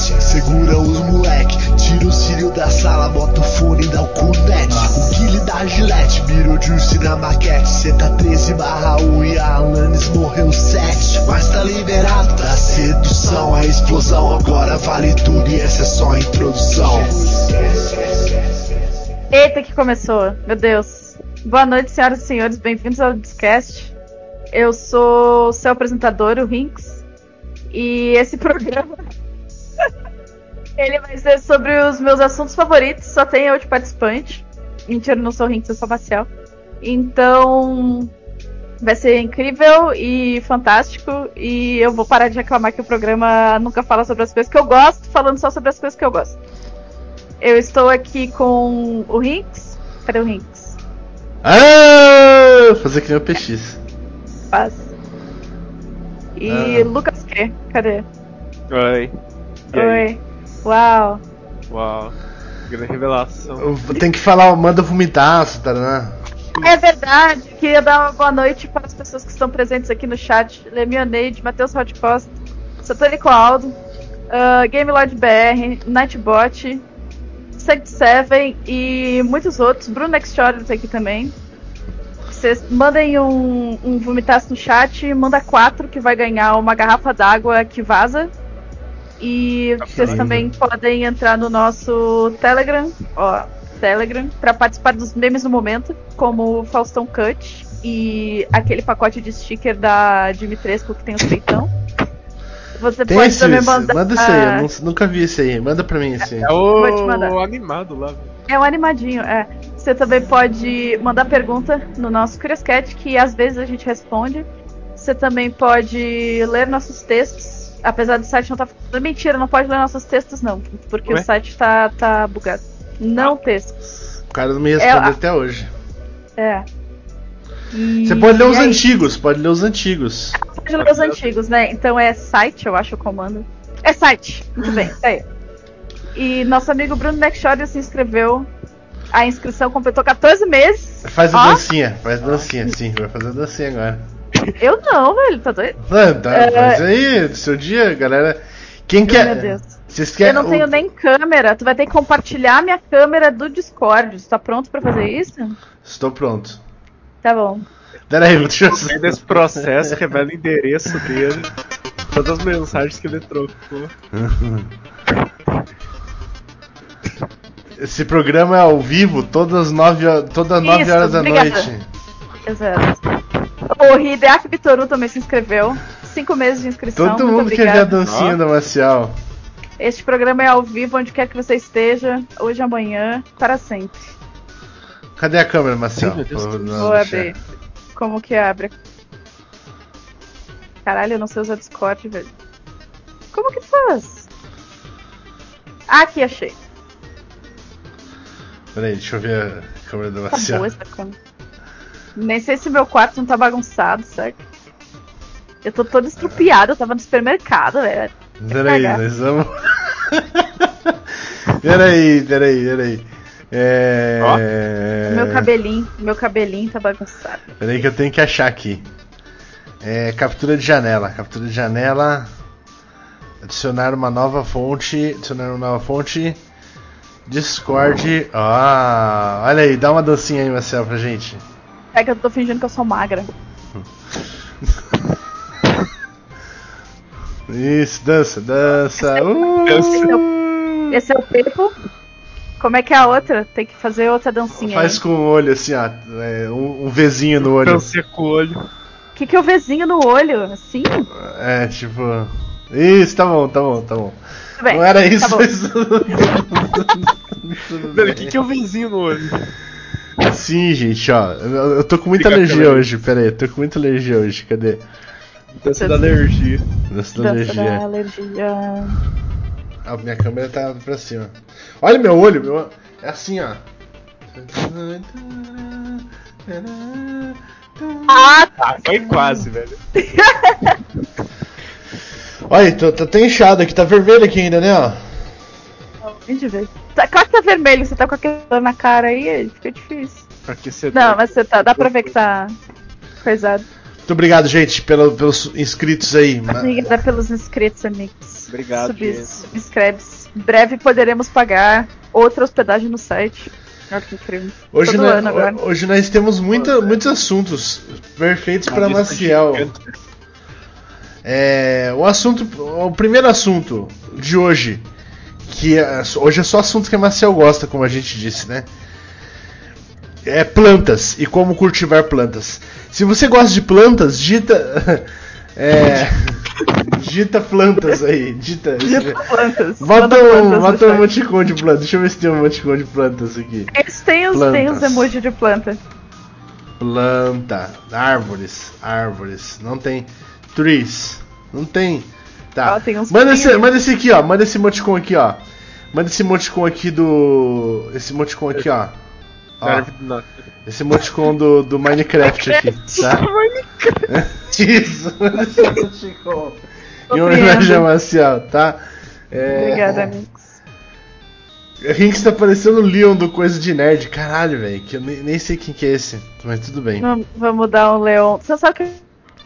podcast. Segura os moleque, tira o cílio da sala, bota o fone e dá o cunete. O Guile da Gillette, Beetlejuice na maquete. Tá 13 barra 1 e a Alanis morreu 7. Mas tá liberado pra sedução, a explosão agora vale tudo e essa é só a introdução. Eita, que começou, meu Deus. Boa noite, senhoras e senhores, bem-vindos ao Discast. Eu sou seu apresentador, o Rinks, e esse programa ele vai ser sobre os meus assuntos favoritos. Só tem eu de participante. Mentira, não sou Rinks, eu sou Maciel. Então vai ser incrível e fantástico. E eu vou parar de reclamar que o programa nunca fala sobre as coisas que eu gosto, falando só sobre as coisas que eu gosto. Eu estou aqui com o Rinks. Cadê o Rinks? Ah! Fazer que nem o PX. Faz. E Ah. Lucas Q. Cadê? Oi. E? Oi. Uau. Uau. Grande revelação. Eu- Tem que falar, manda vomitar, Satanã. É verdade. Queria dar uma boa noite para as pessoas que estão presentes aqui no chat. Lemioneide, Matheus Rod Costa, Satânico Aldo, uh, Game Lord BR, Nightbot, Sect Seven e muitos outros. Bruno Nextshore tá aqui também. Vocês mandem um, um vomitaço no chat, manda quatro que vai ganhar uma garrafa d'água que vaza. E vocês também podem entrar no nosso Telegram, ó, Telegram, para participar dos memes do momento, como o Faustão Cut e aquele pacote de sticker da Dimitrescu que tem os peitão. Você Tem pode esse, também mandar. manda esse aí, eu não- nunca vi esse aí. Manda pra mim esse aí. É Vou te mandar. o animado lá. É um animadinho, é. Você também pode mandar pergunta no nosso Curioscat, que às vezes a gente responde. Você também pode ler nossos textos, apesar do site não estar. Tá... Mentira, não pode ler nossos textos, não, porque Ué? o site tá, tá bugado. Não textos. O cara não me respondeu É, até hoje. É. E- Você pode ler os antigos, pode ler os antigos. Pode ler os antigos, né? Então é site, eu acho o comando. É site, muito bem, tá aí. E nosso amigo Bruno Nextshore se inscreveu. A inscrição completou 14 meses. Faz a Ó. dancinha, faz a dancinha, sim, vai fazer a dancinha agora. Eu não, velho, tá doido? Ah, tá, É. Faz aí, do seu dia, galera. Quem quer. Meu Deus. Vocês querem. Eu não tenho nem câmera. Tu vai ter que compartilhar minha câmera do Discord. Tu tá pronto pra fazer isso? Estou pronto. Tá bom. Pera aí, deixa eu. Meio desse processo, revela o endereço dele. Todas as mensagens que ele trocou. Esse programa é ao vivo, todas as 9, ho- todas as nove Isso, horas da obrigada. noite. Exato. O Hideaki Bitoru também se inscreveu. Cinco meses de inscrição. Todo Muito mundo quer ver a obrigada. dancinha da Marcial. Este programa é ao vivo, onde quer que você esteja, hoje, amanhã, para sempre. Cadê a câmera, Marcial? Ai, Vou abrir. Como que abre? Caralho, eu não sei usar Discord, velho. Como que faz? Ah, aqui, achei. Pera aí, deixa eu ver a câmera da Tá Marcial. boa essa câmera. Nem sei se meu quarto não tá bagunçado, certo? Eu tô toda estrupiada, eu tava no supermercado, velho. Pera aí, cagar. nós vamos. pera aí, pera aí, pera aí. É... Meu cabelinho, meu cabelinho tá bagunçado. Pera aí que eu tenho que achar aqui. É, captura de janela. Captura de janela. Adicionar uma nova fonte. Adicionar uma nova fonte. Discord. Ah, olha aí, dá uma dancinha aí, Marcel, pra gente. É que eu tô fingindo que eu sou magra. Isso, dança, dança. Uh! Dança. Esse é o Pepo. Como é que é a outra? Tem que fazer outra dancinha Faz aí. com o olho assim, ó. é, um, um Vzinho no olho. Cansei com o olho. O que, que é o vizinho no olho? Assim? É, tipo. Isso, tá bom, tá bom, tá bom. bem. Não era isso, tá bom. mas. O que, que é o vizinho no olho? Sim, gente, ó. Eu, eu tô com muita Fica alergia aquela- hoje, pera aí, eu tô com muita alergia hoje, cadê? Dança da alergia. Dança da Dança da alergia. alergia. A minha câmera tá pra cima. Olha meu olho, meu. É assim, ó. Ah, Ah, foi quase, velho. Olha, tô, tá até inchado aqui, tá vermelho aqui ainda, né, ó. Vem de ver. Tá, claro que tá vermelho, você tá com aquele na cara aí, fica difícil. Aquecedor. Não, mas você tá. Dá pra ver que tá coisado. Muito obrigado, gente, pelo, pelos inscritos aí. Obrigada pelos inscritos, amigos. Obrigado, Subs- gente. Subscreve-se. Em breve poderemos pagar outra hospedagem no site. Olha que incrível. Hoje, nós, hoje nós temos muita, muitos assuntos perfeitos para Maciel. É, o assunto, o primeiro assunto de hoje, que é- hoje é só assunto que a Maciel gosta, como a gente disse, né? É plantas e como cultivar plantas. Se você gosta de plantas, digita. É, digita plantas aí. Digita. Plantas. Bota um, plantas bota um emoticon de planta. Deixa eu ver se tem um emoticon de plantas aqui. Eles têm os, têm os Plantas. emojis de planta. Planta, árvores, árvores. Não tem trees. Não tem. Tá. Ó, tem uns manda, esse, manda esse aqui, ó. Manda esse emoticon aqui, ó. Manda esse emoticon aqui do. Esse emoticon aqui, ó. ó esse emoticon do, do Minecraft aqui, tá? Isso, manda esse emoticon. Em homenagem a Marcial, tá? É... Obrigada, amigos. Rinks tá parecendo o Leon do Coisa de Nerd. Caralho, velho. Que eu nem, nem sei quem que é esse. Mas tudo bem. Vamos- Vamos dar um Leon. Você sabe que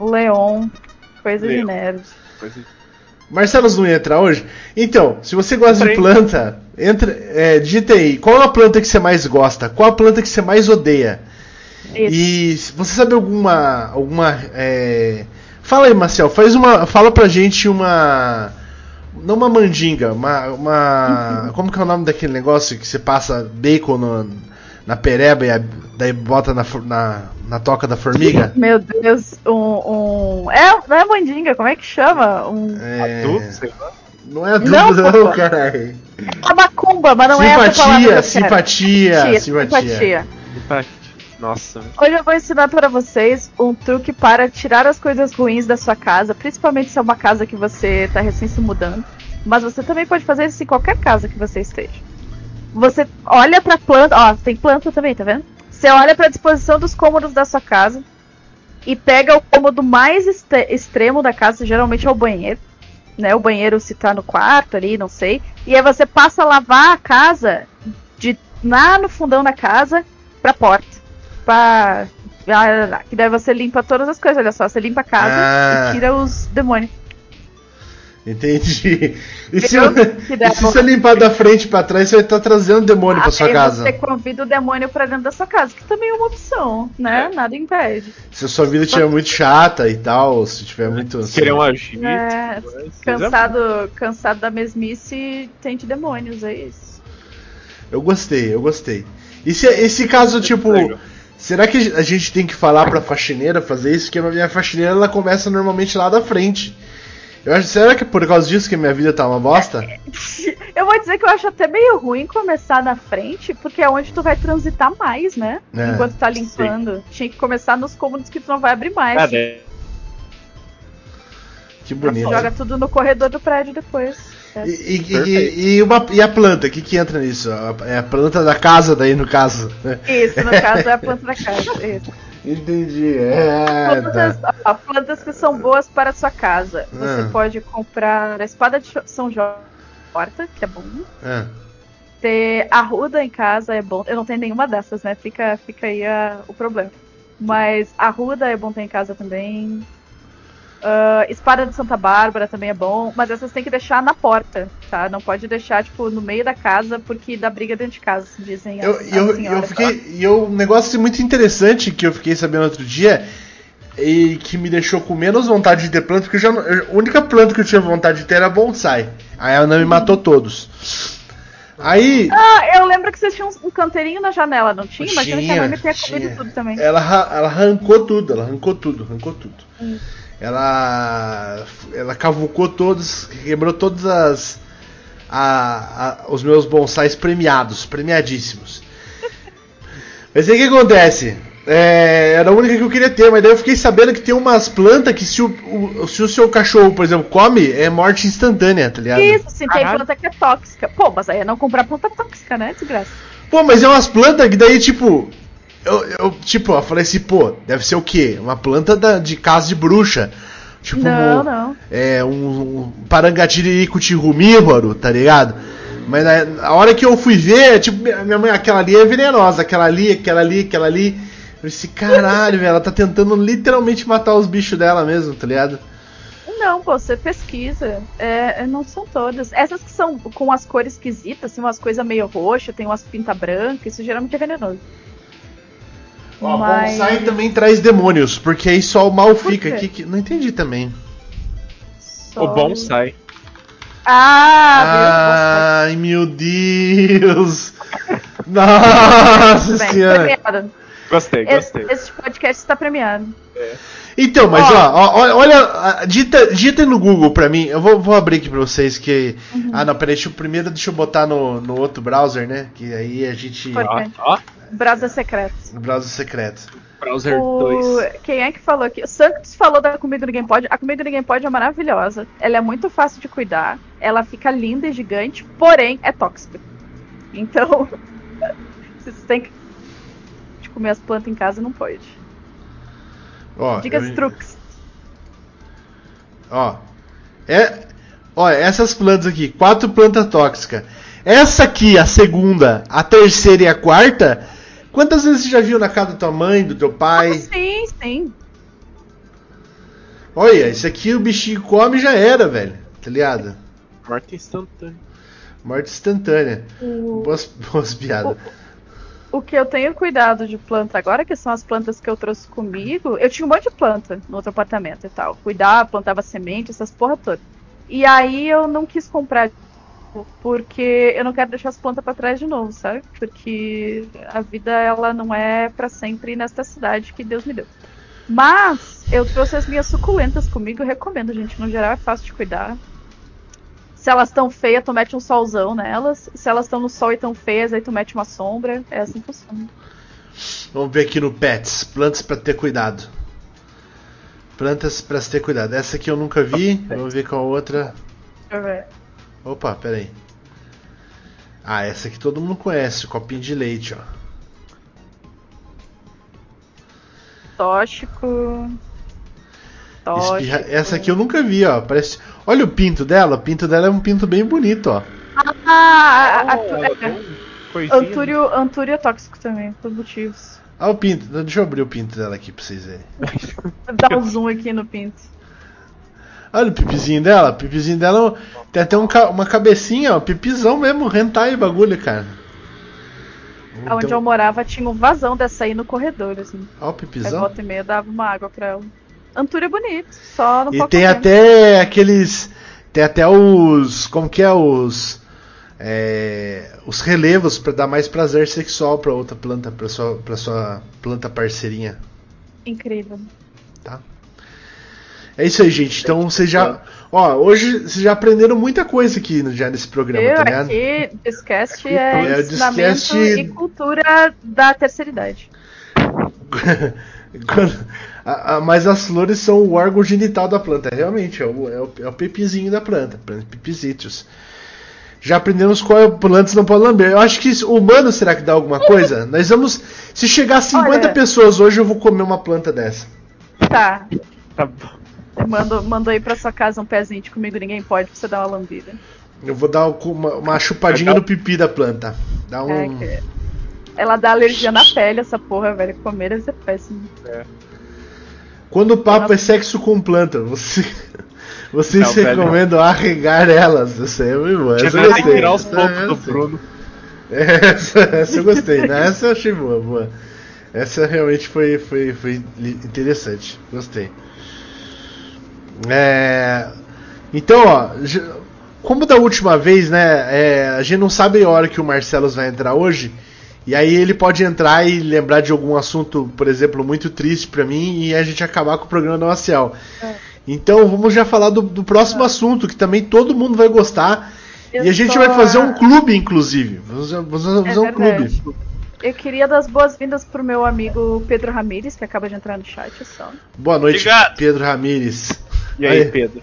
o Leon, coisa de Leon. nerd. Coisa de- Marcelo não ia entrar hoje? Então, se você gosta de Entrei. planta, entra, é, digita aí. Qual a planta que você mais gosta? Qual a planta que você mais odeia? Isso. E você sabe alguma. alguma é... Fala aí, Marcel. Faz uma. Fala pra gente uma. Não uma mandinga, uma. uma como que é o nome daquele negócio que você passa bacon no- na pereba e a- daí bota na, na, na toca da formiga? Meu Deus, um, um. É, não é mandinga, como é que chama? Um. É, Adubo, sei lá. não é adubo, Não, não, caralho. A macumba, mas não é essa palavra. Simpatia, simpatia, Simpatia, simpatia. Simpatia. Nossa, Hoje eu vou ensinar para vocês um truque para tirar as coisas ruins da sua casa, principalmente se é uma casa que você está recém se mudando. Mas você também pode fazer isso em qualquer casa que você esteja. Você olha pra planta, ó, tem planta também, tá vendo? Você olha pra disposição dos cômodos da sua casa e pega o cômodo mais extremo da casa, geralmente é o banheiro, né? O banheiro se tá no quarto ali, não sei. E aí você passa a lavar a casa de lá no fundão da casa pra porta. Pra. ah, Que daí você limpa todas as coisas, olha só, você limpa a casa Ah. e tira os demônios. Entendi. E se, e se você limpar da frente pra trás, você vai estar trazendo demônio pra sua Aí casa. você convida o demônio pra dentro da sua casa, que também é uma opção, né? Nada impede. Se a sua vida estiver muito chata e tal, se tiver muito. assim, querer um agir. É, mas- cansado, cansado da mesmice, tente demônios, é isso. Eu gostei, eu gostei. E se esse caso, tipo. Será que a gente tem que falar pra faxineira fazer isso? Porque a minha faxineira ela começa normalmente lá da frente. Eu acho, será que é por causa disso que minha vida tá uma bosta? Eu vou dizer que eu acho até meio ruim começar na frente, porque é onde tu vai transitar mais, né? É. Enquanto tá limpando. Tinha que começar nos cômodos que tu não vai abrir mais. Ah, né? Que bonito. joga tudo no corredor do prédio depois. É. E, e- e- e uma- e a planta? O que, que entra nisso? A- É a planta da casa, daí no caso. né? Isso, no caso é a planta da casa. Isso. Entendi. É, Plantas, tá. ó, plantas que são boas para a sua casa. Você Ah. pode comprar a espada de São Jorge, porta, que é bom. É. Ter arruda em casa é bom. Eu não tenho nenhuma dessas, né? Fica, fica aí a- o problema. Mas arruda é bom ter em casa também. Ah, espada de Santa Bárbara também é bom, mas essas tem que deixar na porta, tá? Não pode deixar, tipo, no meio da casa, porque dá briga dentro de casa, dizem Eu, as, eu, eu fiquei. E eu- um negócio muito interessante que eu fiquei sabendo outro dia e que me deixou com menos vontade de ter planta, porque já, a única planta que eu tinha vontade de ter era bonsai. Aí ela não me matou todos. Aí. Ah, eu lembro que vocês tinham um canteirinho na janela, não tinha? Imagina que a Tinha, mãe comido tinha. tudo também. Ela, ela arrancou tudo, ela arrancou tudo, arrancou tudo. Hum. Ela, ela cavucou todos, quebrou todas as a- a- os meus bonsais premiados, premiadíssimos. Mas aí o que acontece? É, era a única que eu queria ter, mas daí eu fiquei sabendo que tem umas plantas que se o, o- se o seu cachorro, por exemplo, come, é morte instantânea, tá ligado? Isso, sim, tem Caralho. planta que é tóxica. Pô, mas aí é não comprar planta tóxica, né? Desgraça. Pô, mas é umas plantas que daí, tipo. Eu, eu, tipo, eu falei assim, pô, deve ser o quê? Uma planta da- de casa de bruxa. Tipo, Não, um, não. É, um, um parangatiririco tirumíhoro, tá ligado? Mas na, a hora que eu fui ver, tipo, minha mãe, aquela ali é venenosa, aquela ali, aquela ali, aquela ali. Esse caralho, velho, ela tá tentando literalmente matar os bichos dela mesmo, tá ligado? Não, pô, você pesquisa. É, é, não são todas. Essas que são com as cores esquisitas, assim, umas coisas meio roxas, tem umas pinta branca, isso geralmente é venenoso. Ó, Mas- bonsai também traz demônios, porque aí só o mal Por fica. quê? Que, que- não entendi também. Só- O bonsai. Ah, Ai, meu Deus! Nossa bem, senhora! Gostei, Esse, gostei. esse podcast está premiado. Então, mas Ó. ó, ó, olha, digita, digita no Google pra mim. Eu vou, vou abrir aqui pra vocês que. Uhum. Ah, não, peraí, deixa, eu- primeiro deixa eu botar no, no outro browser, né? Que aí a gente. Ó, ó, Brasa secretos. No browser secreto. browser O... 2. Quem é que falou aqui? O Sanctus falou da Comigo Ninguém Pode. A Comigo Ninguém Pode é maravilhosa. Ela é muito fácil de cuidar. Ela fica linda e gigante, porém é tóxica. Então, se você tem que comer as plantas em casa, não pode. Ó, Dicas eu- truques. Ó. É, ó, essas plantas aqui, quatro plantas tóxicas. Essa aqui, a segunda, a terceira e a quarta, quantas vezes você já viu na casa da tua mãe, do teu pai? Sim, sim. Olha, isso aqui o bichinho come e já era, velho. Tá ligado? Morte instantânea. Morte instantânea. O, Boas, boas piadas. o que eu tenho cuidado de planta agora, que são as plantas que eu trouxe comigo, eu tinha um monte de planta no outro apartamento e tal. Cuidava, plantava semente, essas porra toda. E aí eu não quis comprar porque eu não quero deixar as plantas pra trás de novo, sabe? Porque a vida ela não é pra sempre nesta cidade que Deus me deu. Mas eu trouxe as minhas suculentas comigo, eu recomendo, gente. No geral é fácil de cuidar. Se elas estão feias, tu mete um solzão nelas. Se elas estão no sol e estão feias, aí tu mete uma sombra. É assim que funciona. Vamos ver aqui no Pets. Plantas pra ter cuidado. Plantas se ter cuidado. Essa aqui eu nunca vi. Vamos ver qual outra. Deixa eu ver. Opa, pera aí. Ah, essa aqui todo mundo conhece. Copinho de leite, ó. Tóxico. Tóxico. Espirra- Essa aqui eu nunca vi, ó. Parece... Olha o pinto dela. O pinto dela é um pinto bem bonito, ó. Ah, a- Oh. Antúrio, Antúrio é tóxico também, por motivos. Ah, o pinto. Deixa eu abrir o pinto dela aqui pra vocês verem. Dá um zoom aqui no pinto. Olha o pipizinho dela. O pipizinho dela tem até um uma cabecinha, ó. Pipizão mesmo. Hentai bagulho, cara. Onde eu morava tinha um vazão dessa aí no corredor, assim. Ó o Aí pipizão. volta e meia dava uma água pra ela. Antúrio é bonito, só não E tem até aqueles. Tem até os. Como que é? Os. é, os relevos pra dar mais prazer sexual pra outra planta, pra sua, pra sua planta parceirinha. Incrível. É isso aí, gente. Então vocês já. Ó, hoje vocês já aprenderam muita coisa aqui no- já nesse programa, Eu tá ligado? aqui, Discast É, é ensinamento Discast- e cultura da terceira idade. Quando- a- a- mas as flores são o órgão genital da planta, realmente, é o, é o, é o pepizinho da planta, pipizítios. Já aprendemos qual plantas não pode lamber. Eu acho que isso- humano será que dá alguma coisa? Nós vamos. Se chegar a 50 Olha- pessoas hoje, eu vou comer uma planta dessa. Tá, Tá bom. mando aí pra sua casa um pezinho de comigo, ninguém pode, pra você dar uma lambida. Eu vou dar uma, uma chupadinha no pipi da planta. Dá um. É, que ela dá alergia na pele, essa porra, velho. Comer ser péssimo. Quando o papo é sexo com planta, você. Vocês Não, velho. recomendam arregar elas. Essa é muito boa. Essa eu gostei. tirar os Essa- pontos do essa- Bruno. Essa, essa eu gostei, né? Essa eu achei boa, boa. Essa realmente foi, foi, foi interessante. Gostei. É, Então, ó, como da última vez, né? é, a gente não sabe a hora que o Marcelos vai entrar hoje. E aí ele pode entrar e lembrar de algum assunto, por exemplo, muito triste pra mim e a gente acabar com o programa da Maciel. É. Então vamos já falar do, do próximo assunto, que também todo mundo vai gostar. Eu e a gente só- vai fazer um clube, inclusive. Vamos, vamos fazer É um clube. Eu queria dar as boas-vindas pro meu amigo Pedro Ramires, que acaba de entrar no chat só. Boa noite, Obrigado. Pedro Ramires. E aí, Aí. Pedro?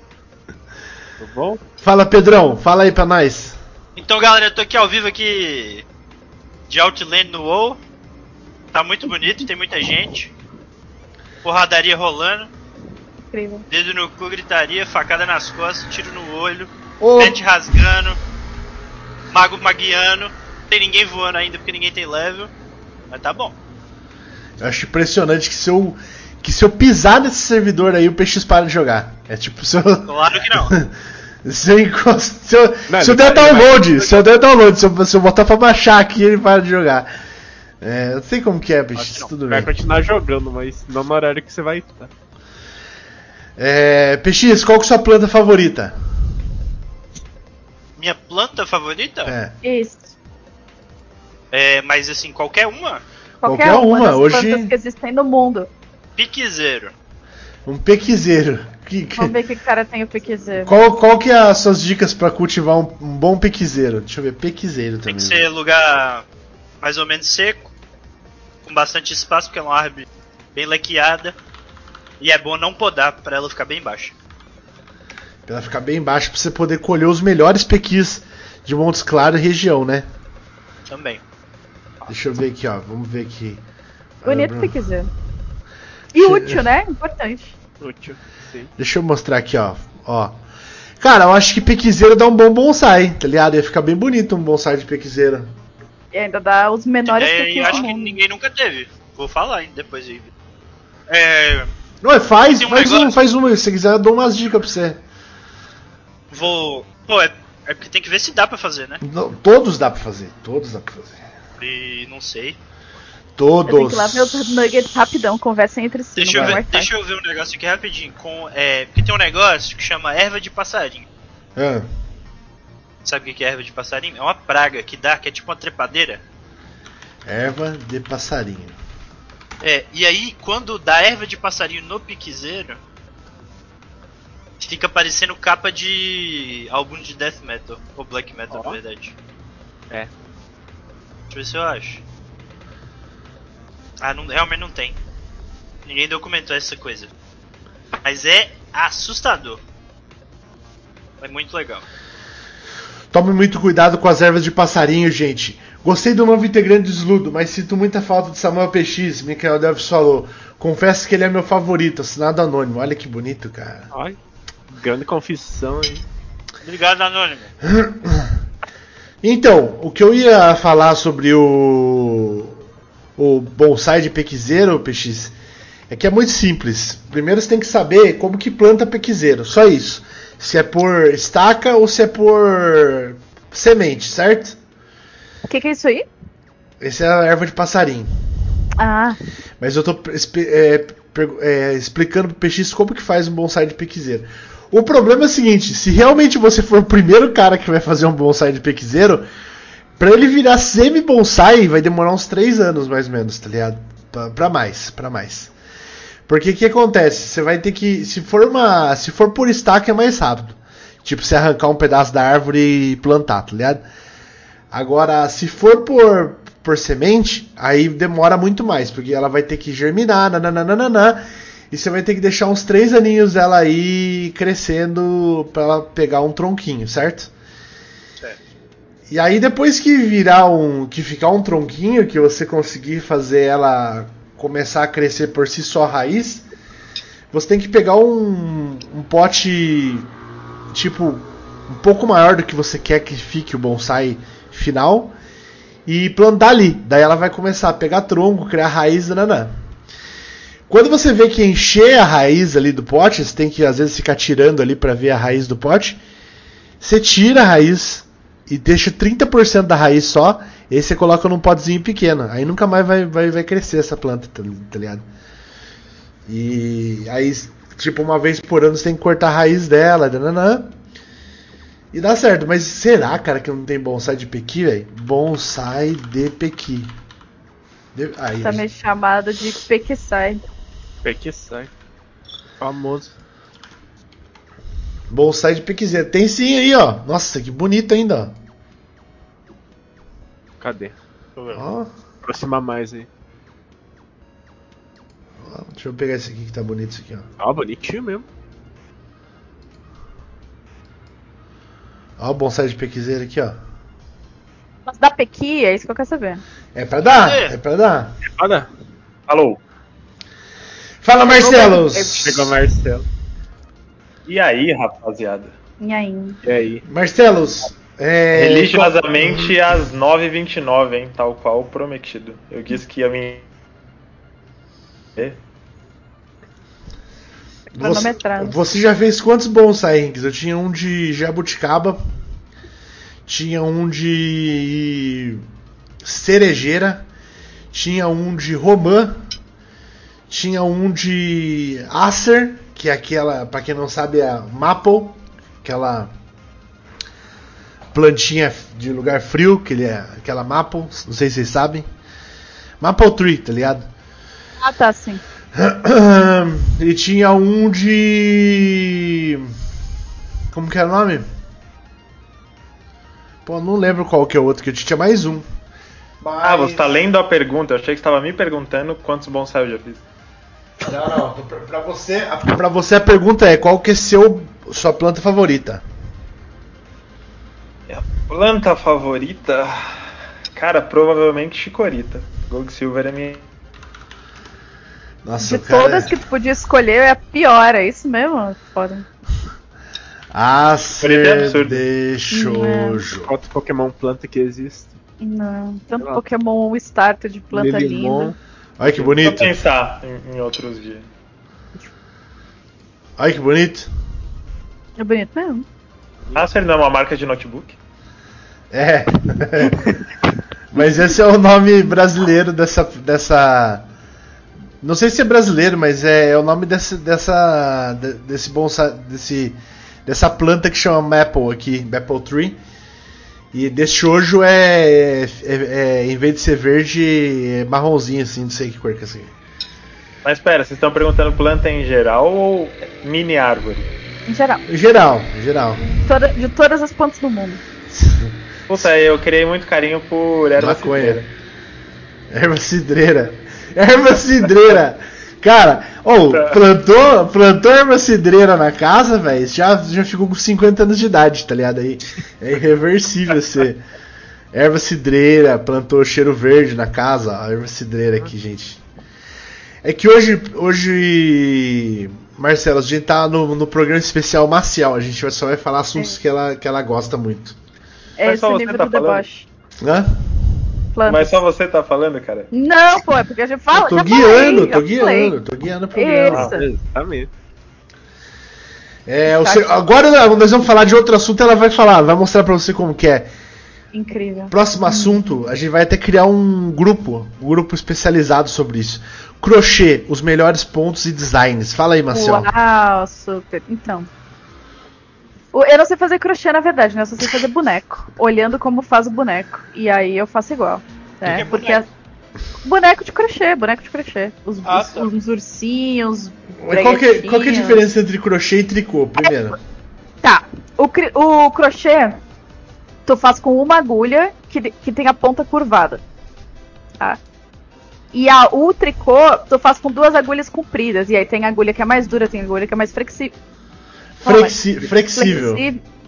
Tudo bom? Fala, Pedrão, fala aí pra nós. Então, galera, eu tô aqui ao vivo aqui de Outland no WoW. Tá muito bonito, tem muita gente. Porradaria rolando, Incrível. dedo no cu, gritaria, facada nas costas, tiro no olho, Ô, pet rasgando, mago maguiano. Não tem ninguém voando ainda porque ninguém tem level. Mas tá bom. Eu acho impressionante que se eu, que se eu pisar nesse servidor aí, o PX para de jogar. É tipo, se eu. Claro que não. Se eu, encost... se eu, Não, se eu der vai- ele vai- download, se eu der download, se eu, se eu botar pra baixar aqui, ele para de jogar. É, eu não sei como que é, não. tudo Vai bem. continuar jogando, mas não no horário que você vai estar. É, PX, qual que é a sua planta favorita? Minha planta favorita? É. Isso. É, mas assim, qualquer uma? Qualquer, Qualquer uma, uma, das hoje- plantas que existem no mundo. Piquezeiro. Um pequizeiro. Que- que- Vamos ver o que o cara tem o pequizeiro. Qual, qual que é as suas dicas pra cultivar um, um bom pequizeiro? Deixa eu ver, pequizeiro Tem também. que ser lugar mais ou menos seco, com bastante espaço, porque é uma árvore bem lequeada. E é bom não podar pra ela ficar bem baixa. Pra ela ficar bem baixa pra você poder colher os melhores pequis de Montes Claros e região, né? Também. Deixa eu ver aqui, ó. Vamos ver aqui. Bonito Ah, pequizeiro. E útil, né? Importante. Útil. Sim. Deixa eu mostrar aqui, ó. ó. Cara, eu acho que pequizeiro dá um bom bonsai, tá ligado? Ia ficar bem bonito um bonsai de pequizeiro. E ainda dá os menores É, pequis e do acho que ninguém nunca teve. Vou falar ainda depois aí. É, Não, é, faz, Tem um faz um, negócio- faz um. Se você quiser, eu dou umas dicas pra você. vou. Pô, é, é porque tem que ver se dá pra fazer, né? Não, todos dá pra fazer, todos dá pra fazer. E não sei. Eu tenho Todos. que ir lá ver os nuggets rapidão, conversem entre si. Deixa eu, ver, deixa eu ver um negócio aqui rapidinho. Com, é, porque tem um negócio que chama erva de passarinho. Ah, Sabe o que é erva de passarinho? É uma praga que dá, que é tipo uma trepadeira. erva de passarinho. É, e aí quando dá erva de passarinho no piquezeiro, fica parecendo capa de álbum de death metal, ou black metal Ó. na verdade. É. Deixa eu ver se eu acho. Ah, não, realmente não tem. Ninguém documentou essa coisa. Mas é assustador. É muito legal. Tome muito cuidado com as ervas de passarinho, gente. Gostei do novo integrante do Sludo, mas sinto muita falta de Samuel PX, Michael Deves falou. Confesso que ele é meu favorito, assinado anônimo. Olha que bonito, cara. Ai, grande confissão, hein? Obrigado, Anônimo. Então, o que eu ia falar sobre o o bonsai de pequizeiro, PX, é que é muito simples. Primeiro você tem que saber como que planta pequizeiro, só isso. Se é por estaca ou se é por semente, certo? O que, que é isso aí? Essa é a erva de passarinho. Ah, Mas eu tô é, é, explicando pro PX como que faz um bonsai de pequizeiro. O problema é o seguinte, se realmente você for o primeiro cara que vai fazer um bonsai de pequizeiro, pra ele virar semi-bonsai vai demorar uns 3 anos mais ou menos, tá ligado? Pra, pra mais, pra mais. Porque o que acontece? Você vai ter que, se for uma, se for por estaca é mais rápido. Tipo, você arrancar um pedaço da árvore e plantar, tá ligado? Agora, se for por, por semente, aí demora muito mais, porque ela vai ter que germinar, nananana, e você vai ter que deixar uns três aninhos dela aí crescendo para ela pegar um tronquinho, certo? E aí depois que virar um, que ficar um tronquinho, que você conseguir fazer ela começar a crescer por si só raiz, você tem que pegar um, um pote tipo um pouco maior do que você quer que fique o bonsai final e plantar ali. Daí ela vai começar a pegar tronco, criar raiz, nananã. Quando você vê que encher a raiz ali do pote, você tem que às vezes ficar tirando ali para ver a raiz do pote. Você tira a raiz e deixa 30% da raiz só, e aí você coloca num potezinho pequeno. Aí nunca mais vai, vai, vai crescer essa planta, tá, tá ligado? E aí, tipo, uma vez por ano você tem que cortar a raiz dela, nananã. E dá certo, mas será, cara, que não tem bonsai de pequi, velho? Bonsai de pequi. De- Aí, tá meio chamado de que sai. Famoso. bonsai de pequizeiro. Tem sim aí, ó. Nossa, que bonito ainda, Cadê? ó. Aproximar mais aí. ó, Deixa eu pegar esse aqui que tá bonito, esse aqui, ó. Ó, bonitinho mesmo. Ó o bonsai de pequizeiro aqui, ó. Mas da pequi, é isso que eu quero saber. É pra dar, É. é pra dar. Olha, Alô, Fala, Marcelo! chegou Marcelo. e aí, rapaziada? Nhaim. E aí? Marcelos, é. Religiosamente às 9h29, hein? Tal qual prometido. Eu disse que ia vir Cronometrado. Você, você já fez quantos bonsai, Rinks? Eu tinha um de jabuticaba, tinha um de cerejeira, tinha um de romã, tinha um de acer, que é aquela, para quem não sabe, é a maple, aquela plantinha de lugar frio, que ele é aquela maple, não sei se vocês sabem. Maple tree, tá ligado? Ah, tá, sim. E tinha um de. Como que era o nome? Pô, não lembro qual que é o outro, que eu tinha mais um. Ah, você tá lendo a pergunta. Eu achei que você tava me perguntando quantos bonsai eu já fiz. Não, não. Pra, pra você, a, pra você a pergunta é qual que é seu, sua planta favorita? Planta favorita? Cara, provavelmente chicorita. Gold Silver é minha. Nossa, De o cara todas é- que tu podia escolher, é a pior, é isso mesmo? Foda. Ele é Acer absurdo. de Shoujo. Quanto Pokémon planta que existe? Não, tanto. Pokémon starter de planta Levimon. linda. Olha que Vou bonito. pensar em, em outros dias. Olha que bonito. É bonito mesmo. Acer não é uma marca de notebook? É. mas esse é o nome brasileiro dessa. dessa. Não sei se é brasileiro, mas é, é o nome desse, dessa. de- desse bonsa, desse dessa planta que chama Maple aqui, Maple Tree. E desse shoujo é, é, é- em vez de ser verde, é marronzinho assim, não sei que cor que é assim. Mas pera, vocês estão perguntando planta em geral ou mini árvore? Em geral. Em geral, em geral. Toda- de todas as plantas do mundo. Puta, eu criei muito carinho por erva Maconha. cidreira. Erva cidreira. Erva cidreira. Cara, ou Tá. plantou, plantou erva cidreira na casa, velho, já, já ficou com 50 anos de idade, tá ligado? Aí é irreversível você. Erva cidreira, plantou cheiro verde na casa, ó, erva cidreira aqui, gente. É que hoje, hoje, Marcelo, a gente tá no, no programa especial Maciel, a gente só vai falar assuntos que, ela, que ela gosta muito. É esse só o você nível tá do falando? deboche. Hã? Mas só você tá falando, cara? Não, pô, é porque a gente fala. Eu tô já guiando, falei, tô guiando, tô guiando o programa. Isso. Exatamente. É, o Tá seu- agora nós vamos falar de outro assunto, ela vai falar, vai mostrar pra você como que é. Incrível. Próximo assunto, a gente vai até criar um grupo, um grupo especializado sobre isso. Crochê, os melhores pontos e designs. Fala aí, Marcel. Uau, super. Então. O- Eu não sei fazer crochê, na verdade, né? Eu só sei fazer boneco. Olhando como faz o boneco. E aí eu faço igual. Né? que é Porque boneco? a- boneco de crochê, boneco de crochê. Os, Ah, os- tá. os ursinhos. Mas qual, que, qual que é a diferença entre crochê e tricô, primeiro? Tá. O, cri- o crochê, tu faz com uma agulha que, que tem a ponta curvada. Tá? E a, o tricô, tu faz com duas agulhas compridas. E aí tem agulha que é mais dura, tem agulha que é mais flexível. Flexi flexível.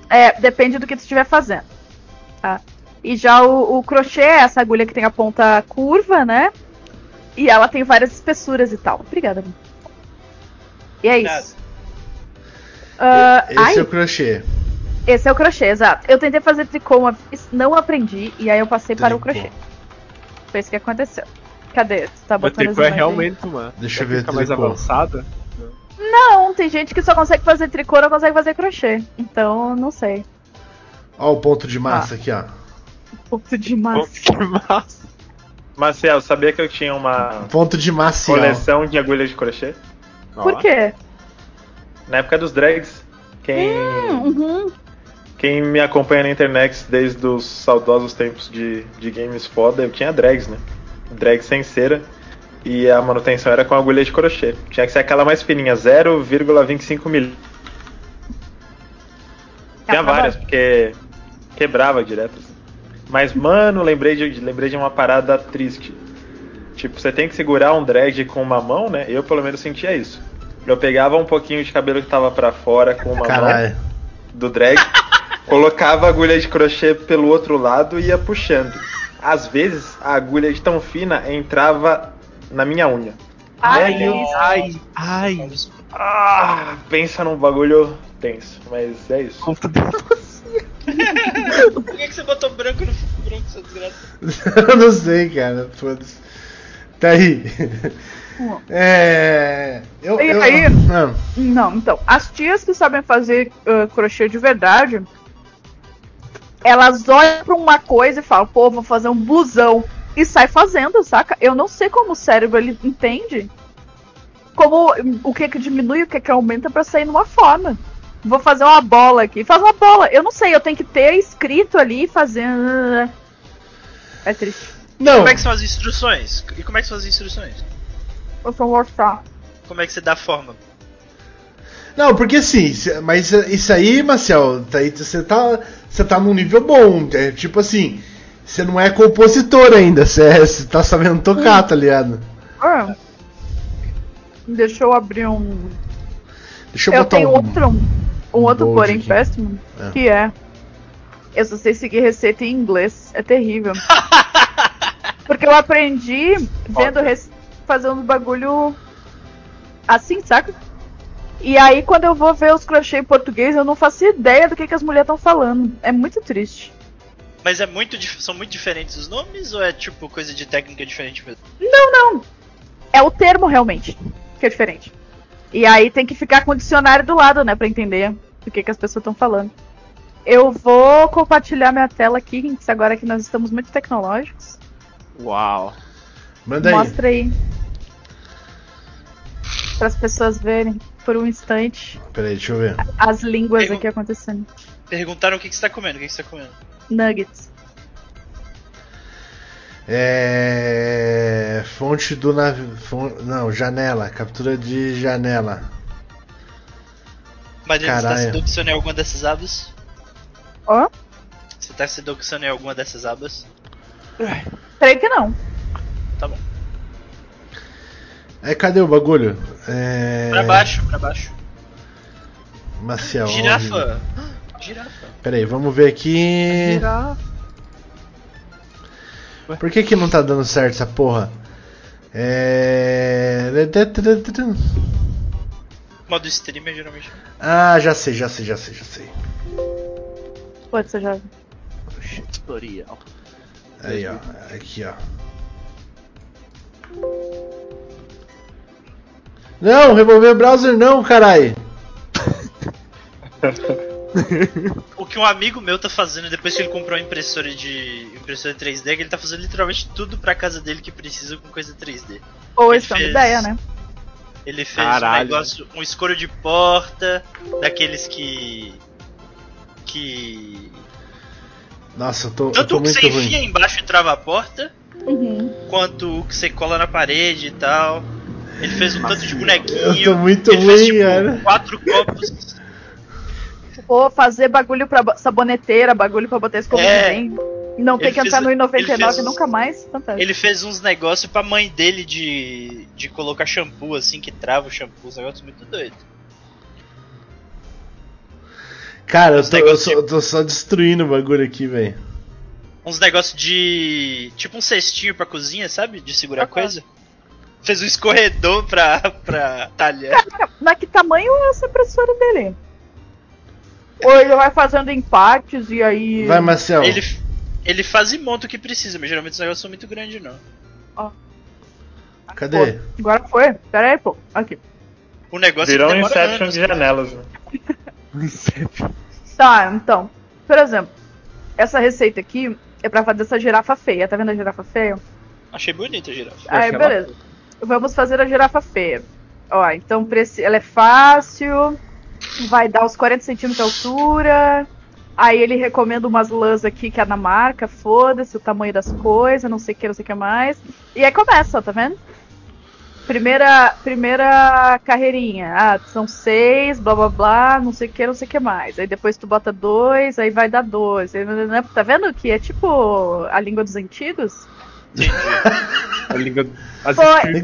É, depende do que tu estiver fazendo. Tá? E já o, o crochê é essa agulha que tem a ponta curva, né? E ela tem várias espessuras e tal. Obrigada. amigo. E é isso. Ah, Esse ai, é o crochê. esse é o crochê, exato. Eu tentei fazer tricô uma vez, não aprendi, e aí eu passei para o Tricô. crochê. Foi isso que aconteceu. Cadê? Tu tá O botando as tricô é aí? realmente uma Deixa eu ver técnica mais tricô. avançada. Não, tem gente que só consegue fazer tricô, não consegue fazer crochê. Então, não sei. Ó o ponto de massa aqui, ó. Ponto de massa. Que massa. Marcel, sabia que eu tinha uma Ponto de massa. coleção de agulhas de crochê? Por quê? Na época dos drags. Quem, Uhum. quem me acompanha na internet desde os saudosos tempos de, de games foda, eu tinha drags, né? Drag sem cera. E a manutenção era com agulha de crochê. Tinha que ser aquela mais fininha, 0,25 mil. Tinha Acaba- várias, porque quebrava direto. assim. Mas, mano, lembrei de, lembrei de uma parada triste. Tipo, você tem que segurar um drag com uma mão, né? Eu, pelo menos, sentia isso. Eu pegava um pouquinho de cabelo que tava pra fora com uma mão Caralho. do drag, colocava a agulha de crochê pelo outro lado e ia puxando. Às vezes, a agulha de tão fina entrava na minha unha. Ai, isso. Ai, ai. Ah, pensa num bagulho tenso, mas é isso. Conta de Por que, que você botou branco no branco, seu desgraça? Eu não sei, cara. Foda-se. Tá aí. É. Eu, E eu- aí? Ah, Não, então, as tias que sabem fazer ah, crochê de verdade, elas olham pra uma coisa e falam, pô, vou fazer um blusão. E sai fazendo, saca? Eu não sei como o cérebro ele entende. Como o que que diminui e o que que aumenta pra sair numa forma. Vou fazer uma bola aqui. Faz uma bola. Eu não sei, eu tenho que ter escrito ali e fazer. É triste. Não, Como é que são as instruções? E como é que são as instruções? Eu só mostrar. Como é que você dá forma? não, porque assim, mas isso aí, Marcel, tá aí, você tá, você tá num nível bom. É tipo assim, você não é compositor ainda, você, é- você tá sabendo tocar, tá ligado? Ah. Deixa eu abrir um. Deixa eu, Eu botar tenho um. outro, um outro bold porém aqui. péssimo, É. que é. Eu só sei seguir receita em inglês. É terrível. Porque eu aprendi vendo rece- fazendo bagulho assim, saca? E aí quando eu vou ver os crochê em português, eu não faço ideia do que, que as mulheres estão falando. É muito triste. Mas é muito são muito diferentes os nomes ou é tipo coisa de técnica diferente mesmo? É o termo realmente que é diferente. E aí tem que ficar com o dicionário do lado, né, pra entender o que, que as pessoas estão falando. Eu vou compartilhar minha tela aqui, agora que nós estamos muito tecnológicos. Uau. Manda aí. Mostra aí. Para as pessoas verem por um instante Peraí, deixa eu ver. as línguas Eu- aqui acontecendo. Perguntaram o que, que você tá comendo, o que, que você tá comendo. Nuggets. É. Fonte do navio. Não, janela. Captura de janela. Mariana, você tá se Caralho. doxando em alguma dessas abas? Ó, Você tá se doxando em alguma dessas abas? creio que não. Tá bom. Aí cadê o bagulho? É. Pra baixo, pra baixo. Maciel. ó, Girafa. Girafa. Peraí, vamos ver aqui. Por que que não tá dando certo essa porra? É. Modo streamer geralmente. Ah, já sei, já sei, já sei, já sei. Pode ser já. Tutorial. Aí, ó. Aqui, ó. Não, remover o browser não, carai. O que um amigo meu tá fazendo depois que ele comprou uma impressora de impressora 3D, é que ele tá fazendo literalmente tudo pra casa dele que precisa com coisa 3D. Ou são de fez- ideia, né? Ele fez um Caralho. negócio, um escuro de porta, daqueles que. que. Nossa, eu tô, eu Tanto tô o que muito você enfia ruim. embaixo e trava a porta, Uhum. quanto o que você cola na parede e tal. Ele fez um tanto de bonequinho. Eu tô muito ele fez, ruim, tipo, cara. quatro copos. Ou fazer bagulho pra saboneteira, bagulho pra botar escova É. de. E não ter Ele que entrar fez- no I99 ele fez- nunca mais. Fantástico. Ele fez uns negócios pra mãe dele de. de colocar shampoo, assim, que trava o shampoo, uns negócios muito doidos. Cara, eu Os tô, eu negócios só, eu tô só destruindo o bagulho aqui, velho. Uns negócios de. tipo um cestinho pra cozinha, sabe? De segurar coisa. Fez um escorredor pra, pra talhar. Mas que tamanho é essa impressora dele? Ou ele vai fazendo em partes e aí. Vai, Marcel. Ele, ele faz e monta o que precisa, mas geralmente os negócios são muito grandes, não. Cadê? Pô, agora foi? Pera aí, pô. Aqui. O negócio Virou um Inception anos. de janelas. Né? Tá, então. Por exemplo, essa receita aqui é pra fazer essa girafa feia. Tá vendo a girafa feia? Achei bonita a girafa. Aí, beleza. Vamos fazer a girafa feia. Ó, então ela é fácil. Vai dar uns 40 centímetros de altura. Aí ele recomenda umas lãs aqui que é na marca, foda-se o tamanho das coisas, não sei o que, não sei o que mais. E aí começa, ó, tá vendo? Primeira, primeira carreirinha. Ah, são seis, blá blá blá, não sei o que, não sei o que mais. Aí depois tu bota dois, aí vai dar dois. Aí, Tá vendo que é tipo a língua dos antigos? A língua. As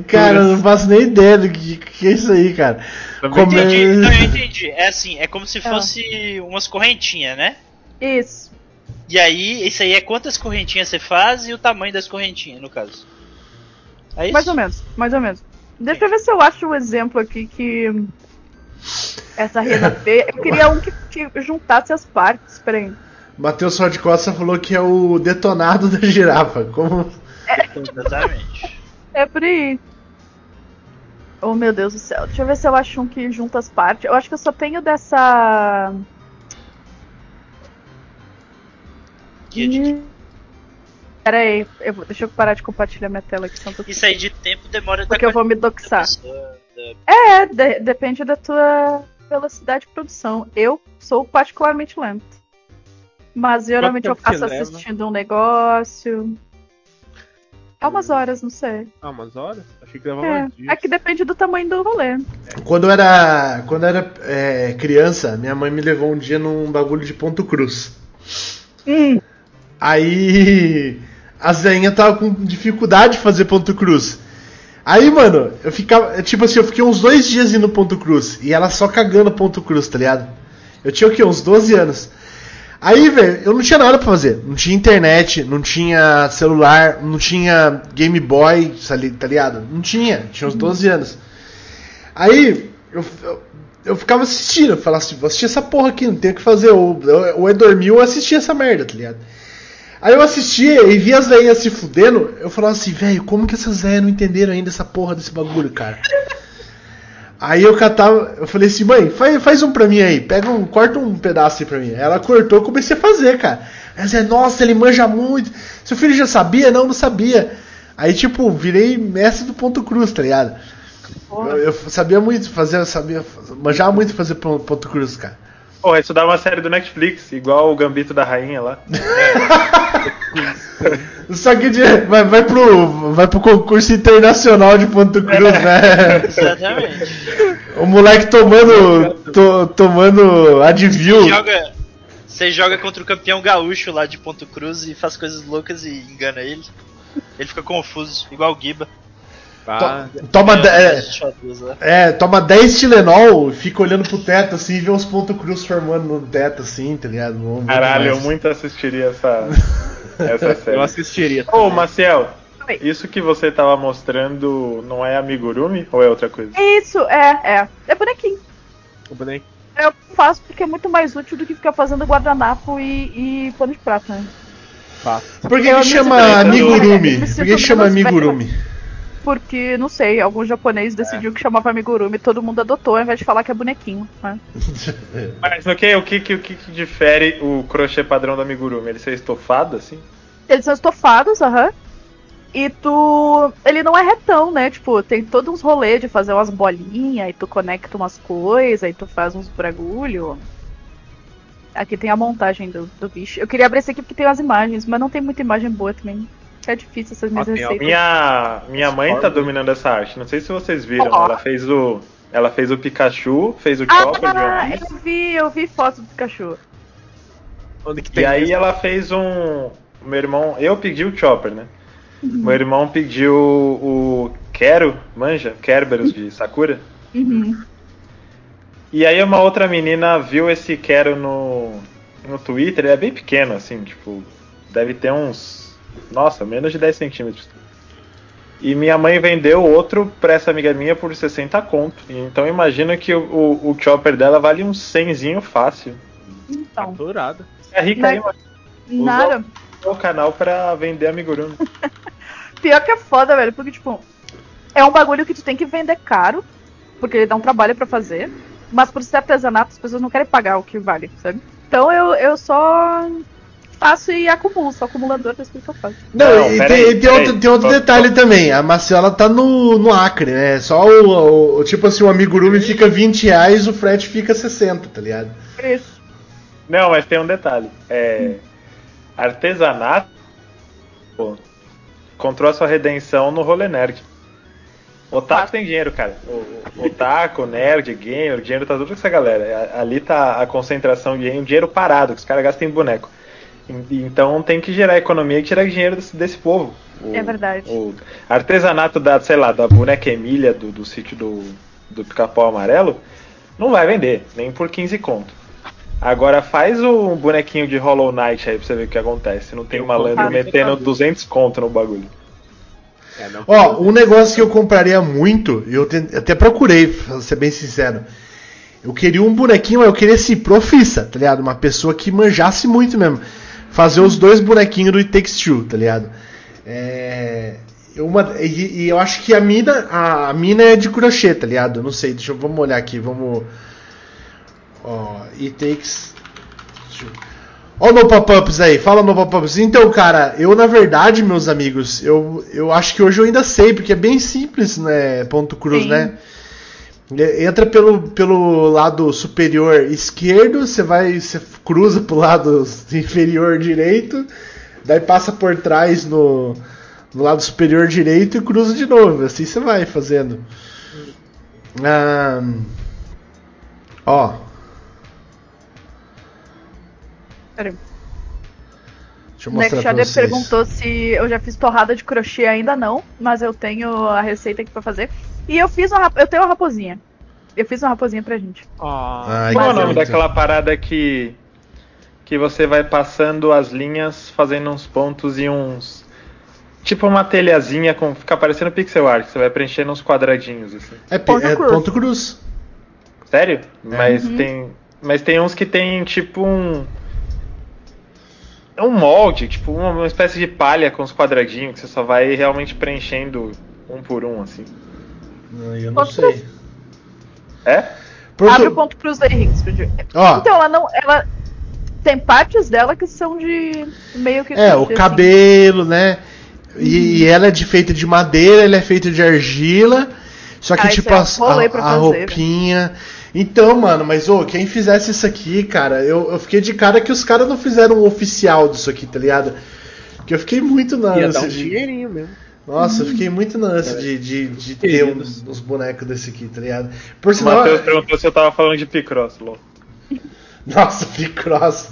Cara, eu não faço nem ideia do que, que é isso aí, cara. também como tem- é- Entendi, não, eu entendi. É assim, é como se Ah. fosse umas correntinhas, né? Isso. E aí, isso aí é quantas correntinhas você faz e o tamanho das correntinhas, no caso. É isso? Mais ou menos, mais ou menos. Deixa eu ver se eu acho um exemplo aqui que. Essa rena feia. Eu queria um que, que juntasse as partes. Peraí. Matheus Rod Costa falou que é o detonado da girafa. Como. Exatamente. É por aí. Oh meu Deus do céu. Deixa eu ver se eu acho um que junta as partes. Eu acho que eu só tenho dessa. Guia de- Pera aí, eu vou, deixa eu parar de compartilhar minha tela aqui, tô... Isso aí de tempo demora da porque eu vou me da doxar. pessoa, da- É, de- depende da tua velocidade de produção. Eu sou particularmente lento. Mas geralmente eu faço leva? assistindo um negócio. É umas horas, não sei. Ah, umas horas? Achei que levava É, uns dias. é que depende do tamanho do rolê. Quando eu era, quando eu era é, criança, minha mãe me levou um dia num bagulho de ponto cruz. Hum, Aí as veinhas tava com dificuldade de fazer ponto cruz. Aí, mano, eu ficava. Tipo assim, eu fiquei uns dois dias indo ponto cruz. E ela só cagando ponto cruz, tá ligado? Eu tinha o quê? Uns 12 anos. Aí, velho, eu não tinha nada pra fazer. Não tinha internet, não tinha celular, não tinha Game Boy, sali- tá ligado? Não tinha. Tinha uns 12 anos. Aí, eu, eu, eu ficava assistindo. Eu falava assim, vou assistir essa porra aqui, não tem o que fazer. Ou, ou é dormir ou assistir essa merda, tá ligado? Aí eu assistia e via as velhinhas se fudendo, eu falava assim, velho, como que essas velhas não entenderam ainda essa porra desse bagulho, cara? Aí eu catava, eu falei assim, mãe, faz, faz um pra mim aí, pega um, corta um pedaço aí pra mim. Ela cortou, comecei a fazer, cara. Ela dizia, nossa, ele manja muito. Seu filho já sabia? Não, não sabia. Aí, tipo, virei mestre do ponto cruz, tá ligado? Eu, eu sabia muito fazer, eu sabia, manjava muito fazer pon- ponto cruz, cara. Pô, isso dá uma série do Netflix, igual o Gambito da Rainha lá. Só que de- vai, vai, pro, vai pro concurso internacional de ponto cruz, né? Exatamente. O moleque tomando, to- tomando Advil. Você joga, você joga contra o campeão gaúcho lá de Ponto Cruz e faz coisas loucas e engana ele. Ele fica confuso, igual o Giba. Ah, To- toma, de- É, é, é, toma 10 Tilenol, fica olhando pro teto assim e vê uns pontos cruz formando no teto assim, tá ligado? Caralho, eu demais. muito assistiria essa, essa série. eu assistiria. Ô, Maciel, Oi. isso que você tava mostrando não é amigurumi ou é outra coisa? É isso, é, é. É bonequinho. O boneco. Eu faço porque é muito mais útil do que ficar fazendo guardanapo e, e pano de prata, né? Fato. Por que, Eu que me chama amigurumi? eu me Por que chama amigurumi? Porque, não sei, algum japonês decidiu que chamava amigurumi e todo mundo adotou ao invés de falar que é bonequinho, né? Mas o que, o que, o que, que difere o crochê padrão do amigurumi? Ele ser estofado assim? Eles são estofados, aham. E tu. Ele não é retão, né? Tipo, tem todos uns rolês de fazer umas bolinhas, aí tu conecta umas coisas, aí tu faz uns bagulho. Aqui tem a montagem do, do bicho. Eu queria abrir esse aqui porque tem umas imagens, mas não tem muita imagem boa também. É difícil essas minhas Ah, tem receitas. Minha, minha mãe tá dominando essa arte. Não sei se vocês viram. Ó. Ela fez o. Ela fez o Pikachu, fez o Chopper de Ah, eu vi, eu vi foto do cachorro. Onde que tem E aí mesmo? ela fez um. o Meu irmão. Eu pedi o Chopper, né? Uhum. Meu irmão pediu o Quero, manja? Kerberos de Sakura. Uhum. E aí uma outra menina viu esse Quero no, no Twitter, ele é bem pequeno, assim, tipo, deve ter uns. Nossa, menos de 10 centímetros. E minha mãe vendeu outro pra essa amiga minha por 60 conto. Então imagina que o, o, o chopper dela vale uns 100 fácil. Então, Faturado. É rica aí, nada. o canal pra vender amigurumi. Pior que é foda, velho, porque, tipo, é um bagulho que tu tem que vender caro, porque ele dá um trabalho pra fazer, mas por ser artesanato, as pessoas não querem pagar o que vale, sabe? Então eu, eu só faço e acumulo, sou acumulador que eu faço. Não, Não, e tem, aí, tem outro, tem outro detalhe também. A Marcela tá no, no Acre, né? Só o, o- Tipo assim, o amigurumi fica 20 reais, o frete fica 60, tá ligado? Isso. Não, mas tem um detalhe. É, artesanato pô, encontrou a sua redenção no rolê nerd. Otaku tem dinheiro, cara. O, o- otaku, nerd, gamer, o dinheiro tá tudo com essa galera. Ali tá a concentração de dinheiro, dinheiro parado, que os caras gastam em boneco. Então tem que gerar economia e tirar dinheiro desse, desse povo. O- É verdade. O artesanato da, sei lá, da boneca Emília do, do sítio do, do pica-pau amarelo não vai vender, nem por 15 conto. Agora faz um bonequinho de Hollow Knight aí pra você ver o que acontece. Não tem Eu malandro metendo computador. 200 conto no bagulho. É. Ó, um negócio que eu compraria muito, eu até procurei, pra ser bem sincero. Eu queria um bonequinho, eu queria assim, profissa, tá ligado? Uma pessoa que manjasse muito mesmo. Fazer os dois bonequinhos do It Takes Two, tá ligado? É, Uma, e, e eu acho que a mina, a, a mina é de crochê, tá ligado? Não sei, deixa eu, vamos olhar aqui, vamos. Ó, it takes. Ó no pop-ups aí, fala no pop-ups. Então, cara, eu na verdade, meus amigos, eu, eu acho que hoje eu ainda sei, porque é bem simples, né? Ponto cruz, Sim. né? Entra pelo, pelo lado superior esquerdo, você vai, você cruza pro lado inferior direito, daí passa por trás no, no lado superior direito e cruza de novo. Assim você vai fazendo. Ah, ó, Peraí. deixa eu mostrar Next pra vocês. perguntou se eu já fiz torrada de crochê ainda não, mas eu tenho a receita aqui pra fazer. E eu fiz uma, eu tenho uma raposinha. Eu fiz uma raposinha pra gente. Ai, Qual é o nome daquela parada que. que você vai passando as linhas, fazendo uns pontos e uns. Tipo uma telhazinha com. fica parecendo pixel art, você vai preenchendo uns quadradinhos assim. É, Ponto é cruz. ponto cruz. Sério? É. Mas Uhum. tem. Mas tem uns que tem tipo um. É um molde, tipo uma, uma espécie de palha com os quadradinhos que você só vai realmente preenchendo um por um, assim. Não, eu não Ponto sei. É? Ponto- Abre o ponto aí, Ricksford. Ó, Então, ela não. Ela. Tem partes dela que são de meio que. É, o assim. cabelo, né? E, e ela é de, feita de madeira, ele é feito de argila. Só que, Ah, tipo, é um a, pra a fazer, roupinha. Então, mano, mas ô, quem fizesse isso aqui, cara, eu, eu fiquei de cara que os caras não fizeram o oficial disso aqui, tá ligado? Que eu fiquei muito na ia dar um dinheirinho mesmo. Nossa, eu fiquei muito na ânsia de, de, de ter uns, uns bonecos desse aqui, tá ligado? Por O sinal. Matheus perguntou se eu tava falando de Picross, lol. Nossa, Picross.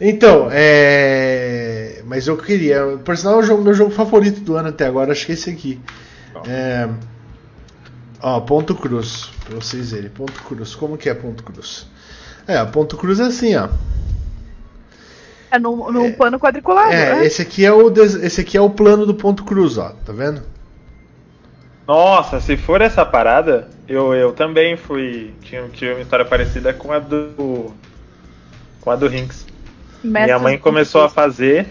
Então, é. Mas eu queria. Por sinal, é o jogo- meu jogo favorito do ano até agora, acho que é esse aqui. É... Ó, ponto cruz. Pra vocês verem. Ponto cruz. Como que é ponto cruz? É, ponto cruz é assim, ó. É num, num pano quadriculado. É, né? esse aqui é o des- esse aqui é o plano do ponto cruz, ó. Tá vendo? Nossa, se for essa parada, eu, eu também fui. Tinha, tive uma história parecida com a do. Com a do Rinks. Minha mãe começou a fazer,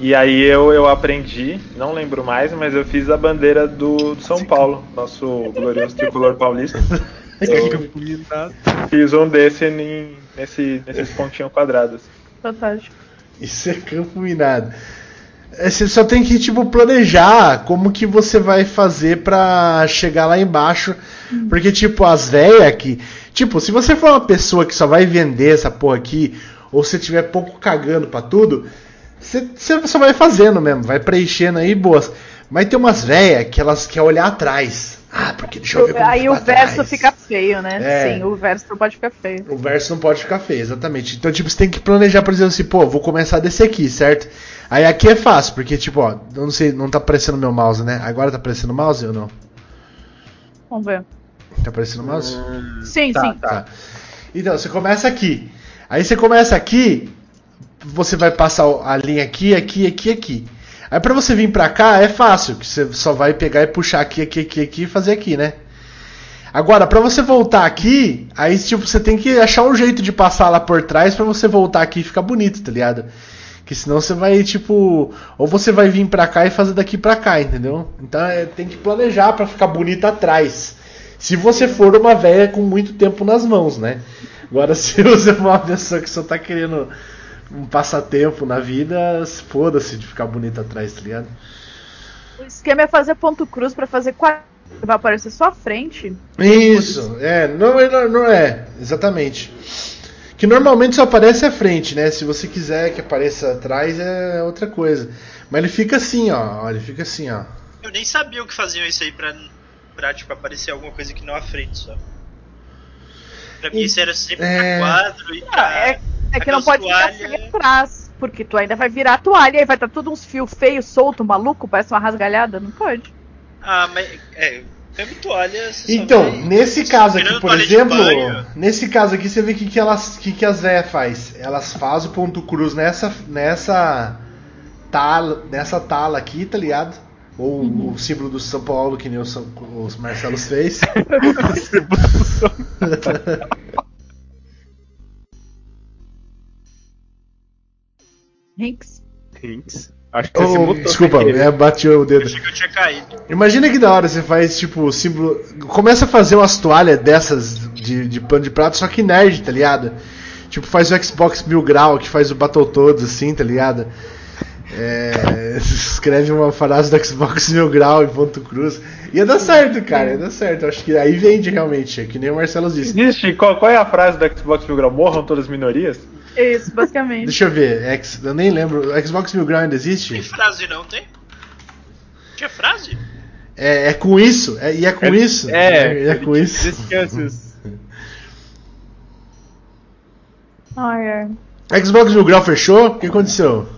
e aí eu, eu aprendi, não lembro mais, mas eu fiz a bandeira do, do São Paulo, nosso glorioso tricolor paulista. Eu Comunidade. fiz um desse em- nesse, nesses pontinhos quadrados. Fantástico. Isso é campo minado. É, Você só tem que tipo planejar como que você vai fazer pra chegar lá embaixo, porque tipo as velhas aqui, tipo, se você for uma pessoa que só vai vender essa porra aqui, ou se tiver pouco cagando pra tudo, você só vai fazendo mesmo, vai preenchendo aí boas. Mas tem umas velhas que elas querem olhar atrás. Ah, porque deixa eu ver como Aí o verso atrás. fica feio, né? É. Sim, o verso não pode ficar feio. O verso não pode ficar feio, exatamente. Então, tipo, você tem que planejar, por exemplo, assim, pô, vou começar desse aqui, certo? Aí aqui é fácil, porque, tipo, ó, eu não sei, não tá aparecendo meu mouse, né? Agora tá aparecendo o mouse ou não? Vamos ver. Tá aparecendo o mouse? Sim, Tá, sim. tá. Então, você começa aqui. Aí você começa aqui, você vai passar a linha aqui, aqui, aqui, aqui. Aí pra você vir pra cá é fácil, que você só vai pegar e puxar aqui, aqui, aqui, aqui e fazer aqui, né? Agora, pra você voltar aqui, aí tipo, você tem que achar um jeito de passar lá por trás pra você voltar aqui e ficar bonito, tá ligado? Que senão você vai, tipo, ou você vai vir pra cá e fazer daqui pra cá, entendeu? Então é, tem que planejar pra ficar bonito atrás. Se você for uma velha com muito tempo nas mãos, né? Agora, se você for uma pessoa que só tá querendo um passatempo na vida, foda-se de ficar bonito atrás, tá ligado? O esquema é fazer ponto cruz pra fazer quadro. Vai aparecer só a frente. Isso, é, não, é- não, não é, exatamente. Que normalmente só aparece a frente, né? Se você quiser que apareça atrás é outra coisa. Mas ele fica assim, ó, ó, ele fica assim, ó. Eu nem sabia o que faziam isso aí pra, pra tipo, aparecer alguma coisa aqui na frente só. Pra mim isso era sempre é. pra quadro e Ah, pra. é, é que não pode ficar toalha- feio atrás. Porque tu ainda vai virar a toalha e aí vai estar tudo uns fios feios, solto, maluco, parece uma rasgalhada. Não pode. Ah, mas. É, mesmo toalha. você só Então, vai- nesse caso aqui, por toalha exemplo, nesse caso aqui você vê o que, que, elas, que, que as velhas faz. Elas fazem o ponto cruz nessa nessa tala, nessa tala aqui, tá ligado? Ou o símbolo do São Paulo, que nem o, São, o Marcelos fez. Rinks. Hinks. Acho que você Oh, desculpa, é, bateu o Eu dedo. achei que eu tinha caído. Imagina que da hora você faz, tipo, símbolo. Começa a fazer umas toalhas dessas de, de pano de prato, só que nerd, tá ligado? Tipo, faz o Xbox Mil Grau, que faz o Battletoads, assim, tá ligado? É, escreve uma frase do Xbox Mil Grau em ponto cruz. Ia dar certo, cara, ia dar certo. Acho que aí vende realmente, é que nem o Marcelo disse. Existe? Qual, qual é a frase do Xbox Mil Grau? Morram todas as minorias? Isso, basicamente. Deixa eu ver, X, eu nem lembro. Xbox Mil Grau ainda Tem existe? frase não, tem? Tinha frase? É, é com isso? É, e é com isso? É, é, com isso. Esquece Ai, ai. Xbox Mil Grau fechou? O que aconteceu?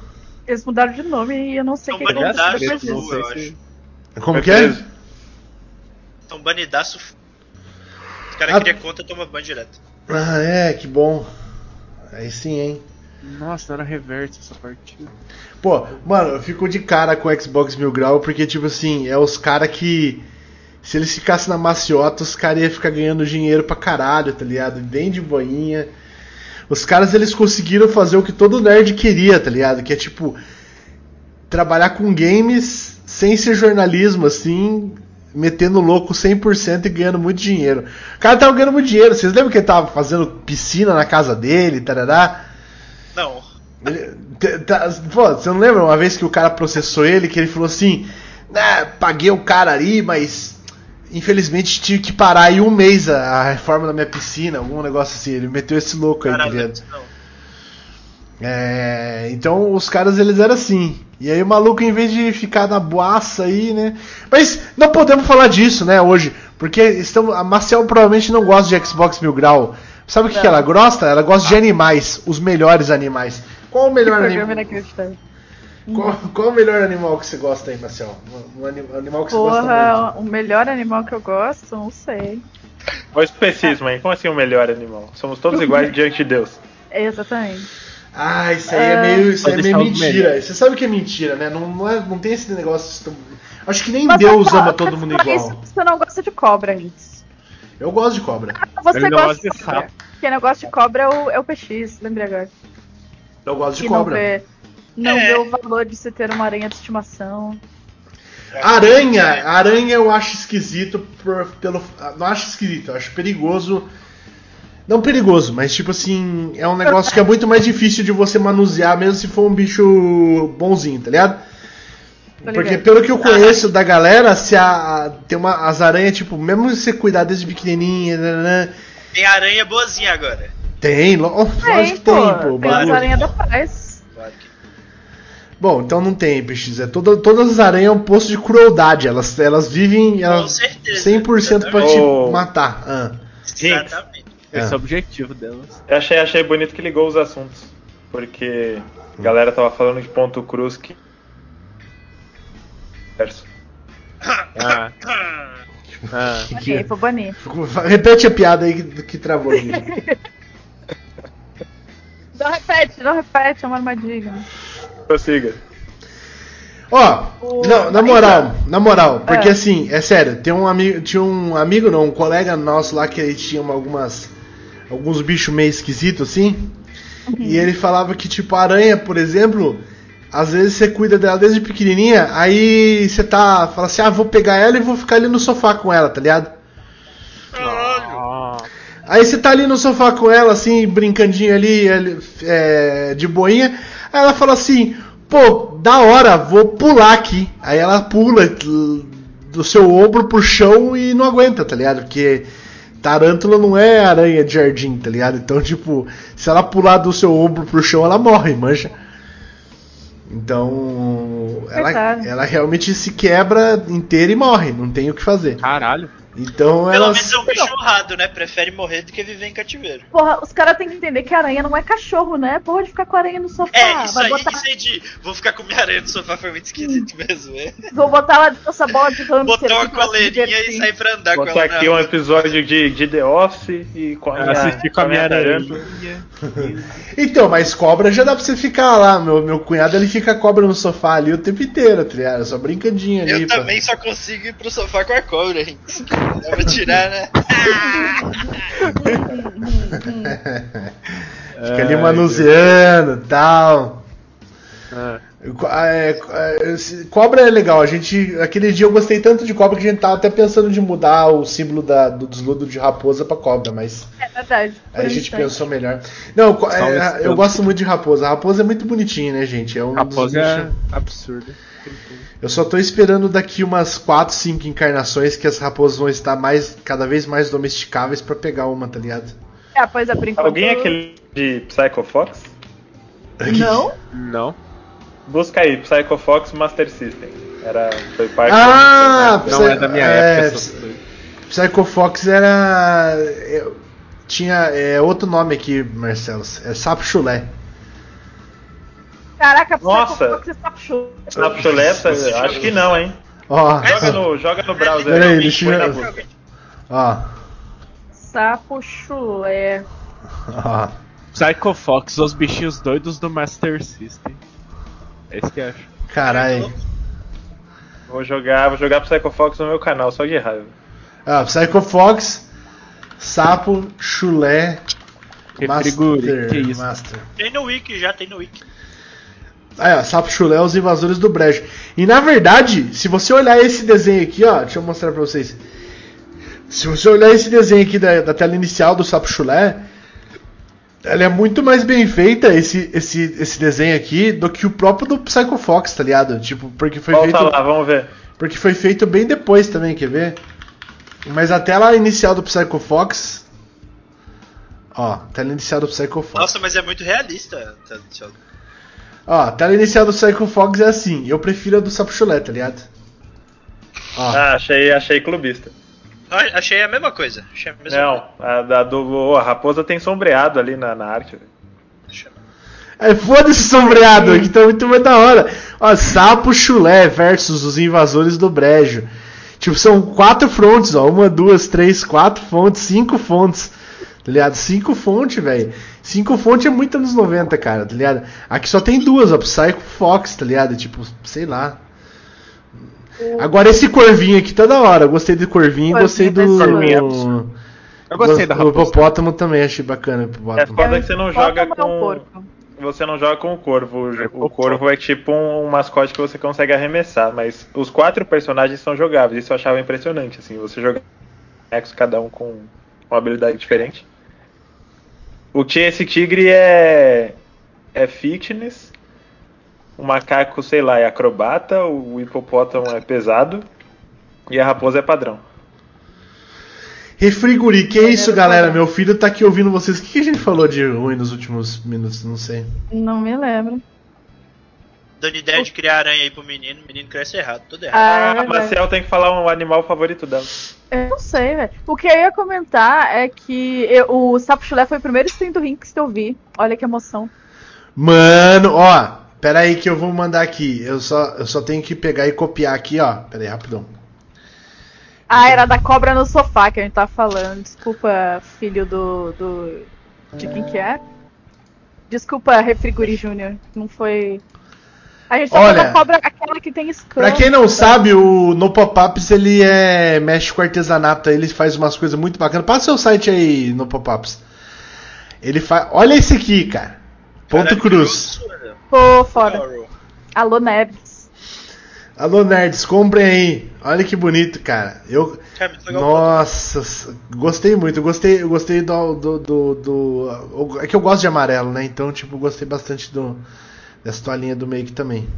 Eles mudaram de nome e eu não sei o que aconteceu depois disso. eu acho. Como Foi que é? preso. Então banidaço. Os caras Ah. criam conta e tomam ban direto. Ah, é, que bom. Aí sim, hein? Nossa, era reverso essa partida. Pô, mano, eu fico de cara com o Xbox Mil Grau porque, tipo assim, é os caras que. Se eles ficassem na maciota, os caras iam ficar ganhando dinheiro pra caralho, tá ligado? Bem de boinha. Os caras, eles conseguiram fazer o que todo nerd queria, tá ligado? Que é, tipo, trabalhar com games sem ser jornalismo, assim, metendo louco 100% e ganhando muito dinheiro. O cara tava ganhando muito dinheiro. Vocês lembram que ele tava fazendo piscina na casa dele, tarará? Não. Ele- tá- pô, você não lembra uma vez que o cara processou ele, que ele falou assim, né, paguei o cara ali, mas infelizmente tive que parar aí um mês a, a reforma da minha piscina, algum negócio assim, ele meteu esse louco aí, tá Caralho, ligado? não. É, então os caras eles eram assim. E aí o maluco, em vez de ficar na boaça aí, né? Mas não podemos falar disso, né, hoje. Porque estamos, a Marcel provavelmente não gosta de Xbox Mil Grau. Sabe o que, que ela gosta? Ela gosta de animais, os melhores animais. Qual o melhor animal? inacreditável. Qual, qual o melhor animal que você gosta aí, Marcel? Um, um ani- animal que você gosta Porra, muito. o melhor animal que eu gosto, não sei. Olha o especismo, hein? Como assim o melhor animal? Somos todos iguais diante de Deus. É, exatamente. Ah, isso aí é meio, isso é meio mentira. Você sabe que é mentira, né? Não, não, é- não tem esse negócio. Acho que nem Mas Deus você- ama todo mundo você- igual. Você não gosta de cobra, gente. Eu gosto de cobra. Você Ele não gosta de de cobra. sapo. Quem não gosta de cobra é o, é o PX, lembrei agora. Eu gosto de que não cobra. vê, não É. vê o valor de se ter uma aranha de estimação. Aranha, aranha eu acho esquisito por, pelo. Não acho esquisito, eu acho perigoso. Não perigoso, mas tipo assim, é um negócio que é muito mais difícil de você manusear, mesmo se for um bicho bonzinho, tá ligado? Porque pelo que eu conheço da galera, se a, a- tem uma, as aranhas, tipo, mesmo se você cuidar desde pequenininha, nananã, Tem aranha boazinha agora. tem, lo- oh, lógico que tem, pô. tem as aranhas da paz. Claro que. Bom, então não tem, PX. É toda, todas as aranhas é um posto de crueldade. Elas, elas vivem Com elas, certeza. 100% pra te matar. Ah. Exatamente. Esse É. é o objetivo delas. Eu achei, achei bonito que ligou os assuntos. Porque a galera tava falando de ponto cruz que. Verso. Ah, ah. Que que Ok, é? vou banir. Ficou- Repete a piada aí que, que travou aqui. Não repete, não repete, é uma armadilha. Prossiga. Ó, O- não, na moral, na moral, porque É. assim, é sério, tem um amigo, tinha um amigo não, um colega nosso lá que ele tinha uma- algumas alguns bichos meio esquisitos assim, e ele falava que tipo a aranha, por exemplo, às vezes você cuida dela desde pequenininha, aí você tá, fala assim: "Ah, vou pegar ela e vou ficar ali no sofá com ela", tá ligado? Ah, Aí você tá ali no sofá com ela, assim, brincandinho ali, ali, é, de boinha. Aí ela fala assim: pô, da hora, vou pular aqui. Aí ela pula do seu ombro pro chão e não aguenta, tá ligado? Porque tarântula não é aranha de jardim, tá ligado? Então, tipo, se ela pular do seu ombro pro chão, ela morre, mancha. Então, ela, ela realmente se quebra inteira e morre, não tem o que fazer. caralho. Então Pelo ela. menos é um bicho honrado, né? Prefere morrer do que viver em cativeiro. Porra, os caras têm que entender que aranha não é cachorro, né? Porra de ficar com a aranha no sofá. É, isso Vai aí, botar, isso aí de vou ficar com minha aranha no sofá foi muito esquisito mesmo, é. Vou botar ela de essa bola de hamster. Botar uma pra coleirinha e sair pra andar com Botar ela. aqui na um episódio de, de The Office e com a minha, Assistir com a minha aranha. Então, mas cobra já dá pra você ficar lá. Meu, meu cunhado ele fica cobra no sofá ali o tempo inteiro, tá ligado? Só brincadinha ali. Eu pô. também só consigo ir pro sofá com a cobra, gente. Dá pra tirar, né? Fica ali manuseando e tal. Ah, É, é, cobra é legal. A gente, aquele dia eu gostei tanto de cobra que a gente tava até pensando de mudar o símbolo da- do desludo de raposa pra cobra, mas É verdade. aí a gente instante. pensou melhor. Não, é, eu gosto muito de raposa. A raposa é muito bonitinha, né, gente? É um dos Raposa é bichos- absurdo. Eu só tô esperando daqui umas 4, 5 encarnações que as raposas vão estar mais, cada vez mais domesticáveis pra pegar uma, tá ligado? É, pois é, por enquanto. Alguém aquele de Psycho Fox? Não? Não. Busca aí, Psycho Fox Master System. Era, foi parte Ah, da Não Psy- é da minha é, época. Psycho Fox era. é, tinha é, outro nome aqui, Marcelo. É Sapo Chulé. Caraca, Nossa. Psycho Fox é sapo show. Sapo Chuleta? Acho que não, hein? Ó, Joga no, joga no browser Peraí, aí, deixa eu- na busca. ó, Sapo chulé. ó. Psycho Fox, os bichinhos doidos do Master System. É isso que eu acho. Caralho. Vou jogar, vou jogar Psycho Fox no meu canal, só de raiva. Ah, Psycho Fox, Sapo Chulé, Master. que isso? Master. Tem no Wiki, já tem no Wiki. Aí, ó, Sapo Chulé, os invasores do brejo. E na verdade, se você olhar esse desenho aqui, ó, deixa eu mostrar pra vocês. Se você olhar esse desenho aqui da, da tela inicial do Sapo Chulé, ela é muito mais bem feita, esse, esse, esse desenho aqui, do que o próprio do Psycho Fox, tá ligado? Tipo, porque foi Volta feito. lá, vamos ver. Porque foi feito bem depois também, quer ver? Mas a tela inicial do Psycho Fox. Ó, tela inicial do Psycho Fox. Nossa, mas é muito realista. tá, tio. Ó, a tela inicial do Psycho Fox é assim. Eu prefiro a do Sapo Chulé, tá ligado? Ó, Ah, achei, achei clubista. Ah, Achei a mesma coisa. Achei a mesma Não, a, da do, oh, a raposa tem sombreado ali na, na arte. velho. coisa. é foda-se sombreado, aqui tá muito mais da hora. Ó, Sapo Chulé versus os invasores do Brejo. Tipo, são quatro frontes, ó. Uma, duas, três, quatro fontes, cinco fontes. Tá ligado? Cinco fontes, velho. Cinco fontes é muito anos 90, cara, tá ligado? Aqui só tem duas, ó. Psycho Fox, tá ligado? Tipo, sei lá. Agora esse corvinho aqui tá da hora. Eu Gostei do corvinho, Corvinho gostei do. Corvinho Eu gostei da O hipopótamo também achei bacana. o É hipopótamo. foda que você não joga Hipopótamo é com. Você não joga com o corvo. É O, corvo é tipo um, mascote que você consegue arremessar, mas os quatro personagens são jogáveis. Isso eu achava impressionante, assim. Você joga bonecos, cada um com uma habilidade diferente. O esse tigre é é fitness. O macaco, sei lá, é acrobata. O hipopótamo é pesado. E a raposa é padrão. Refriguri, que isso, Maneiro, galera? Meu filho tá aqui ouvindo vocês. O que a gente falou de ruim nos últimos minutos? Não sei. Não me lembro. Dando ideia de criar aranha aí pro menino, o menino cresce errado, tudo errado. Ah, Ah. Marcel tem que falar um animal favorito dela. Eu não sei, velho. O que eu ia comentar é que eu- o Sapo Chulé foi o primeiro stream do Rinks que eu vi. Olha que emoção. Mano, ó. Pera aí que eu vou mandar aqui. Eu só, eu só tenho que pegar e copiar aqui, ó. Pera aí, rapidão. Ah, era da cobra no sofá que a gente tava falando. Desculpa, filho do. do... De quem que é? Desculpa, Refriguri Júnior. Não foi. A gente tá Olha, cobra, aquela que tem escama. Pra quem não sabe, o No Pop-Ups ele é mexe com artesanato, aí ele faz umas coisas muito bacanas. Passa seu site aí no Pop-Ups. Ele faz. Olha esse aqui, cara. Ponto Caralho, Cruz. grosso, Pô, fora. Alô, Nerds. Alô, nerds, comprem aí. Olha que bonito, cara. Eu. Legal. Nossa, gostei muito. Eu gostei, eu gostei do, do, do, do- É que eu gosto de amarelo, né? Então, tipo, gostei bastante do, dessa toalhinha do make também.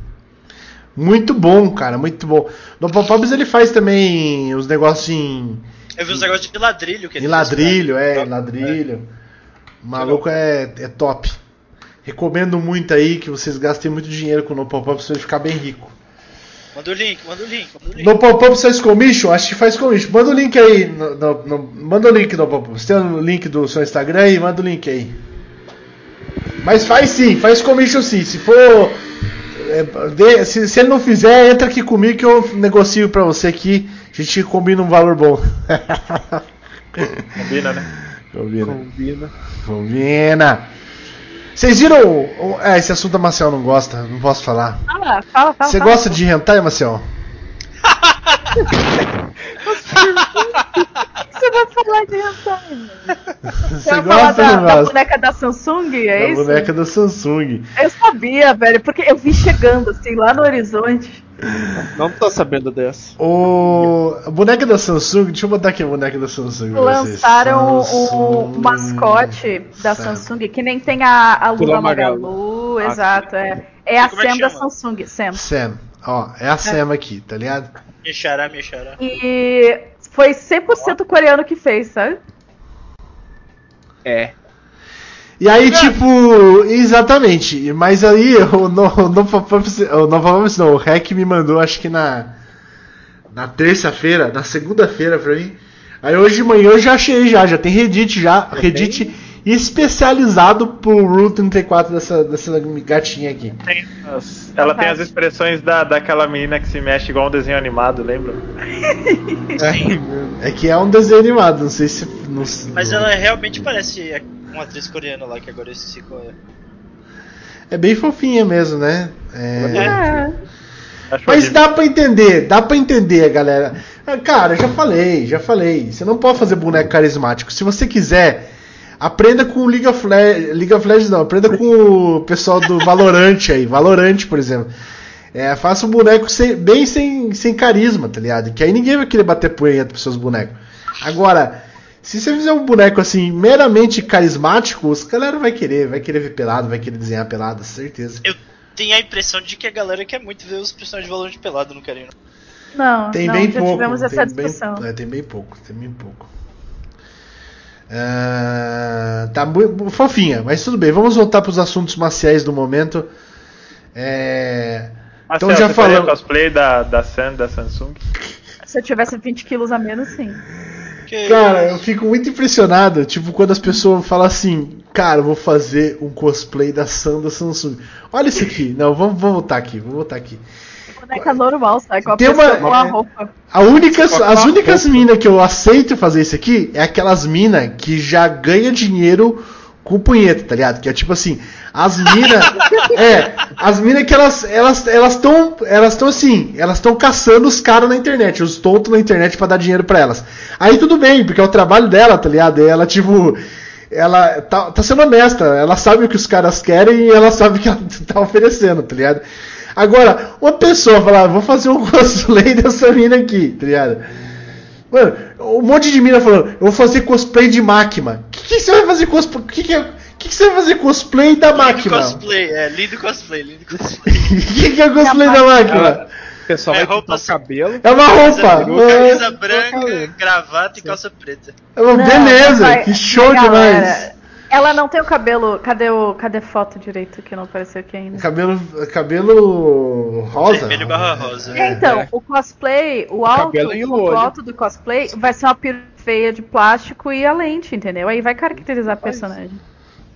Muito bom, cara, muito bom. No Pop-Ups ele faz também os negócios em, Eu vi uns negócios de ladrilho que em ele fez, ladrilho, cara. é, em ladrilho. O maluco é, é top. Recomendo muito aí que vocês gastem muito dinheiro com o No Pop-Ups pra ele ficar bem rico. Manda o link, manda o link, manda o link. No pop-up faz commission? Acho que faz commission. Manda o link aí. No, no- no- manda o link no pop-up. Você tem o link do seu Instagram aí? Manda o link aí. Mas faz sim, faz commission sim. Se for. é, se, se ele não fizer, entra aqui comigo que eu negocio pra você aqui. A gente combina um valor bom. Combina, né? combina. Combina. Combina. Vocês viram. É, esse assunto a Marcel não gosta, não posso falar. Fala, fala, fala. Você fala. gosta de hentai, Marcel? O que você você vai falar de hentai? Você vai falar da, da boneca da Samsung, é Da isso? boneca da Samsung. Eu sabia, velho, porque eu vi chegando assim lá no horizonte. Não tô sabendo dessa. O... A boneca da Samsung, deixa eu botar aqui a boneca da Samsung. pra vocês. Lançaram o, Samsung, o mascote da Sam. Samsung, que nem tem a, a Lula Lula Magalu. Magalu, Ah, exato, é. É a é Sam da chama? Samsung, Sam. Sam. Ó, é a Sam aqui, tá ligado? Me xará, me xará. E foi 100% coreano que fez, sabe? É. E aí, tipo, exatamente. Mas aí, o No- o Nova Pumps, o Nova Pumps não, o Hack me mandou, acho que na na terça-feira, na segunda-feira pra mim. Aí hoje de manhã eu já achei já, já tem Reddit já, Reddit especializado pro Rule 34 dessa, dessa gatinha aqui. Tem as- ela tem as expressões da, daquela menina que se mexe igual um desenho animado, lembra? É que é um desenho animado, não sei se. Não, Mas não- ela realmente parece uma atriz coreana lá, que agora eu esqueci qual é. É bem fofinha mesmo, né? É... É. Mas dá pra entender, dá pra entender, galera. Ah, Cara, já falei, já falei. Você não pode fazer boneco carismático. Se você quiser, aprenda com o League of Legends. League of Legends não, aprenda com o pessoal do Valorant aí. Valorant, por exemplo. É, faça um boneco sem- bem sem, sem carisma, tá ligado? Que aí ninguém vai querer bater punheta pros seus bonecos. Agora, se você fizer um boneco assim, meramente carismático, os galera vai querer, vai querer ver pelado, vai querer desenhar pelado, certeza. Eu tenho a impressão de que a galera quer muito ver os personagens de Valorant pelado no carinho. Não, Tem não, bem já pouco. tivemos essa tem bem- discussão. é, tem bem pouco, tem bem pouco. Ah, tá muito fofinha, mas tudo bem. Vamos voltar para os assuntos maciais do momento. É, então Marcelo, já você faria falamos. cosplay da, da Sam, da Samsung? Se eu tivesse 20 quilos a menos, sim. Que Cara, eu fico muito impressionado, tipo, quando as pessoas falam assim, cara, eu vou fazer um cosplay da Sam da Samsung. Olha isso aqui. Não, vamos, vamos voltar aqui, vamos voltar aqui. Boneca normal, sabe? Com a Tem pessoa uma- com a roupa. A única, as únicas minas que eu aceito fazer isso aqui é aquelas minas que já ganha dinheiro com punheta, tá ligado? Que é tipo assim, as minas. é, as minas que elas elas elas estão elas estão assim, elas estão caçando os caras na internet, os tontos na internet pra dar dinheiro pra elas. Aí tudo bem, porque é o trabalho dela, tá ligado? E ela tipo ela tá, tá sendo honesta, ela sabe o que os caras querem e ela sabe o que ela tá oferecendo, tá ligado? Agora, uma pessoa falar, vou fazer um cosplay dessa mina aqui, tá ligado? Mano, um monte de mina falando, eu vou fazer cosplay de máquina. O que, que você vai fazer cosplay? O que, que, é- que, que você vai fazer cosplay da Lindo máquina? cosplay, é, lindo cosplay, lindo cosplay. O que, que é cosplay da máquina? Pessoal É vai roupa pintar cabelo. É uma roupa. Camisa, é- camisa branca, gravata e calça preta. é uma Não, beleza, vai- que show demais. galera. Ela não tem o cabelo. Cadê o. Cadê foto direito que não apareceu aqui ainda? Cabelo, cabelo rosa. Vermelho barra rosa. É, então, o cosplay, o, alto, e o o olho. alto do cosplay vai ser uma peruca feia de plástico e a lente, entendeu? Aí vai caracterizar a personagem.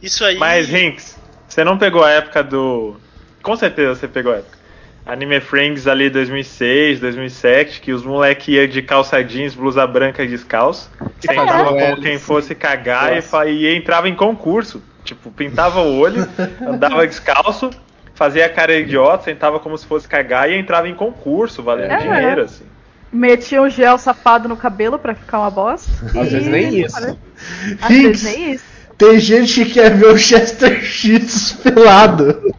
Isso aí. Mas, Rinks, você não pegou a época do. Com certeza você pegou a época. Anime Friends ali 2006, 2007, que os moleque iam de calça jeans, blusa branca e descalço. Sentava É. como quem fosse cagar e, Nossa. e entrava em concurso. Tipo, pintava o olho, andava descalço, fazia cara idiota, sentava como se fosse cagar e entrava em concurso, valendo É. dinheiro, assim. Metia um gel safado no cabelo pra ficar uma bosta. Às vezes nem isso. Às vezes nem isso. Tem gente que quer ver o Chester Cheats pelado.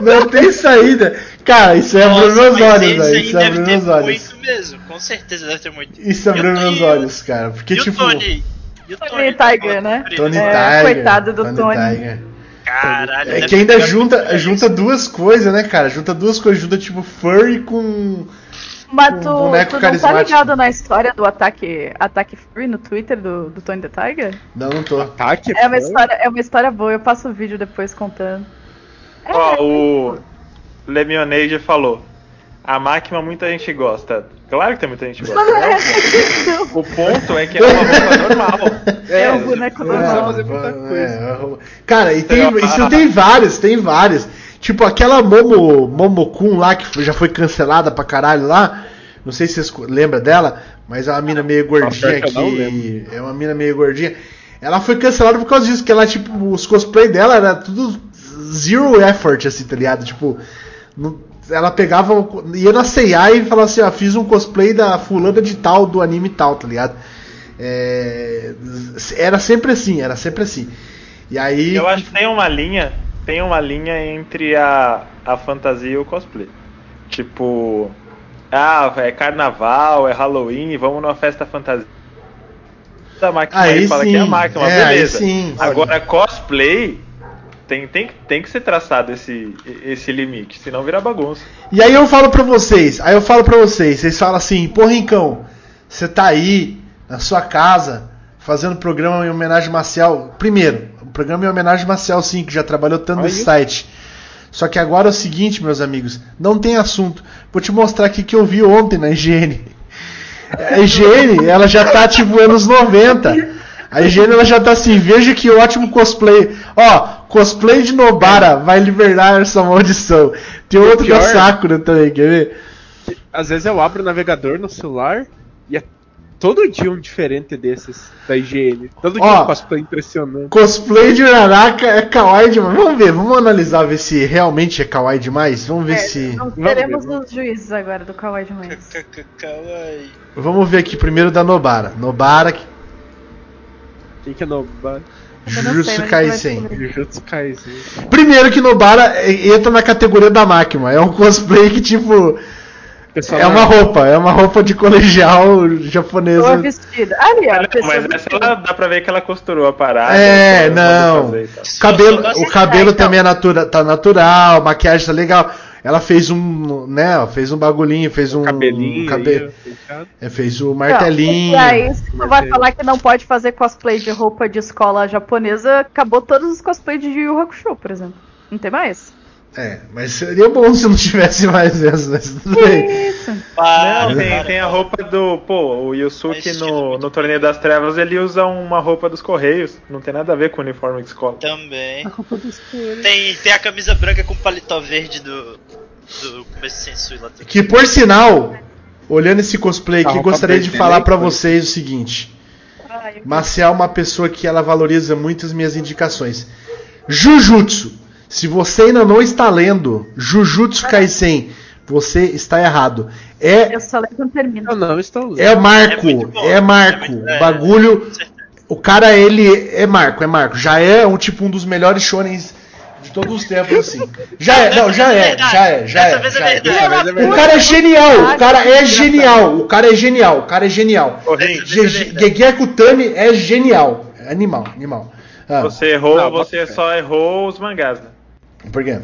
Não tem saída. Cara, isso é abrir Nossa, meus mas olhos, velho. aí Isso é deve abrir ter meus olhos. muito mesmo. Com certeza deve ter muito. Isso abriu E o- meus olhos, cara. Porque, E o tipo. Tony? E o Tony Tony Tiger, né? Tony É, Tiger. coitado do Tony. Tiger. Caralho. É que ainda junta, junta duas coisas, né, cara? Junta duas coisas. Junta, tipo, furry com. Mas Um tu, boneco tu não tá ligado na história do ataque, ataque Free no Twitter do, do Tony the Tiger? Não, não tô. Ataque? É uma, história, é uma história boa, eu passo o vídeo depois contando. É, Ó, o Lemonade falou. A máquina muita gente gosta. Claro que tem muita gente que gosta. É né? O ponto é que é uma roupa normal. É um boneco normal. fazer muita coisa. é, cara, e tem, isso tem vários, tem vários. Tipo aquela Momo, Momokun lá, que já foi cancelada pra caralho lá. Não sei se vocês lembram dela, mas é uma mina meio gordinha que. É uma mina meio gordinha. Ela foi cancelada por causa disso, que ela, tipo, os cosplay dela era tudo zero effort, assim, tá ligado? Tipo, não- ela pegava, ia na C&A e falava assim, ó, fiz um cosplay da fulana de tal, do anime tal, tá ligado? É, era sempre assim, era sempre assim. E aí. Eu acho que tem uma linha, tem uma linha entre a, a fantasia e o cosplay. Tipo, ah, é carnaval, é Halloween, vamos numa festa fantasia. Da máquina Aí aí fala sim, que é a máquina, é, beleza. sim. Agora cosplay tem, tem, tem que ser traçado esse, esse limite, senão vira bagunça. E aí eu falo pra vocês, aí eu falo pra vocês, vocês falam assim, pô Rincão, você tá aí na sua casa fazendo programa em homenagem a Marcial. Primeiro, programa em homenagem a Marcial sim, que já trabalhou tanto nesse Aí. site. Só que agora é o seguinte, meus amigos, não tem assunto. Vou te mostrar aqui que eu vi ontem na higiene. A higiene, ela já tá tipo anos 90. A higiene ela já tá assim, veja que ótimo cosplay. Ó, cosplay de Nobara vai liberar essa maldição. Tem outro da Sakura também, quer ver? Às vezes eu abro o navegador no celular e é todo dia um diferente desses da IGN. Todo dia Ó. um cosplay impressionante. Cosplay de Uraraka é kawaii demais. Vamos ver, vamos analisar, ver se realmente é kawaii demais. Vamos ver É, se. Não teremos ver, os juízes agora do Kawaii de Mães. Kawaii. Vamos ver aqui primeiro da Nobara. Nobara, Quem que é no Eu não sei, Jujutsu mas a Kaisen. Jujutsu Kaisen? Primeiro que Nobara é- entra na categoria da máquina. É um cosplay que, tipo, Pessoal, é uma roupa. É uma roupa de colegial japonesa. vestida. Ali, ó. Não, mas essa ela dá pra ver que ela costurou a parada. É, não. fazer. O cabelo, o cabelo então. também é natura, tá natural, maquiagem tá legal. Ela fez um, né, fez um bagulhinho, fez um cabelinho. cabe- aí, é, fez o Não, martelinho. E aí, se tu vai falar que não pode fazer cosplay de roupa de escola japonesa, acabou todos os cosplays de Yu Yu Hakusho, por exemplo. Não tem mais? É, mas seria bom se não tivesse mais essa, mas tudo bem. Isso. Para, Não, tem, para, tem a para. roupa do. Pô, o Yusuke no, no Torneio das Trevas ele usa uma roupa dos Correios. Não tem nada a ver com o uniforme de escola. Também. A roupa dos coelhos. Tem, tem a camisa branca com paletó verde do. Do começo Sensui lá também. Que por sinal, olhando esse cosplay A aqui, gostaria de falar foi. vocês o seguinte. Ai, Marcial é uma pessoa que ela valoriza muito as minhas indicações. Jujutsu. Se você ainda não está lendo Jujutsu Kaisen, você está errado. É eu só lembro quando termina. Eu não estou lendo. é marco, É é marco. é muito- é, Bagulho, certeza. o cara ele é marco, é marco. Já é um tipo um dos melhores shonens de todos os tempos assim. Já é, não, já é, já é, já Dessa é. vez é já é. verdade. O cara é genial, o cara é genial, o cara é genial, o cara é genial. Dessa vez é é genial. É Animal, animal. Ah, Você errou, Não, você só errou os mangás, né? Por quê?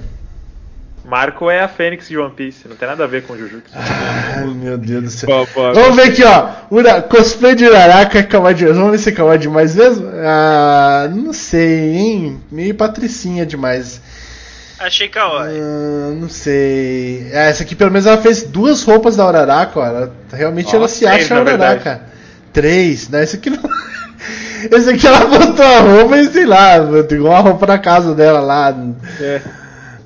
Marco é a Fênix de One Piece, não tem nada a ver com Jujutsu. Ai, meu Deus do céu. Boa, boa. Vamos ver aqui, ó. Ura, cosplay de Uraraka é kawaii demais. Vamos ver se é kawaii demais mesmo? Ah, não sei, hein? Meio patricinha demais. Achei kawaii. Ah, não sei. Ah, essa aqui pelo menos ela fez duas roupas da Uraraka, ó. Ela, realmente ela Nossa, se três, acha na Uraraka. Três, né? Esse aqui não. Esse aqui ela botou a roupa e sei lá, igual a roupa da casa dela lá. É.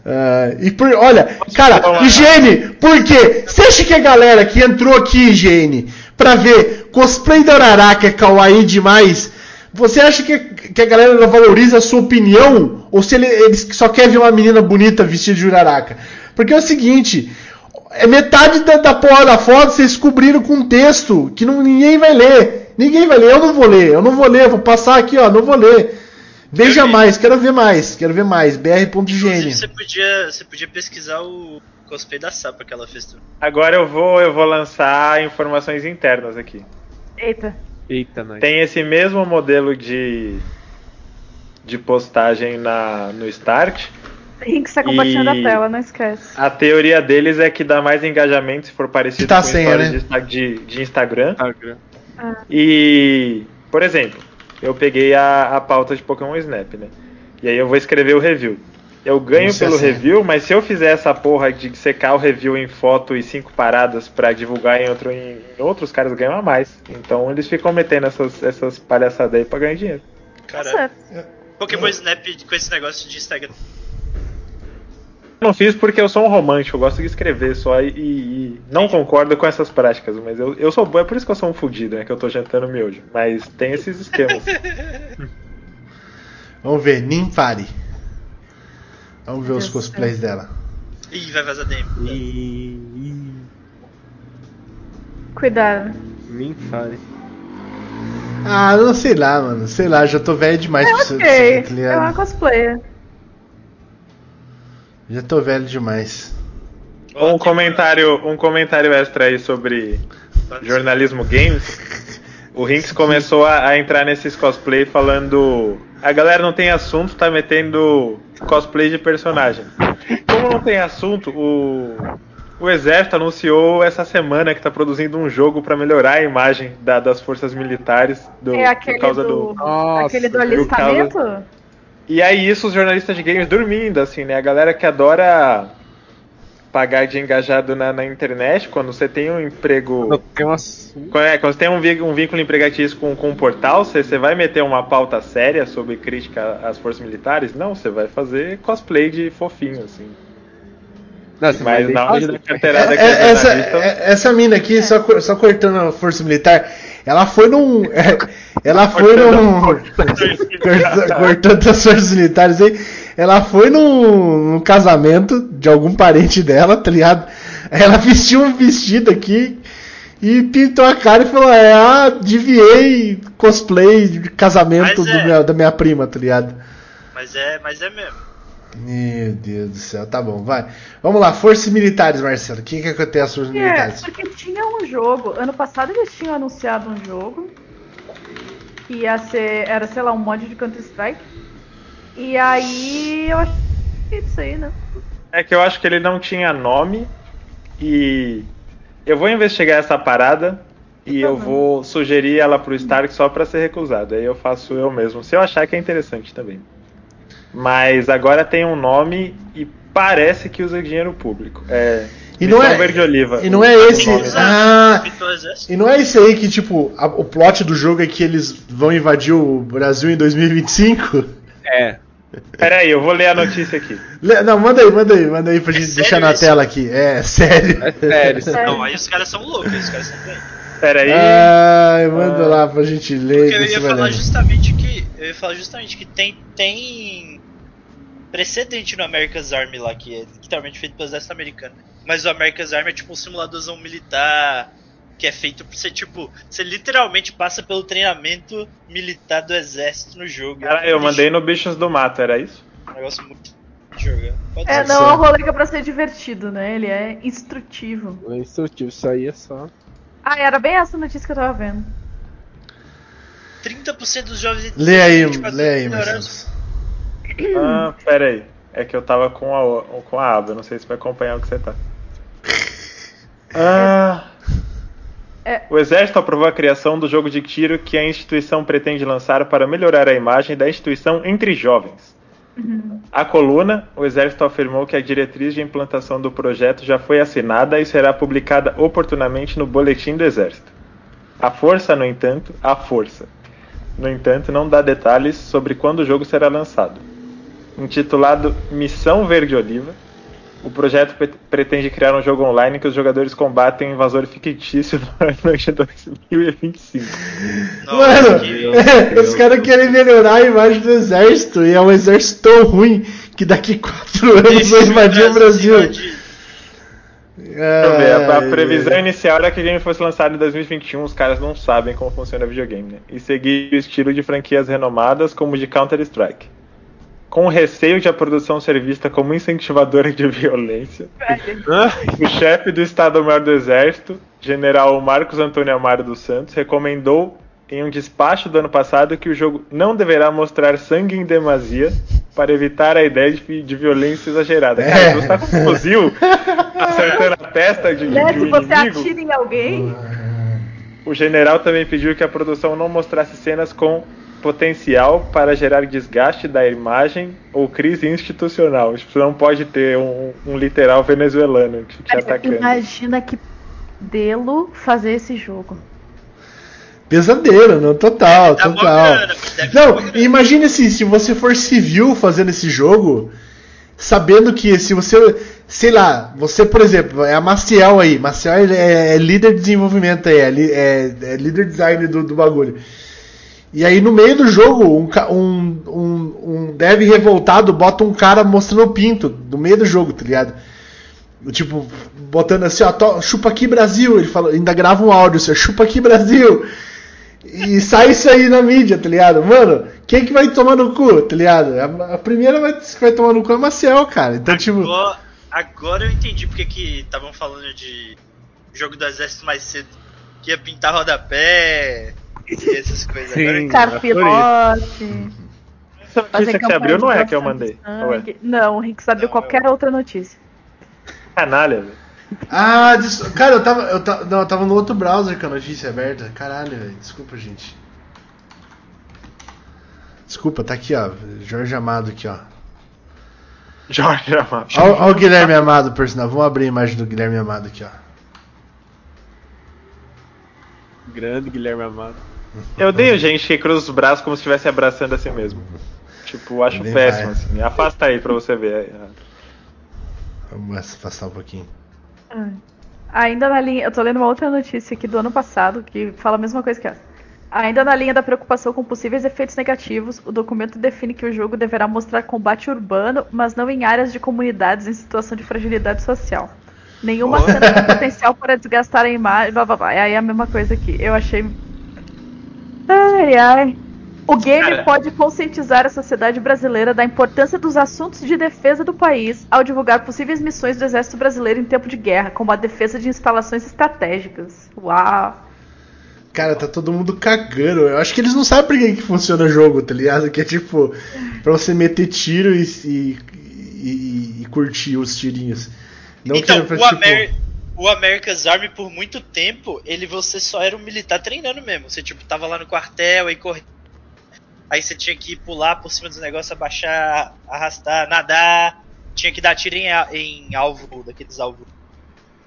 Ah, e por, olha, cara, higiene, por quê? Você acha que a galera que entrou aqui, higiene, pra ver cosplay da Uraraka é kawaii demais? Você acha que, que a galera não valoriza a sua opinião? Ou se ele, eles só querem ver uma menina bonita vestida de Uraraka? Porque é o seguinte, é metade da, da porra da foto vocês cobriram com um texto que não, ninguém vai ler. Ninguém vai ler, eu não vou ler, eu não vou ler, vou passar aqui, ó, não vou ler. Veja mais, quero ver mais, quero ver mais. Inclusive, você podia, você podia pesquisar o cosplay da Sapa que ela fez tudo. Agora eu vou, eu vou lançar informações internas aqui. Eita. Eita, nós. Tem esse mesmo modelo de de postagem na no Start. Tem que ser compartilhando E- a tela, não esquece. A teoria deles é que dá mais engajamento se for parecido Tá com senha, histórias né? de, de, Instagram. Instagram. E, por exemplo, eu peguei a, a pauta de Pokémon Snap, né? E aí eu vou escrever o review. Eu ganho Você pelo acerta. review, mas se eu fizer essa porra de secar o review em foto e cinco paradas pra divulgar em, outro, em, em outros, caras ganham a mais. Então eles ficam metendo essas, essas palhaçadas aí pra ganhar dinheiro. Tá Caralho. certo. Pokémon Snap com esse negócio de Instagram. Eu não fiz porque eu sou um romântico, eu gosto de escrever só e, e não concordo com essas práticas, mas eu, eu sou bom, é por isso que eu sou um fudido, né? Que eu tô jantando miojo. Mas tem esses esquemas. Vamos ver, Ninfari. Vamos ver os cosplays dela. Ih, vai vazar DM. E. Cuidado. Fale. Ah, não sei lá, mano. Sei lá, já tô velho demais É pra isso, ok. tá É uma cosplayer. Já tô velho demais. Um comentário, um comentário extra aí sobre jornalismo games. O Rinks começou a, a entrar nesses cosplay falando. A galera não tem assunto, tá metendo cosplay de personagem. Como não tem assunto, o, o Exército anunciou essa semana que tá produzindo um jogo pra melhorar a imagem da- das forças militares do, É aquele por causa do, do. Nossa, aquele do alistamento? E aí isso os jornalistas de games dormindo, assim, né? A galera que adora pagar de engajado na, na internet, quando você tem um emprego. Não tem assunto. Quando, é, quando você tem um, vínculo- um vínculo empregatício com, com um portal, você, você vai meter uma pauta séria sobre crítica às forças militares? Não, você vai fazer cosplay de fofinho, assim. Não, você Mas na hora da carteirada É, que é é, essa, é- essa mina aqui, só, só cortando a força militar, ela foi num. é, ela foi num. corta- cortando as forças militares aí. Ela foi num, num casamento de algum parente dela, tá ligado? Ela vestiu um vestido aqui e pintou a cara e falou: É, ah, deviei cosplay de casamento é. meu- da minha prima, tá ligado? Mas é, mas é mesmo. Meu Deus do céu, tá bom, vai. Vamos lá, forças militares, Marcelo. O que, que acontece as forças É, militares? porque tinha um jogo. Ano passado eles tinham anunciado um jogo. Que ia ser. Era, sei lá, um mod de Counter-Strike. E aí eu achei isso aí, né? É que eu acho que ele não tinha nome e eu vou investigar essa parada e eu vou sugerir ela pro Stark só pra ser recusado. Aí eu faço eu mesmo, se eu achar que é interessante também. Mas agora tem um nome e parece que usa dinheiro público. É E não é- Verde Oliva. E não é esse. nome. Ah, Pintou o exército. e não é esse aí que, tipo, a- o plot do jogo é que eles vão invadir o Brasil em 2025? É. Pera aí, eu vou ler a notícia aqui. Não, manda aí, manda aí, manda aí pra É gente sério deixar na isso? tela aqui. É, sério. É sério. É. Não, aí os caras são loucos, os caras são bem. Pera aí. Ai, manda lá pra gente ler. Porque eu ia falar justamente que. Eu ia falar justamente que tem. tem precedente no America's Army lá, que é literalmente feito pelo exército americano. Mas o America's Army é tipo um simuladorzão militar que é feito pra você, tipo, você literalmente passa pelo treinamento militar do exército no jogo. Cara, eu mandei no Bichos do Mato, era isso? Um negócio muito de jogar. Pode É, não é um rolê que é pra ser divertido, né? Ele é instrutivo. É instrutivo, isso aí é só. Ah, era bem essa notícia que eu tava vendo. 30% dos jovens Lê aí, 24 lê aí, ignorantes. Ah, pera aí. É que eu tava com a, com a aba, não sei se vai acompanhar o que você tá. Ah. É. O Exército aprovou a criação do jogo de tiro que a instituição pretende lançar para melhorar a imagem da instituição entre jovens. A coluna, o Exército afirmou que a diretriz de implantação do projeto já foi assinada e será publicada oportunamente no Boletim do Exército. A Força, no entanto, a Força, no entanto, não dá detalhes sobre quando o jogo será lançado. Intitulado Missão Verde Oliva, o projeto pre- pretende criar um jogo online que os jogadores combatem um invasor fictício no ano de 2025. Nossa, Mano, que- os caras querem melhorar a imagem do exército e é um exército tão ruim que daqui quatro anos vai invadir o Brasil. invadir. Ver, a, a Ai, previsão ai. inicial era que o game fosse lançado em 2021, os caras não sabem como funciona videogame, né? E seguir o estilo de franquias renomadas como o de Counter-Strike. Com receio de a produção ser vista como incentivadora de violência, o chefe do Estado-Maior do Exército, general Marcos Antônio Amaro dos Santos, recomendou em um despacho do ano passado que o jogo não deverá mostrar sangue em demasia para evitar a ideia de, de violência exagerada. Cara, É. se você tá com um fuzil acertando a testa de, Né? de Se um você inimigo, atira em alguém, o general também pediu que a produção não mostrasse cenas com potencial para gerar desgaste da imagem ou crise institucional. Isso não pode ter um, um literal venezuelano te, te atacando. imagina que delo fazer esse jogo. Pesadelo, não, total, mó total. dar Não, imagine assim, se você for civil fazendo esse jogo, sabendo que se você, sei lá, você, por exemplo, é a Maciel aí, Maciel é, é líder de desenvolvimento aí, é, é- é líder design do, do bagulho. E aí no meio do jogo, um, um, um, um dev revoltado bota um cara mostrando o pinto no meio do jogo, tá ligado? Tipo, botando assim, ó, chupa aqui Brasil, ele fala, ainda grava um áudio assim, chupa aqui Brasil. E sai isso aí na mídia, tá ligado? Mano, quem que vai tomar no cu, tá ligado? A, a primeira vai, que vai tomar no cu é a Maciel, cara. Então, tipo. Agora, agora eu entendi porque que estavam falando de jogo do exército mais cedo. Que ia pintar rodapé e essas coisas. Sim. Entendi. Carpilote. Essa notícia que você abriu não é a que eu de mandei. É? sangue. Não, o Rick abriu Não, qualquer eu- outra notícia. Canalha, velho. Ah, des- cara, eu tava, eu, ta- não, eu tava no outro browser com a notícia aberta. Caralho, velho. Desculpa, gente. Desculpa, tá aqui, ó. Jorge Amado aqui, ó. Jorge Amado. Ó o Guilherme Amado, por sinal. Vamos abrir a imagem do Guilherme Amado aqui, ó. Grande Guilherme Amado. Eu odeio gente que cruza os braços como se estivesse abraçando a si mesmo. Tipo, acho Nem péssimo, vai. assim. Afasta aí pra você ver. Vamos afastar um pouquinho. Ainda na linha, eu tô lendo uma outra notícia aqui do ano passado que fala a mesma coisa que essa. Ainda na linha da preocupação com possíveis efeitos negativos, o documento define que o jogo deverá mostrar combate urbano, mas não em áreas de comunidades em situação de fragilidade social. Nenhuma cena tem potencial para desgastar a imagem, blá blá blá. Aí é a mesma coisa aqui. Eu achei. Ai ai. O game Cara. pode conscientizar a sociedade brasileira da importância dos assuntos de defesa do país ao divulgar possíveis missões do Exército Brasileiro em tempo de guerra, como a defesa de instalações estratégicas. Uau! Cara, tá todo mundo cagando. Eu acho que eles não sabem por que, que funciona o jogo, tá ligado? Que é tipo, pra você meter tiro e, e, e- e curtir os tirinhos. Não então, que é pra, o, tipo, Amer- o America's Army, por muito tempo, ele você só era um militar treinando mesmo. Você, tipo, tava lá no quartel e corria. Aí você tinha que pular por cima dos negócios, abaixar, arrastar, nadar. Tinha que dar tiro em, em alvo, daqueles alvos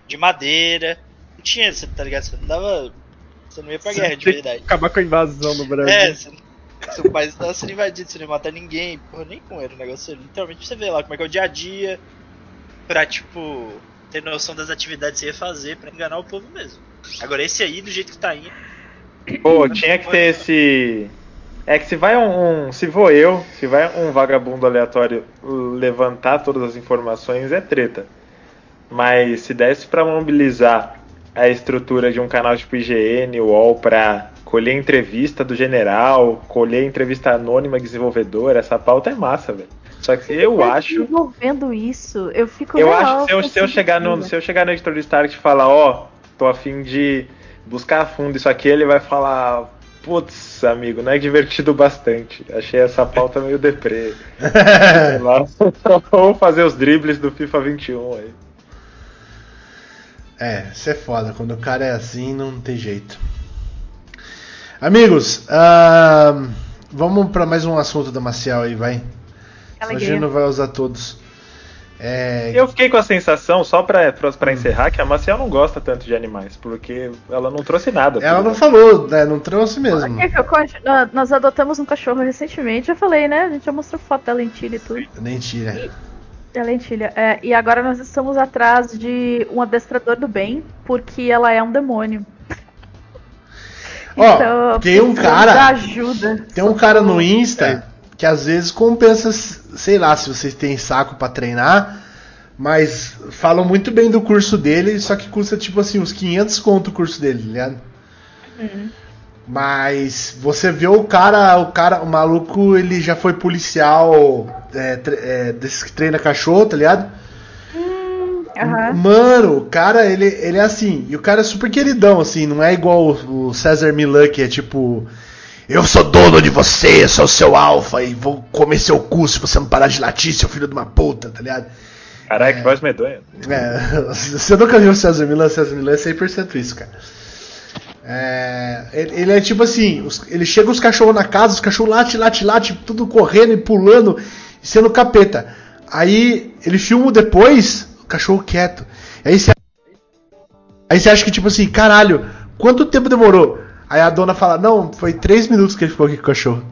de madeira. Não tinha, você tá ligado? Você não dava. Você não ia pra Você guerra de verdade. Acabar com a invasão no Brasil. É, você, seu país tava sendo invadido, você não ia matar ninguém. Porra, nem como era o negócio. Literalmente você vê lá como é que é o dia a dia. Pra, tipo, ter noção das atividades que você ia fazer pra enganar o povo mesmo. Agora, esse aí, do jeito que tá indo. Pô, tinha que ter esse. É que se vai um, um- Se vou eu, se vai um vagabundo aleatório levantar todas as informações, é treta. Mas se desse pra mobilizar a estrutura de um canal tipo IGN, UOL, pra colher entrevista do general, colher entrevista anônima de desenvolvedor, essa pauta é massa, velho. Só que eu Tá acho. desenvolvendo isso, eu fico Eu real acho que se eu, se eu chegar no, se eu chegar no editor do Start e falar, ó, tô a fim de buscar a fundo isso aqui, ele vai falar, putz, amigo, não é divertido bastante. Achei essa pauta meio deprê. Ou fazer os dribles do FIFA 21 aí. É, isso é foda. Quando o cara é assim, não tem jeito. Amigos, ahn, vamos pra mais um assunto da Maciel aí, vai. A gente Alegria. não vai usar todos. É, Eu fiquei com a sensação, só pra, pra, pra encerrar, que a Maciel não gosta tanto de animais, porque ela não trouxe nada. ela não falou, né, não trouxe mesmo. Nós adotamos um cachorro recentemente, já falei, né? A gente já mostrou foto da lentilha e tudo. Mentira. Da lentilha. É, e agora nós estamos atrás de um adestrador do bem, porque ela é um demônio. Ó, tem um cara- da ajuda. Tem um cara no Insta que às vezes compensa, sei lá, se vocês têm saco pra treinar, mas falam muito bem do curso dele, só que custa tipo assim uns 500 conto o curso dele, tá ligado? Mas você vê o cara, o cara, o maluco, ele já foi policial, é, é, desses que treina cachorro, tá ligado? Aham. Mano, o cara, ele, ele é assim, e o cara é super queridão, assim, não é igual o, o César Milan, que é tipo. Eu sou dono de você, sou seu alfa e vou comer seu cu se você não parar de latir, seu filho de uma puta, tá ligado? Caralho, que voz medonha. É, você nunca viu o César Milan? César Milan é 100% isso, cara. É, ele, ele é tipo assim: os- ele chega os cachorros na casa, os cachorros late, late, late, tudo correndo e pulando, e sendo capeta. Aí ele filma depois, o cachorro quieto. Aí você, aí você acha que, tipo assim, caralho, quanto tempo demorou? Aí a dona fala: Não, foi três minutos que ele ficou aqui com o cachorro.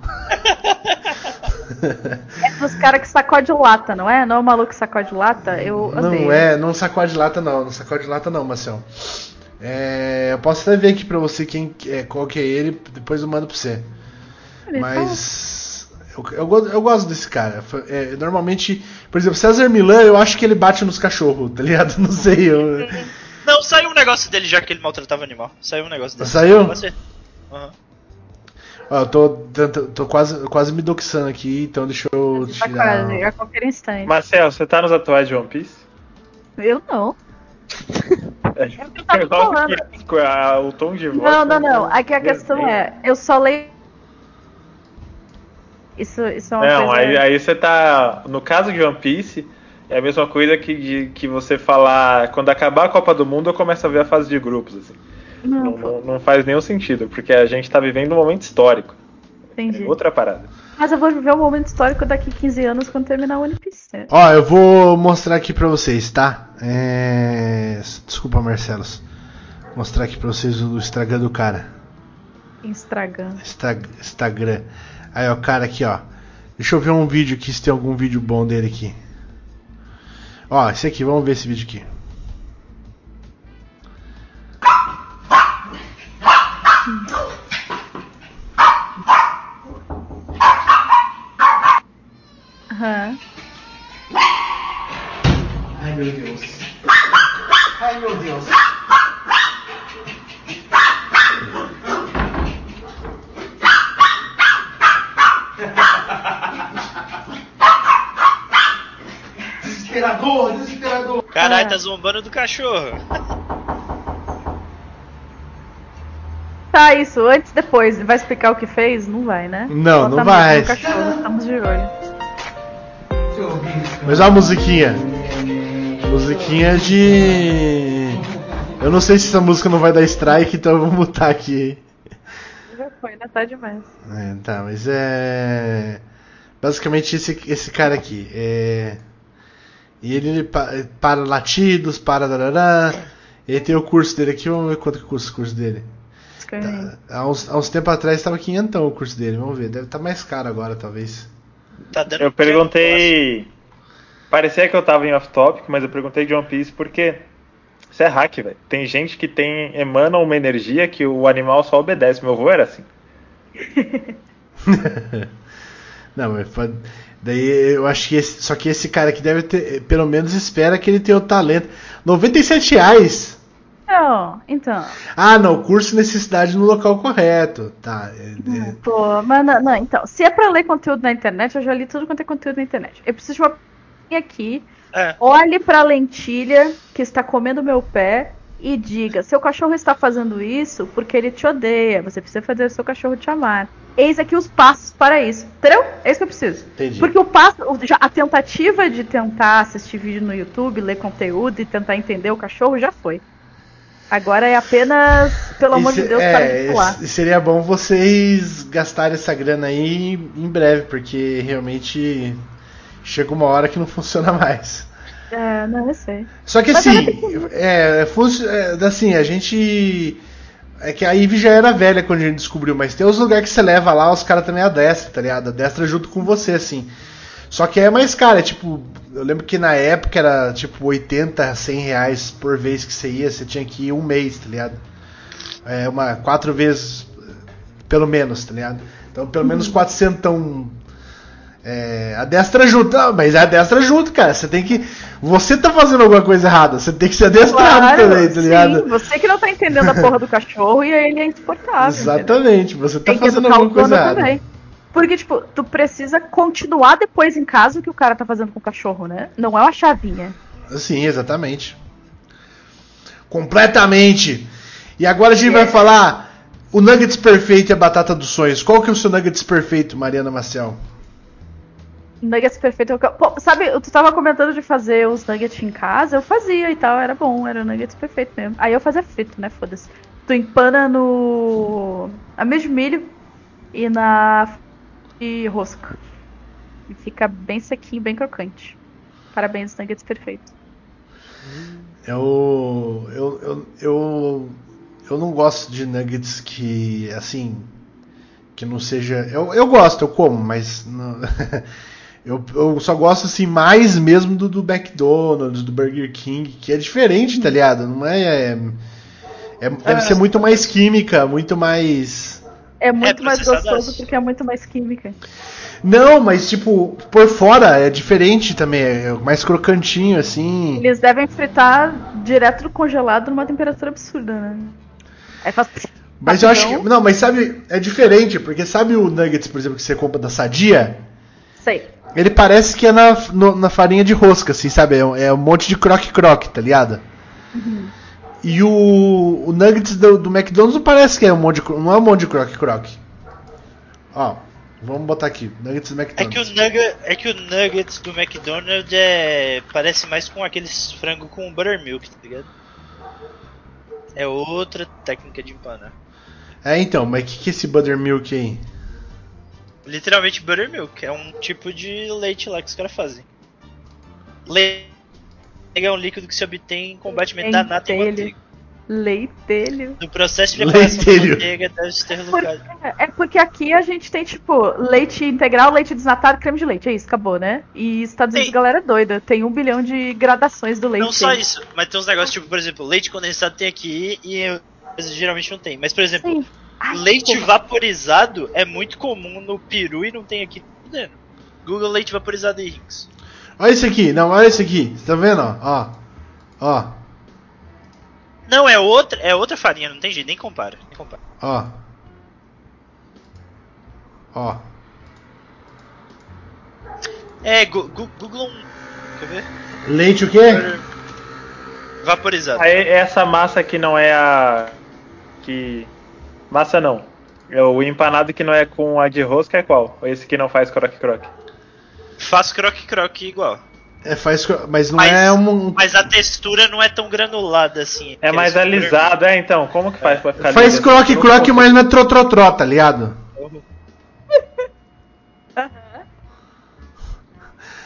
É dos caras que sacode lata, não é? Não é o maluco que sacode lata? Eu odeio. Não é, não sacode lata não, não sacode lata não, Marcel. É, eu posso até ver aqui pra você quem é, qual que é ele, depois eu mando pra você. Ele Mas eu, eu, eu gosto desse cara. É, normalmente, por exemplo, César Milan, eu acho que ele bate nos cachorros, tá ligado? Não sei. Eu, Não, saiu um negócio dele já que ele maltratava animal. Saiu um negócio dele. Saiu? Você. Aham. Ó, eu tô, tô quase, quase me doxando aqui, então deixa eu Tá tirar. quase, a qualquer instante. Marcel, você tá nos atuais de One Piece? Eu não. É, É eu tava falando. que a- o tom de voz. Não, não, não. Aqui a questão é, eu só leio. Isso, isso é uma Não, coisa. aí, aí você tá. No caso de One Piece, é a mesma coisa que, de, que você falar. Quando acabar a Copa do Mundo, eu começo a ver a fase de grupos. Assim. Não, Não, não, não faz nenhum sentido, porque a gente tá vivendo um momento histórico. entendi. É outra parada. Mas eu vou viver um momento histórico daqui 15 anos quando terminar o One Piece. Ó, eu vou mostrar aqui pra vocês, tá? É... Desculpa, Marcelos. Vou mostrar aqui pra vocês o Instagram do cara. Instagram. Insta- Instagram. Aí, ó, o cara aqui, ó. Deixa eu ver um vídeo aqui, se tem algum vídeo bom dele aqui. Ó, esse aqui, vamos ver esse vídeo aqui. Ai meu Deus. Ai meu Deus. Caralho, Ah. tá zombando do cachorro. Tá, isso. Antes, depois. Vai explicar o que fez? Não vai, né? Não, Só não vai. cachorro, Estamos de olho. Mas ó a musiquinha. Musiquinha de. Eu não sei se essa música não vai dar strike, então eu vou mutar aqui. Já foi, né? Tá demais. É, tá, mas é. Basicamente esse, esse cara aqui. É... E ele pa- para latidos, para. Darará, ele tem o curso dele aqui, vamos ver quanto que custa o curso dele. Escaneei. Há uns, há uns tempos atrás estava quinhentão o curso dele, vamos ver. Deve estar mais caro agora, talvez. Tá dando Eu perguntei. Parecia que eu tava em off-topic, mas eu perguntei de One Piece porque. Isso é hack, velho. Tem gente que tem emana uma energia que o animal só obedece. Meu avô era assim. Não, mas pode- daí eu acho que esse, só que esse cara aqui deve ter, pelo menos espera que ele tenha o talento. 97 reais. Não, então. Ah, não, curso necessidade no local correto. Tá. é- é- Pô, mas não, não, então. Se é pra ler conteúdo na internet, eu já li tudo quanto é conteúdo na internet. Eu preciso de uma aqui. É. Olhe pra lentilha que está comendo meu pé e diga: seu cachorro está fazendo isso porque ele te odeia. Você precisa fazer o seu cachorro te amar. Eis aqui os passos para isso. Entendeu? É isso que eu preciso. Entendi. Porque o passo, a tentativa de tentar assistir vídeo no YouTube, ler conteúdo e tentar entender o cachorro já foi. Agora é apenas, pelo amor de Deus, é, para de esse- seria bom vocês gastarem essa grana aí em breve, porque realmente chega uma hora que não funciona mais. É, não, eu sei. Só que Mas assim, era é, funci- é, assim, a gente. É que a Ivy já era velha quando a gente descobriu, mas tem os lugares que você leva lá, os caras também adestram, tá ligado? Adestra junto com você, assim. Só que é mais caro, é tipo. Eu lembro que na época era tipo 80, 100 reais por vez que você ia, você tinha que ir um mês, tá ligado? É uma. Quatro vezes, pelo menos, tá ligado? Então pelo menos 400 é, a destra junto, não, mas é a destra junto, cara. Você tem que. Você tá fazendo alguma coisa errada, você tem que ser adestrado também, tá ligado? sim, você que não tá entendendo a porra do cachorro e ele é insuportável. entendeu? Exatamente, você tá Tem fazendo alguma coisa errada. também. Porque, tipo, tu precisa continuar depois em casa o que o cara tá fazendo com o cachorro, né? Não é uma chavinha. Sim, exatamente. Completamente. E agora a gente É. vai falar o Nuggets perfeito e a batata dos sonhos. Qual que é o seu Nuggets perfeito, Mariana Maciel? Nuggets perfeito. Pô, sabe, tu tava comentando de fazer os nuggets em casa, eu fazia e tal, era bom, era nuggets perfeito mesmo. Aí eu fazia frito, né? Foda-se. Tu empana no. a de milho e na. e rosca. E fica bem sequinho, bem crocante. Parabéns, nuggets perfeito. Eu, eu, eu, eu, eu não gosto de nuggets que, assim, que não seja. Eu, eu gosto, eu como, mas não- eu, eu só gosto assim mais mesmo do, do McDonald's, do Burger King, que é diferente, tá ligado? Não é. é, é- deve ser muito mais química, muito mais. É muito mais processadaço. gostoso porque é muito mais química. Não, mas tipo, por fora é diferente também, é mais crocantinho, assim. Eles devem fritar direto do congelado numa temperatura absurda, né? Aí faz. Mas eu acho que. Não, mas sabe, é diferente, porque sabe o nuggets, por exemplo, que você compra da Sadia? Sei. Ele parece que é na, no- na farinha de rosca, assim, sabe? É, um- é um monte de croque-croque, tá ligado? E o, o nuggets do, do McDonald's não parece que é um monte de, não é um monte de croque-croque. Ó, vamos botar aqui, nuggets do É que, o McDonald's. nugget, é que o nuggets do McDonald's é, parece mais com aqueles frango com buttermilk, tá ligado? É outra técnica de empanar. É, então, mas o que, que é esse buttermilk aí? Literalmente buttermilk, é um tipo de leite lá que os caras fazem. Leite é um líquido que se obtém com o batimento da nata e manteiga. Leitelho. No processo de preparação da manteiga deve se ter Por- lugar. É porque aqui a gente tem, tipo, leite integral, leite desnatado, creme de leite. É isso, acabou, né? E Estados Unidos, galera é doida. Tem um bilhão de gradações do leite. Não só isso, mas tem uns negócios tipo, por exemplo, leite condensado tem aqui e eu- geralmente não tem. Mas, por exemplo, Sim. Ai, leite porra. vaporizado é muito comum no peru e não tem aqui. Google leite vaporizado e Rinks. Olha esse aqui, não, olha esse aqui, você tá vendo, ó? Ó, ó, Não, é outra, é outra farinha, não tem jeito, nem compara. Nem compara. ó. Ó. É, gu- gu- Google um. Quer ver? Leite o quê? Vaporizado. Aí essa massa que não é a. Que. Massa não. É o empanado que não é com a de rosca é qual? Ou esse que não faz croque-croque? Faço croque-croque igual. É, faz, mas não Mas- é um. Mas a textura não é tão granulada assim. É mais alisado, é então. Como que faz pra ficar Faz croque-croque, mas não é tró-tró-tró, tá ligado?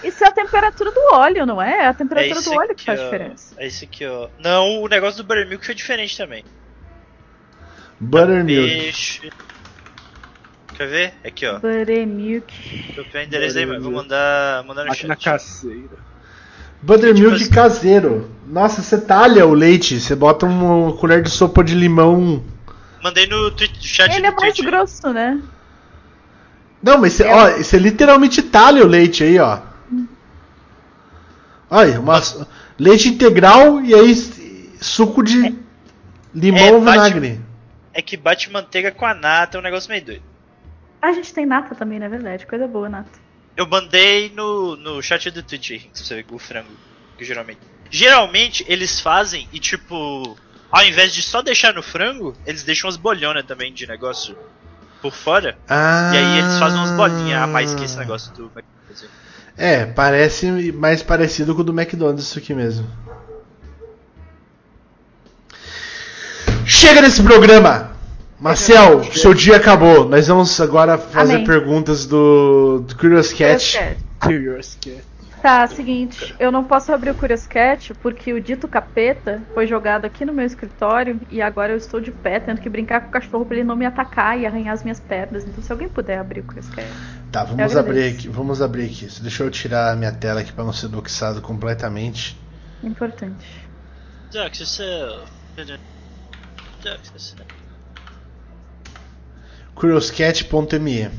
Isso é a temperatura do óleo, não é? É a É temperatura esse do óleo que faz ó. diferença. É esse aqui, ó. Não, o negócio do buttermilk foi diferente também. Buttermilk. Peixe. Quer ver? Aqui, ó. Buttermilk. Vou pegar o endereço aí, mas vou mandar, mandar no Máquina chat. caseira. Buttermilk Tipo assim- caseiro. Nossa, você talha o leite, você bota uma colher de sopa de limão. Mandei no tweet, chat Ele é mais Twitch. grosso, né? Não, mas você, É. ó, você literalmente talha o leite aí, ó. Olha, uma, leite integral e aí suco de limão é, ou bate- vinagre. É que bate manteiga com a nata, é um negócio meio doido. A gente tem nata também, não é verdade? Coisa boa, nata. Eu mandei no, no chat do Twitch aí, se você ver o frango. Que geralmente. Geralmente eles fazem e tipo. Ao invés de só deixar no frango, eles deixam as bolhonas também de negócio por fora. Ah. E aí eles fazem umas bolinhas a mais que esse negócio do McDonald's. É, parece mais parecido com o do McDonald's isso aqui mesmo. Chega nesse programa! Marcel, seu dia acabou. Nós vamos agora fazer Amém. perguntas do, do Curious Cat. Curious Cat. Tá, seguinte, eu não posso abrir o Curious Cat porque o dito capeta foi jogado aqui no meu escritório e agora eu estou de pé, tendo que brincar com o cachorro pra ele não me atacar e arranhar as minhas pernas. Então, se alguém puder abrir o Curious Cat. Tá, vamos abrir aqui. Vamos abrir aqui. Deixa eu tirar a minha tela aqui para não ser doxado completamente. Importante. Duck yourself. Yourself. Curiouscat.me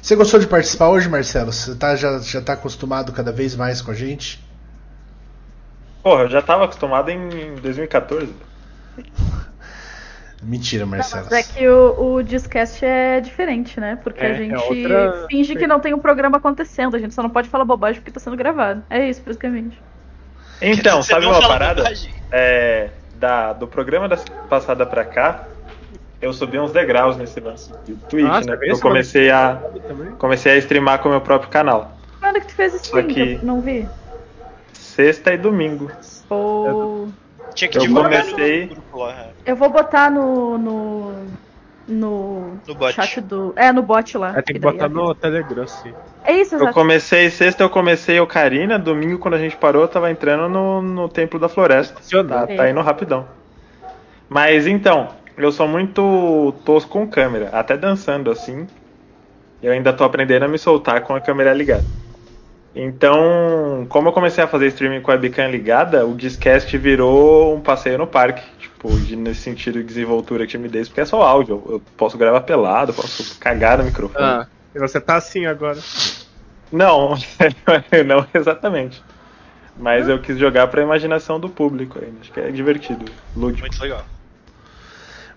Você gostou de participar hoje, Marcelo? Você tá, já, já tá acostumado cada vez mais com a gente? Porra, eu já tava acostumado em 2014. Mentira, Não, Marcelo. mas é que o, o Discast é diferente, né? Porque É, a é gente outra- finge que não tem um programa acontecendo, a gente só não pode falar bobagem porque tá sendo gravado. É isso, basicamente. Então, sabe não uma parada? bobagem. É, da, do programa da passada pra cá, eu subi uns degraus nesse lance do Twitch, Ah, né? Eu comecei a, Também? comecei a streamar com o meu próprio canal. Quando que tu fez stream? Que eu não vi. Sexta e domingo. Tinha que Eu divulgar comecei- é. Eu vou botar no. no. no. No bot. chat do. É, no bot lá. É, tem que botar no Telegram, sim. É isso, Eu exato. comecei, sexta eu comecei Ocarina, domingo quando a gente parou eu tava entrando no, no Templo da Floresta. Tá, tá indo rapidão. Mas então, eu sou muito tosco com câmera, até dançando assim. Eu ainda tô aprendendo a me soltar com a câmera ligada. Então, como eu comecei a fazer streaming com a webcam ligada, o Discast virou um passeio no parque. Tipo, de- nesse sentido de desenvoltura que me dei, porque é só áudio. Eu, eu posso gravar pelado, posso cagar no microfone. Ah, e você tá assim agora. Não, não exatamente. Mas eu quis jogar pra imaginação do público ainda. Acho que é divertido, lúdico. Muito legal.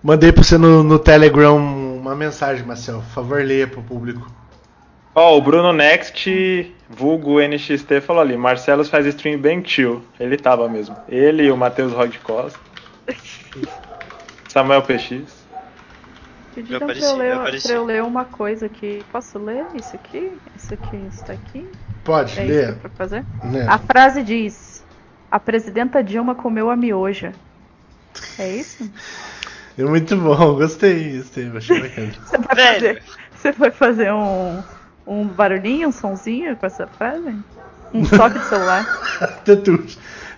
Mandei pra você no, no Telegram uma mensagem, Marcel. Por favor, leia pro público. Ó, o Bruno Next, vulgo NXT, falou ali: Marcelos faz stream bem chill. Ele tava mesmo. Ele e o Matheus Rod Costa. Samuel PX. Pediram Eu pra, eu ler, pra eu ler uma coisa aqui. Posso ler isso aqui? Isso aqui, isso aqui? Pode, É isso lê. pra fazer? Lê. A frase diz: A presidenta Dilma comeu a mioja. É isso? É muito bom, gostei, gostei, achei bacana. Você vai fazer, você vai fazer um, um barulhinho, um sonzinho com essa frase? Um toque de celular? Tatu,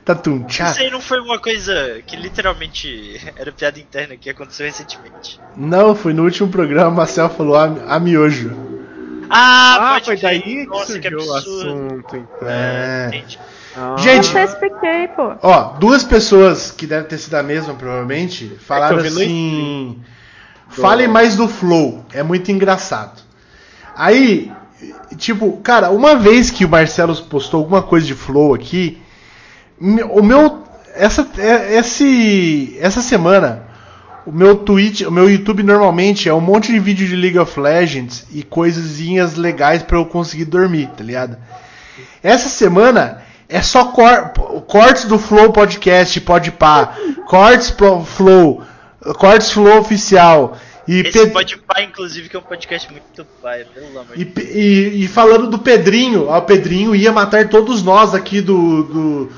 tatu, tchá. Isso aí não foi uma coisa que literalmente era piada interna que aconteceu recentemente. Não, foi no último programa, Marcel falou a, a miojo. Ah, Ah, pode foi daí que Nossa, que surgiu o absurdo. assunto, então. É. Gente, Ah. Gente, Eu expliquei, pô. Ó, duas pessoas que devem ter sido a mesma, provavelmente, falaram É que vi no assim. Falem mais do Flow, é muito engraçado. Aí, tipo, cara, uma vez que o Marcelo postou alguma coisa de Flow aqui, o meu. Essa, é- esse, essa semana, o meu Twitch, o meu YouTube normalmente é um monte de vídeo de League of Legends e coisinhas legais pra eu conseguir dormir, tá ligado? Essa semana é só cor- cortes do Flow Podcast, Podpah, cortes pro Flow, cortes Flow oficial e, esse Pe- pode pai, inclusive, que é um podcast muito pai, pelo amor e, de Pe- e- e falando do Pedrinho, ó, o Pedrinho ia matar todos nós aqui do do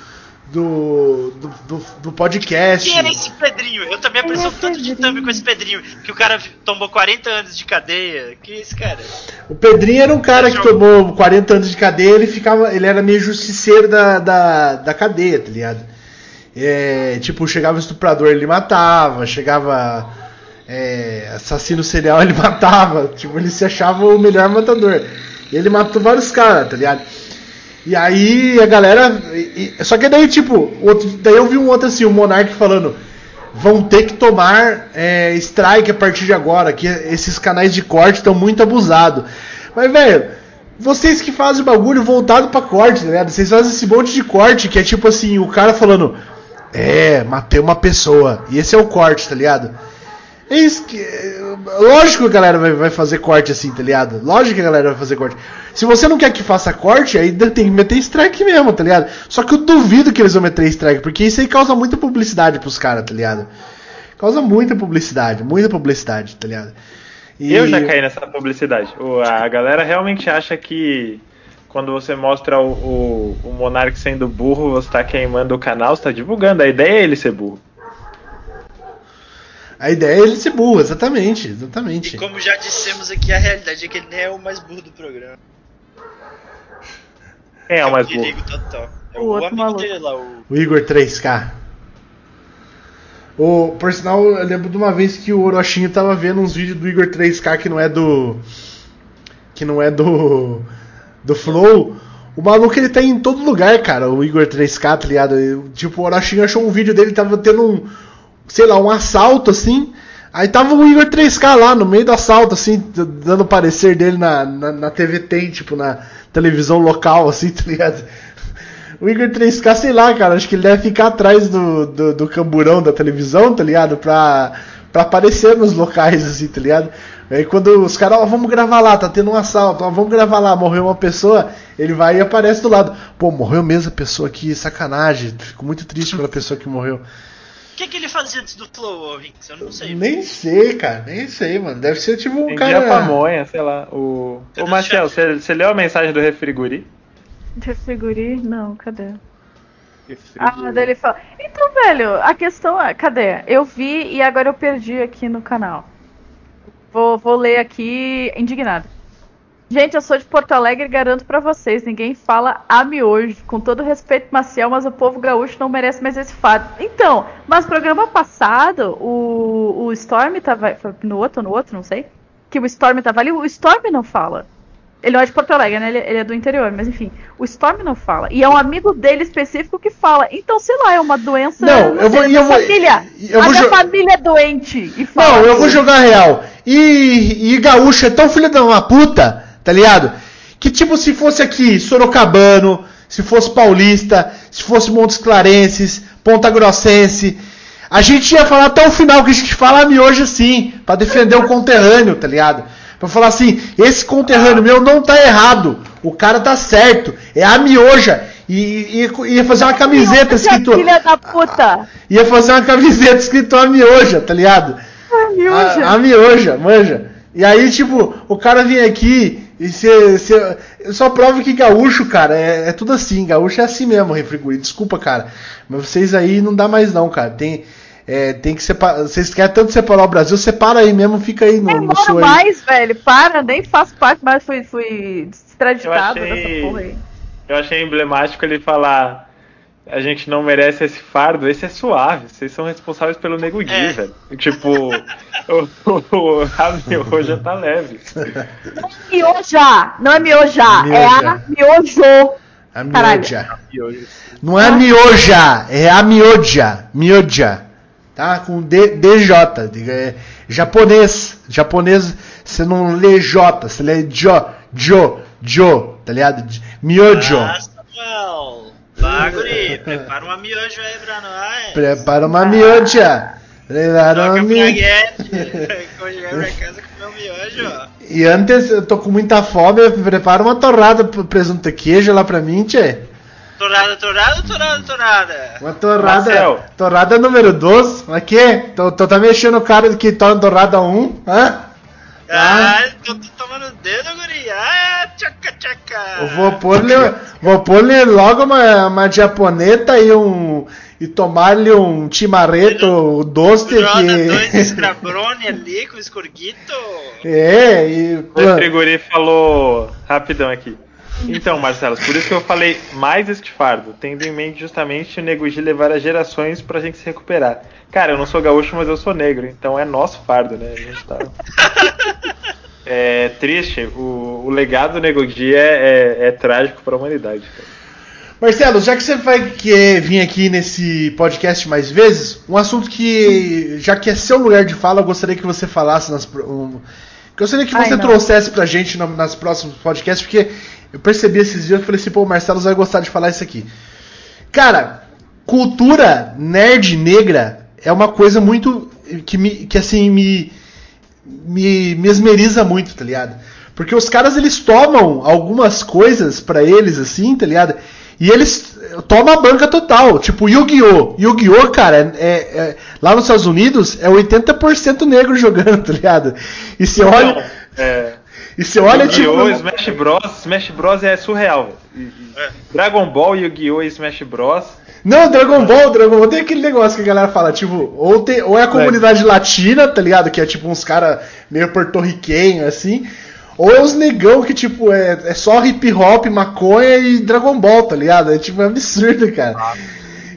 do, do, do- do podcast. Quem é esse Pedrinho? Eu também Quem apareci é um tanto de Pedrinho? thumb com esse Pedrinho. Que o cara tomou 40 anos de cadeia. Que é esse cara? O Pedrinho era um cara que tomou 40 anos de cadeia, ele ficava, ele era meio justiceiro da, da, da cadeia, tá ligado? É, tipo, chegava estuprador, ele matava, chegava é, assassino serial, ele matava, tipo, ele se achava o melhor matador. E ele matou vários caras, tá ligado? E aí a galera. e- e- só que daí, tipo, outro, daí eu vi um outro assim, o Monark falando. Vão ter que tomar é, strike a partir de agora, que esses canais de corte estão muito abusados. Mas, velho, vocês que fazem o bagulho voltado pra corte, tá ligado? Vocês fazem esse monte de corte que é tipo assim, o cara falando. É, matei uma pessoa. E esse é o corte, tá ligado? É isso que. Lógico que a galera vai, vai fazer corte assim, tá ligado? Lógico que a galera vai fazer corte. Se você não quer que faça corte, aí tem que meter strike mesmo, tá ligado? Só que eu duvido que eles vão meter strike, porque isso aí causa muita publicidade pros caras, tá ligado? Causa muita publicidade, muita publicidade, tá ligado? E- Eu já caí nessa publicidade. A galera realmente acha que quando você mostra o, o, o Monark sendo burro, você tá queimando o canal, você tá divulgando. A ideia é ele ser burro. A ideia é ele ser burro, exatamente, exatamente. E como já dissemos aqui, a realidade é que ele nem é o mais burro do programa. Quem é o mais burro? total. É O o, outro amigo maluco. dele lá, o. O Igor 3K. O, por sinal, eu lembro de uma vez que o Orochinho tava vendo uns vídeos do Igor 3K que não é do. Que não é do. Do Flow. O maluco ele tá em todo lugar, cara, o Igor 3K, tá ligado? Tipo, o Orochinho achou um vídeo dele, tava tendo um. Sei lá, um assalto assim. Aí tava o Igor 3K lá no meio do assalto, assim, dando o parecer dele na, na, na TV Tem, tipo, na televisão local, assim, tá ligado? O Igor 3K, sei lá, cara, acho que ele deve ficar atrás do, do, do camburão da televisão, tá ligado? Pra, pra aparecer nos locais, assim, tá ligado? Aí quando os caras, ó, vamos gravar lá, tá tendo um assalto, ó, vamos gravar lá, morreu uma pessoa, ele vai e aparece do lado. Pô, morreu mesmo a pessoa aqui, sacanagem, fico muito triste pela pessoa que morreu. O que, que ele fazia antes do Flow, ô, Rinks? Eu não sei. Nem sei, cara, nem sei, mano. Deve ser tipo um Vendia cara. pamonha, sei lá. O, Cadê Ô o Marcelo, chat? você, você leu a mensagem do Refriguri? Refriguri? Não, cadê? Ah, daí ele fala. Então, velho, a questão é. Cadê? Eu vi e agora eu perdi aqui no canal. Vou, vou ler aqui indignado. Gente, eu sou de Porto Alegre e garanto pra vocês, ninguém fala a miojo. Com todo respeito, Maciel, mas o povo gaúcho não merece mais esse fato. Então, mas programa passado, o, o Storm tava. Foi no outro, no outro, não sei. Que o Storm tava ali, o Storm não fala. Ele não é de Porto Alegre, né? Ele, ele é do interior, mas enfim. O Storm não fala. E é um amigo dele específico que fala. Então, sei lá, é uma doença. Não, eu vou- sei, eu da vou- família. eu a vou minha família é doente. E fala. Não, eu vou jogar real. E, e gaúcho é tão filho da uma puta, tá ligado? Que tipo, se fosse aqui Sorocabano, se fosse Paulista, se fosse Montes Clarenses, Ponta Grossense, A gente ia falar até o final, que a gente fala miojo assim, pra defender o conterrâneo, tá ligado? Pra falar assim, esse conterrâneo meu não tá errado, o cara tá certo, é a mioja. E, e- ia fazer uma camiseta escrito. Filha da puta! Ia fazer uma camiseta escrito a mioja, tá ligado? Ah, mioja. A, a mioja, manja. E aí, tipo, o cara vem aqui e você. Só prova que gaúcho, cara, é, é tudo assim. Gaúcho é assim mesmo, refriguri. Desculpa, cara. Mas vocês aí não dá mais não, cara. Tem, é, tem que separar. Vocês querem tanto separar o Brasil, separa aí mesmo, fica aí no, Eu no seu aí. mais, velho. Para, nem faço parte, mas fui, fui extraditado Eu achei- dessa porra aí. Eu achei emblemático ele falar. A gente não merece esse fardo, esse é suave. Vocês são responsáveis pelo Nego Gui, É. velho. Tipo, o, o, a mioja tá leve. Mioja! Não é mioja, é Mioja. a miojo. A mioja. Não é mioja, é a mioja. Mioja. Tá? Com D, DJ. diga, É japonês. Japonês, você não lê J, você lê Jo. Jo. Jo. Tá ligado? Miojo. Ah, Samuel. Vá, guri, prepara uma miojo aí pra nós. Prepara uma mioja. Prepara uma Toca mi- praguete. Quando chegar pra casa, comer um miojo, ó. E antes, eu tô com muita fome, prepara uma torrada pro presunto e queijo lá pra mim, tchê. Torrada, torrada, torrada, torrada. Uma torrada. Marcel. Torrada número 12. Mas que? Tô, tô tá mexendo o cara que torna torrada 1, hã? Ah, tô, tô tomando dedo, guri. Ah, tchaca, tchaca. Eu vou pôr-lhe vou pôr-lhe logo uma, uma japoneta e um. E tomar-lhe um chimarreto doce Roda dois que. scrabrone ali com escorguito. é, e. O Frigori falou rapidão aqui. Então, Marcelo, por isso que eu falei mais este fardo, tendo em mente justamente o Nego Gi levar as gerações pra gente se recuperar. Cara, eu não sou gaúcho, mas eu sou negro, então é nosso fardo, né? A gente tá. É triste, o, o legado do Nego Gi é, é, é trágico pra humanidade. Cara. Marcelo, já que você vai que- vir aqui nesse podcast mais vezes, um assunto que, já que é seu lugar de fala, eu gostaria que você falasse nas. pro- Um, gostaria que Ai, você não. trouxesse pra gente no- nas próximos podcasts, porque eu percebi esses dias e falei assim, pô, o Marcelo vai gostar de falar isso aqui. Cara, cultura nerd negra é uma coisa muito. que, me, que assim, me, me mesmeriza muito, tá ligado? Porque os caras eles tomam algumas coisas pra eles assim, tá ligado? E eles tomam a banca total, tipo Yu-Gi-Oh! Yu-Gi-Oh, cara, é, é- lá nos Estados Unidos é 80% negro jogando, tá ligado? E você olha, é, e você olha tipo Yu-Gi-Oh! Smash Bros. Smash Bros. é surreal. E- e- É. Dragon Ball, Yu-Gi-Oh! e Smash Bros. Não, Dragon Ball, Dragon Ball tem aquele negócio que a galera fala, tipo, ou, tem, ou é a comunidade latina, tá ligado? Que é tipo uns caras meio porto-riquenho, assim. Ou é os negão que, tipo, é, é só hip hop, maconha e Dragon Ball, tá ligado? É tipo, é absurdo, cara.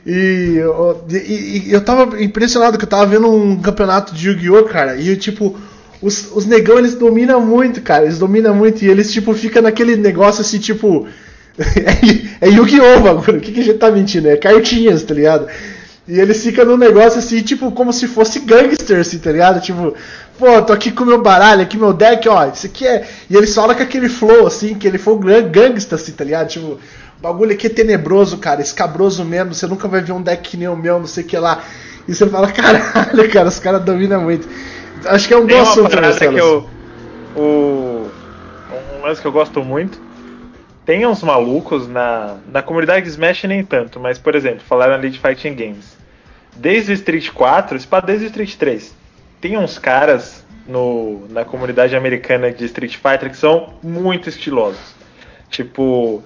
E, eu- e- e eu tava impressionado que eu tava vendo um campeonato de Yu-Gi-Oh, cara, e tipo, os, os negão eles dominam muito, cara, eles dominam muito, e eles, tipo, ficam naquele negócio assim, tipo. é é Yu-Gi-Oh! bagulho, o que, que a gente tá mentindo? É cartinhas, tá ligado? E eles ficam num negócio assim, tipo, como se fosse gangster, assim, tá ligado? Tipo, pô, tô aqui com meu baralho, aqui meu deck, ó, isso aqui é. E eles falam com aquele flow, assim, que ele foi um gangsta, assim, tá ligado? Tipo, o bagulho aqui é tenebroso, cara, escabroso mesmo, você nunca vai ver um deck que nem o meu, não sei o que lá. E você fala, caralho, cara, os caras dominam muito. Acho que é um bom assunto, Marcelo. que eu. O, um lance que eu gosto muito. Tem uns malucos na, na comunidade de Smash nem tanto, mas por exemplo, falaram ali de Fighting Games. Desde o Street 4, se pá, desde o Street 3, tem uns caras no, na comunidade americana de Street Fighter que são muito estilosos. Tipo.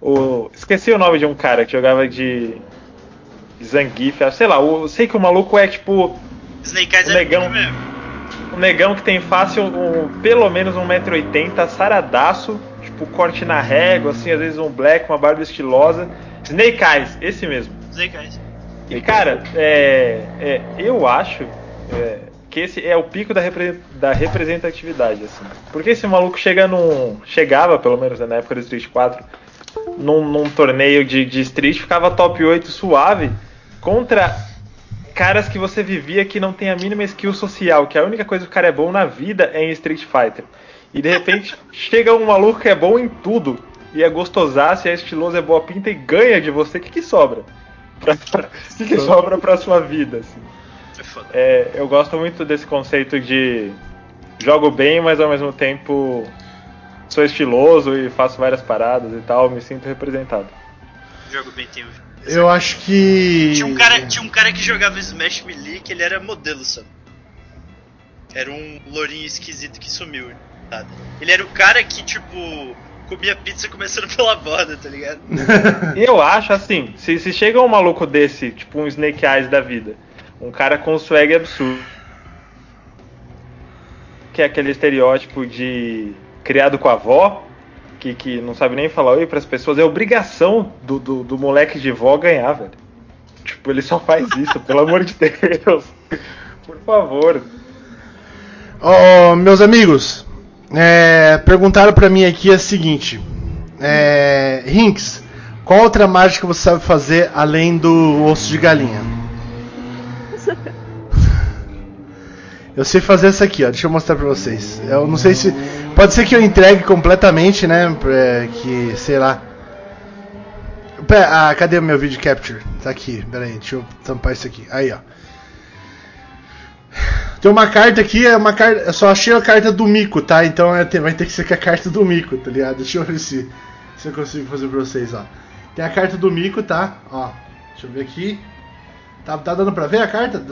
O, esqueci o nome de um cara que jogava de. de Zangief, sei lá, eu sei que o maluco é tipo Snake Eyes O é negão. mesmo. um negão que tem fácil um, pelo menos 1,80m, saradaço, tipo corte na régua, assim, às vezes um black, uma barba estilosa. Snake Eyes, esse mesmo. Snake Eyes. E cara, é, é, eu acho é, que esse é o pico da, repre- da representatividade, assim. Porque esse maluco chega num. Chegava, pelo menos né, na época do Street 4, num, num torneio de, de Street, ficava top 8 suave contra caras que você vivia que não tem a mínima skill social, que a única coisa que o cara é bom na vida é em Street Fighter. E de repente chega um maluco que é bom em tudo, e é gostosaço, e é estiloso, é boa pinta e ganha de você, o que, que sobra? o que, que sobra pra sua vida, assim. É. É, eu gosto muito desse conceito de jogo bem, mas ao mesmo tempo sou estiloso e faço várias paradas e tal, me sinto representado. Jogo bem tem. Eu acho que. Tinha um, cara, tinha um cara que jogava Smash Melee que ele era modelo, sabe? Era um lourinho esquisito que sumiu. Nada. Ele era o cara que, tipo, comia pizza começando pela borda, tá ligado? Eu acho assim, se, se chega um maluco desse, tipo um Snake Eyes da vida, um cara com swag absurdo, que é aquele estereótipo de criado com a avó, que, que não sabe nem falar oi pras pessoas, é obrigação do, do, do moleque de vó ganhar, velho. Tipo, ele só faz isso, pelo amor de Deus. Por favor. Ó, meus amigos, é, perguntaram pra mim aqui a seguinte: é, Rinks, qual outra mágica você sabe fazer além do osso de galinha? Eu sei fazer essa aqui, ó. Deixa eu mostrar pra vocês. Eu não sei se. Pode ser que eu entregue completamente, né? é, Que, sei lá. Pera, ah, cadê o meu vídeo capture? Tá aqui, pera aí, deixa eu tampar isso aqui. Aí, ó. Tem uma carta aqui, é uma carta. Eu só achei a carta do Mico, tá? Então é, vai ter que ser com a carta do Mico, tá ligado? Deixa eu ver se, se eu consigo fazer pra vocês, ó. Tem a carta do Mico, tá? Ó. Deixa eu ver aqui. Tá, tá dando pra ver a carta?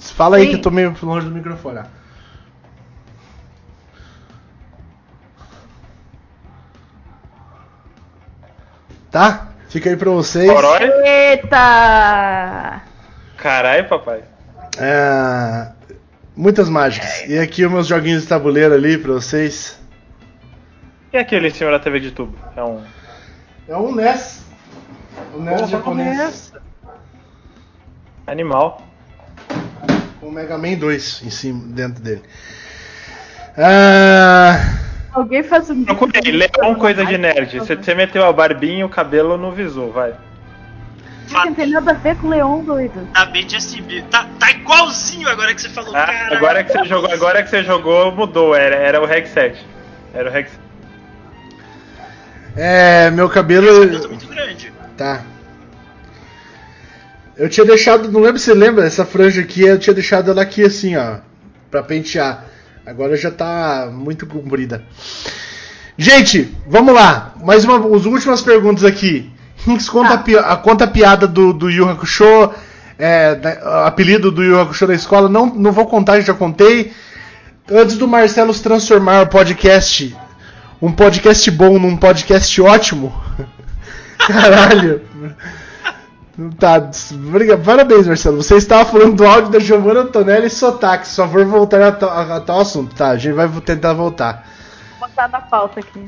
Fala aí Sim. que eu tô meio longe do microfone, ó. Tá? Fica aí pra vocês. Corói? Eita! Caralho, papai. É, muitas mágicas. E aqui os meus joguinhos de tabuleiro ali pra vocês. E aquele em cima da TV de tubo? É um. É um NES. O NES Porra, japonês. Animal. Com o Mega Man 2 em cima, dentro dele. Ah, Alguém faz um. Procurei, Leão coisa de nerd. Você, você meteu a barbinha e o cabelo no visor, vai. Gente, Não tem nada a ver com o Leon, doido. Tá bem Justin Bieber. Tá, tá igualzinho agora que você falou, Ah, cara. agora que você jogou, agora que você jogou, mudou. Era, era o Hexet. Era o Hexet. é, meu Eu tô cabelo. muito grande. Tá. Eu tinha deixado, não lembro se você lembra, essa franja aqui, eu tinha deixado ela aqui assim, ó, pra pentear. Agora já tá muito comprida. Gente, vamos lá. Mais uma, as últimas perguntas aqui. Hinks, conta, a, pi- a- conta a piada do, do Yu Hakusho, é, da- apelido do Yu Hakusho da escola. Não, não vou contar, já contei. Antes do Marcelo se transformar o podcast, um podcast bom num podcast ótimo. Caralho. Tá, obriga- parabéns, Marcelo. Você estava falando do áudio da Giovanna Antonelli e sotaque. Só for voltar a, ta- a- a tal assunto, tá? A gente vai tentar voltar. Vou botar na pauta aqui.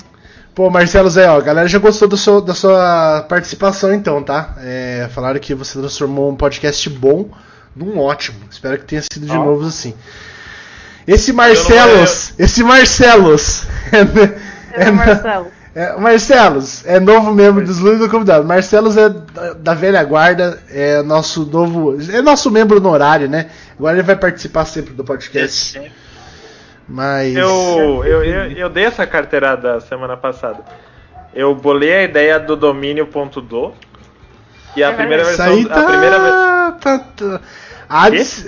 Pô, Marcelo Zé, ó, a galera já gostou do seu- da sua participação, então, tá? É, falaram que você transformou um podcast bom num ótimo. Espero que tenha sido de novo assim. Esse Marcelos, esse Marcelos, é, É, Marcelo. É, Marcelos é novo membro dos Lula do Convidado. Marcelos é da, da velha guarda, é nosso novo, é nosso membro honorário, né? Agora ele vai participar sempre do podcast. Esse- Mas Eu, eu, eu, eu dei essa carteirada semana passada. Eu bolei a ideia do domínio.do. E a É, primeira isso versão. aí tá, A primeira ve- tá, tá-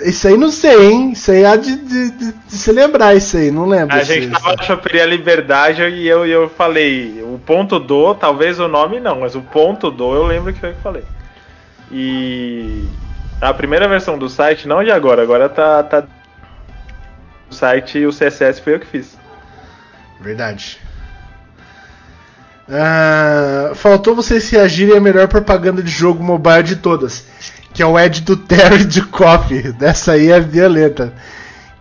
isso aí não sei, hein? Isso aí há de, de- de- de se lembrar isso aí, não lembro. A gente tava na choperia Liberdade e eu, eu falei, o ponto do, talvez o nome não, mas o ponto do eu lembro que foi que falei. E a primeira versão do site, não de agora, agora tá, tá o site e o CSS foi eu que fiz. Verdade. Ah, faltou vocês reagirem à melhor propaganda de jogo mobile de todas, que é o Ed do Terry de Coffee. Dessa aí é violenta.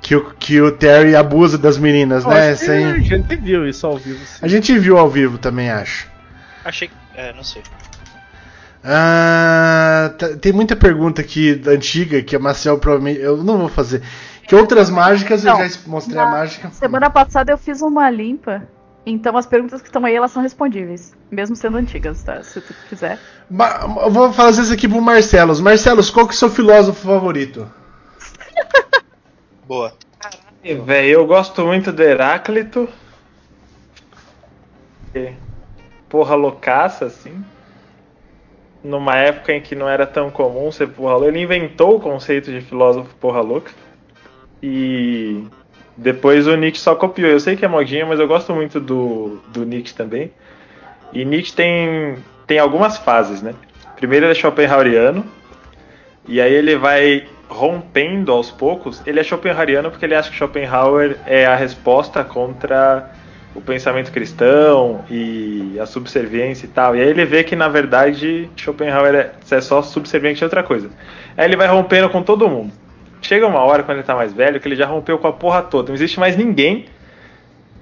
Que o, que o Terry abusa das meninas, Eu né? acho que Essa aí- A gente viu isso ao vivo. sim. A gente viu ao vivo também, acho. Achei que. É, não sei. Ah, tá- tem muita pergunta aqui antiga que a Marcel provavelmente. Eu não vou fazer. Que outras mágicas eu Não, já es- mostrei a mágica. Semana passada eu fiz uma limpa, então as perguntas que estão aí elas são respondíveis, mesmo sendo antigas, tá? Se tu quiser. Ma- Eu vou fazer isso aqui pro Marcelos. Marcelos, qual que é o seu filósofo favorito? Boa. Véi, eu gosto muito do Heráclito. Porra loucaça, assim. numa época em que não era tão comum ser porra louca. Ele inventou o conceito de filósofo porra louca. E depois o Nietzsche só copiou. Eu sei que é modinha, mas eu gosto muito do, do Nietzsche também. E Nietzsche tem, tem algumas fases, né? Primeiro ele é Schopenhaueriano, e aí ele vai rompendo aos poucos. Ele é Schopenhaueriano porque ele acha que Schopenhauer é a resposta contra o pensamento cristão e a subserviência e tal. E aí ele vê que na verdade Schopenhauer é, é só subserviente a outra coisa. Aí ele vai rompendo com todo mundo. Chega uma hora quando ele tá mais velho que ele já rompeu com a porra toda. Não existe mais ninguém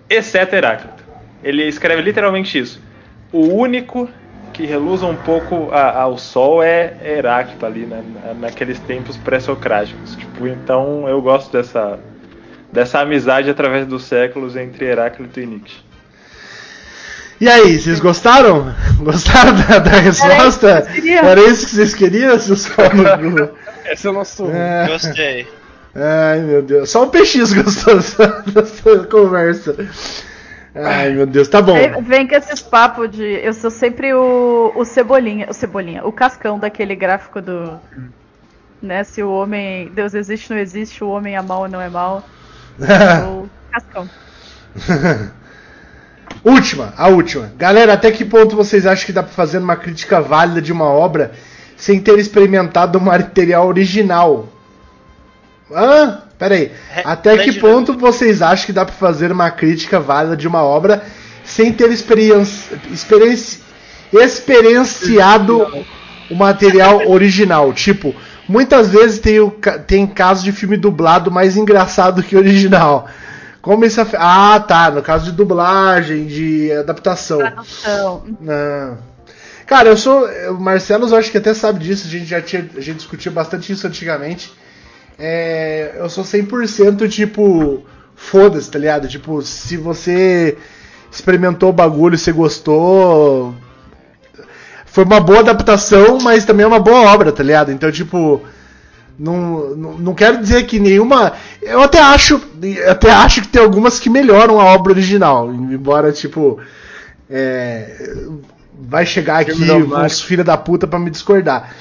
exceto Heráclito. Ele escreve literalmente isso. O único que reluza um pouco a, ao sol é Heráclito ali, né, naqueles tempos pré-socráticos. Tipo, então eu gosto dessa dessa amizade através dos séculos entre Heráclito e Nietzsche. E aí, vocês gostaram? Gostaram da, da resposta? Era isso que vocês queriam, seus Esse é o nosso. É... Gostei. Ai, meu Deus. Só o PX gostou dessa, dessa conversa. Ai, meu Deus, tá bom. Vem, vem com esses papos de. Eu sou sempre o, o Cebolinha. O Cebolinha, o cascão daquele gráfico do. Né? Se o homem. Deus existe, não existe, o homem é mal ou não é mal. o cascão. Última, a última. Galera, até que ponto vocês acham que dá pra fazer uma crítica válida de uma obra sem ter experimentado o material original? Hã? Pera aí. Até que ponto vocês acham que dá para fazer uma crítica válida de uma obra sem ter experiência, experiência, experienciado o material original? Tipo, muitas vezes tem, o, tem casos de filme dublado mais engraçado que original. Como isso Ah, tá. No caso de dublagem, de adaptação. Tradução. Não. Cara, eu sou. O Marcelo, eu acho que até sabe disso. A gente já tinha. A gente discutiu bastante isso antigamente é, eu sou 100% tipo, foda-se, tá ligado? Tipo, se você experimentou o bagulho, você gostou, foi uma boa adaptação, mas também é uma boa obra, tá ligado? Então, tipo, não, não, não quero dizer que nenhuma. Eu até acho, até acho que tem algumas que melhoram a obra original, embora, tipo, é, vai chegar aqui uns filha da puta pra me discordar.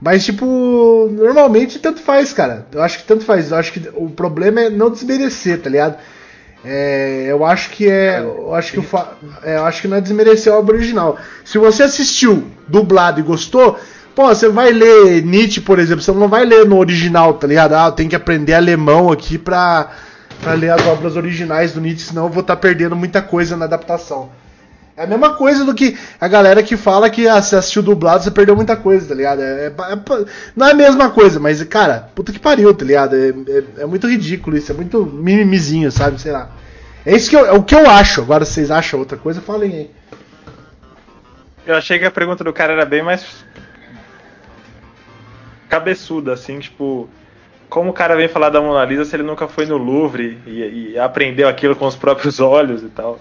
Mas, tipo, normalmente tanto faz, cara. Eu acho que tanto faz. Eu acho que o problema é não desmerecer, tá ligado? É, eu acho que é. Eu acho que, fa... é, eu acho que não é desmerecer a obra original. Se você assistiu dublado e gostou, pô, você vai ler Nietzsche, por exemplo, você não vai ler no original, tá ligado? Ah, tenho que aprender alemão aqui pra, pra ler as obras originais do Nietzsche, senão eu vou estar tá perdendo muita coisa na adaptação. É a mesma coisa do que a galera que fala que ah, você assistiu dublado, você perdeu muita coisa, tá ligado? É, é, é, não é a mesma coisa, mas, cara, puta que pariu, tá ligado? É, é, é muito ridículo isso, é muito mimimizinho, sabe? Sei lá. É isso que eu, é o que eu acho. Agora, se vocês acham outra coisa, falem aí. Eu achei que a pergunta do cara era bem mais cabeçuda, assim, tipo, como o cara vem falar da Mona Lisa se ele nunca foi no Louvre e, e aprendeu aquilo com os próprios olhos e tal.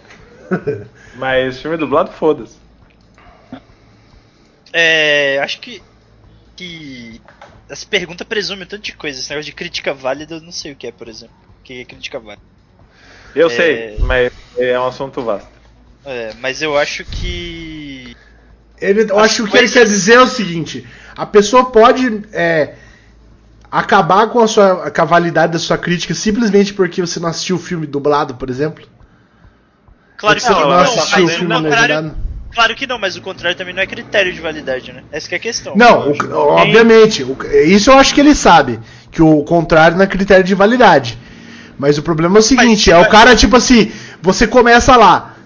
Mas filme dublado, foda-se. É. Acho que. Que. Essa pergunta presume um tanto de coisa. Esse negócio de crítica válida, eu não sei o que é, por exemplo. O que é crítica válida? Eu é... sei, mas é um assunto vasto. É, mas eu acho que. Ele, eu acho que o que ele quer dizer é o seguinte: a pessoa pode é, acabar com a, sua, com a validade da sua crítica simplesmente porque você não assistiu o filme dublado, por exemplo? Claro que não, não, mas, não, claro, claro, que não, mas o contrário também não é critério de validade, né? Essa é a questão. Não, o, obviamente, o, isso eu acho que ele sabe, que o contrário não é critério de validade. Mas o problema é o seguinte, mas, é o cara tipo assim, você começa lá,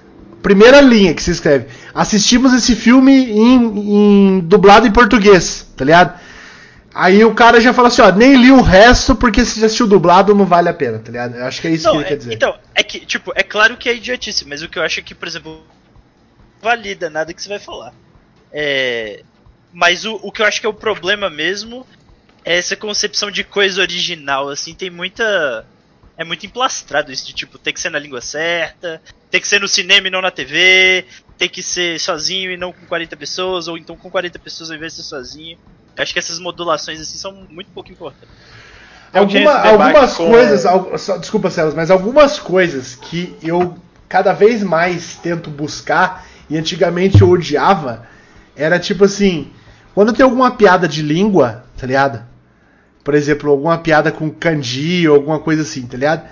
primeira linha que se escreve, assistimos esse filme em, em dublado em português, tá ligado? Aí o cara já fala assim, ó, nem li o resto porque se já assistiu dublado não vale a pena, tá ligado? Eu acho que é isso não, que ele é, quer dizer. Então, é que, tipo, é claro que é idiotice, mas o que eu acho é que, por exemplo, valida nada que você vai falar. É, mas o, o que eu acho que é o problema mesmo é essa concepção de coisa original, assim, tem muita... É muito emplastrado isso de, tipo, tem que ser na língua certa, tem que ser no cinema e não na TV, tem que ser sozinho e não com 40 pessoas, ou então com 40 pessoas ao invés de ser sozinho. Acho que essas modulações assim são muito pouco importantes. Alguma, algumas com... coisas, só, desculpa, Celas, mas algumas coisas que eu cada vez mais tento buscar e antigamente eu odiava era tipo assim, Quando tem alguma piada de língua, tá ligado? Por exemplo, alguma piada com kanji ou alguma coisa assim, tá ligado?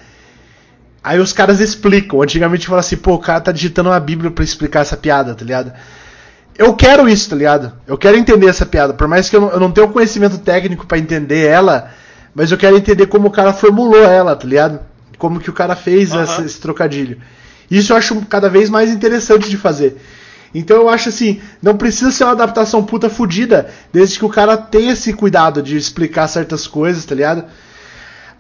Aí os caras explicam. Antigamente fala assim, pô, o cara tá digitando uma bíblia pra explicar essa piada, tá ligado? Eu quero isso, tá ligado? Eu quero entender essa piada. Por mais que eu não, eu não tenha o conhecimento técnico pra entender ela, mas eu quero entender como o cara formulou ela, tá ligado? Como que o cara fez essa- esse trocadilho. Isso eu acho cada vez mais interessante de fazer. Então eu acho assim, não precisa ser uma adaptação puta fodida, desde que o cara tenha esse cuidado de explicar certas coisas, tá ligado?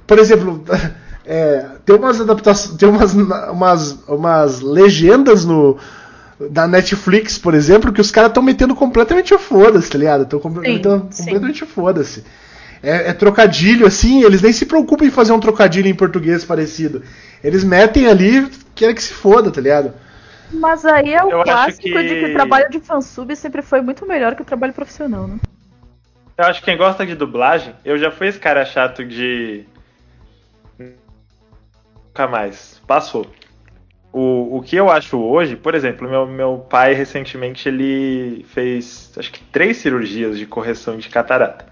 Por exemplo, é, tem umas adaptações, tem umas, umas, umas legendas no da Netflix, por exemplo, que os caras estão metendo completamente o foda-se, tá ligado? Estão completamente foda-se. É, é trocadilho, assim, eles nem se preocupam em fazer um trocadilho em português parecido. Eles metem ali, querem que se foda, tá ligado? Mas aí é o Eu clássico que- de que o trabalho de fansub sempre foi muito melhor que o trabalho profissional, né? Eu acho que quem gosta de dublagem, eu já fui esse cara chato de. Nunca mais. Passou. O, o que eu acho hoje, por exemplo, meu, meu pai recentemente ele fez acho que três cirurgias de correção de catarata.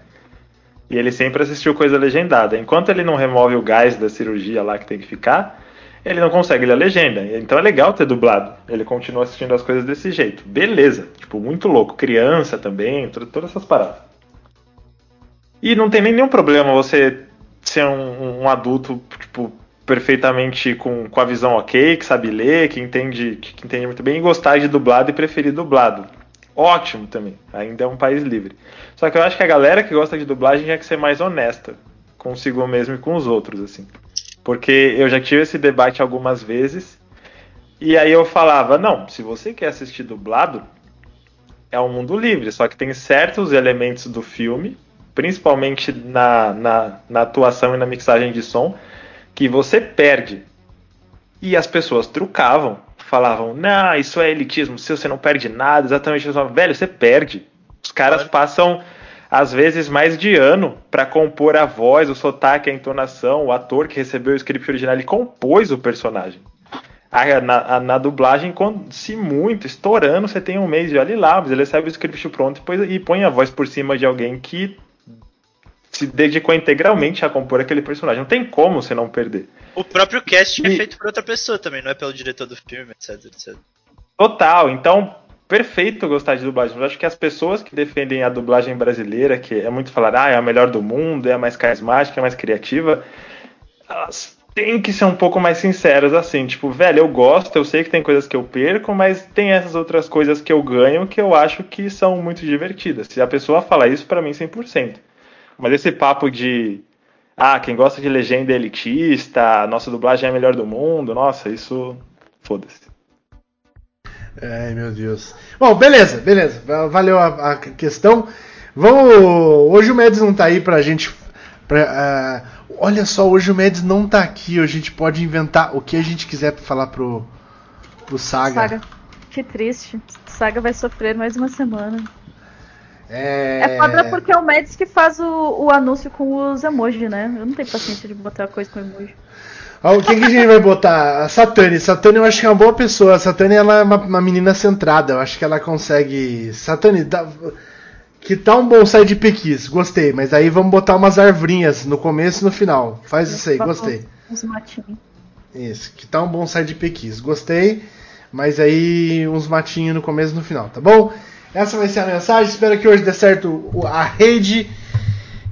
E ele sempre assistiu coisa legendada. Enquanto ele não remove o gás da cirurgia lá que tem que ficar, ele não consegue ler a legenda. Então é legal ter dublado. Ele continua assistindo as coisas desse jeito. Beleza. Tipo, muito louco. Criança também, to- todas essas paradas. E não tem nem nenhum problema você ser um, um adulto, tipo, perfeitamente com, com a visão ok, que sabe ler, que entende, que entende muito bem, e gostar de dublado e preferir dublado. Ótimo também. Ainda é um país livre. Só que eu acho que a galera que gosta de dublagem tinha que ser mais honesta consigo mesmo e com os outros, assim. Porque eu já tive esse debate algumas vezes. E aí eu falava, não, se você quer assistir dublado, é um mundo livre, só que tem certos elementos do filme, principalmente na, na, na atuação e na mixagem de som, que você perde. E as pessoas trucavam, falavam, não, isso é elitismo seu, você não perde nada, exatamente. Velho, você perde. Os caras passam, às vezes, mais de ano para compor a voz, o sotaque, a entonação, o ator que recebeu o script original, ele compôs o personagem. A- na, na dublagem, quando, se muito, estourando, você tem um mês de olha lá, mas ele recebe o script pronto e, põe- e põe a voz por cima de alguém que se dedicou integralmente a compor aquele personagem. Não tem como você não perder. O próprio casting é E- feito por outra pessoa também, não é pelo diretor do filme, etc, etc. Total, então perfeito gostar de dublagem. Eu acho que as pessoas que defendem a dublagem brasileira, que é muito falar, ah, é a melhor do mundo, é a mais carismática, é a mais criativa, elas têm que ser um pouco mais sinceras assim, tipo, velho, eu gosto, eu sei que tem coisas que eu perco, mas tem essas outras coisas que eu ganho que eu acho que são muito divertidas. Se a pessoa falar isso, pra mim 100%. Mas esse papo de ah, quem gosta de legenda elitista, nossa dublagem é a melhor do mundo, nossa, isso foda-se. Ai, meu Deus. Bom, beleza, beleza. Va- Valeu a, a questão. Vamos. Hoje o Mads não tá aí pra gente. Pra, ah, olha só, hoje o Mads não tá aqui. A gente pode inventar o que a gente quiser pra falar pro, pro Saga. Saga. Que triste. Saga vai sofrer mais uma semana. É, É foda porque é o Mads que faz o, o anúncio com os emojis, né? Eu não tenho paciência de botar coisa com emoji. Ó, Quem que a gente vai botar? A Satani. Satani eu acho que é uma boa pessoa. A Satani ela é uma, uma menina centrada. Eu acho que ela consegue. Satani, dá... que tal um bonsai de pequis? Gostei, mas aí vamos botar umas arvrinhas no começo e no final. Faz isso aí, gostei. Uns matinhos. Isso, que tá um bonsai de pequis. Gostei, mas aí uns matinhos no começo e no final, tá bom? Essa vai ser a mensagem. Espero que hoje dê certo o- a rede.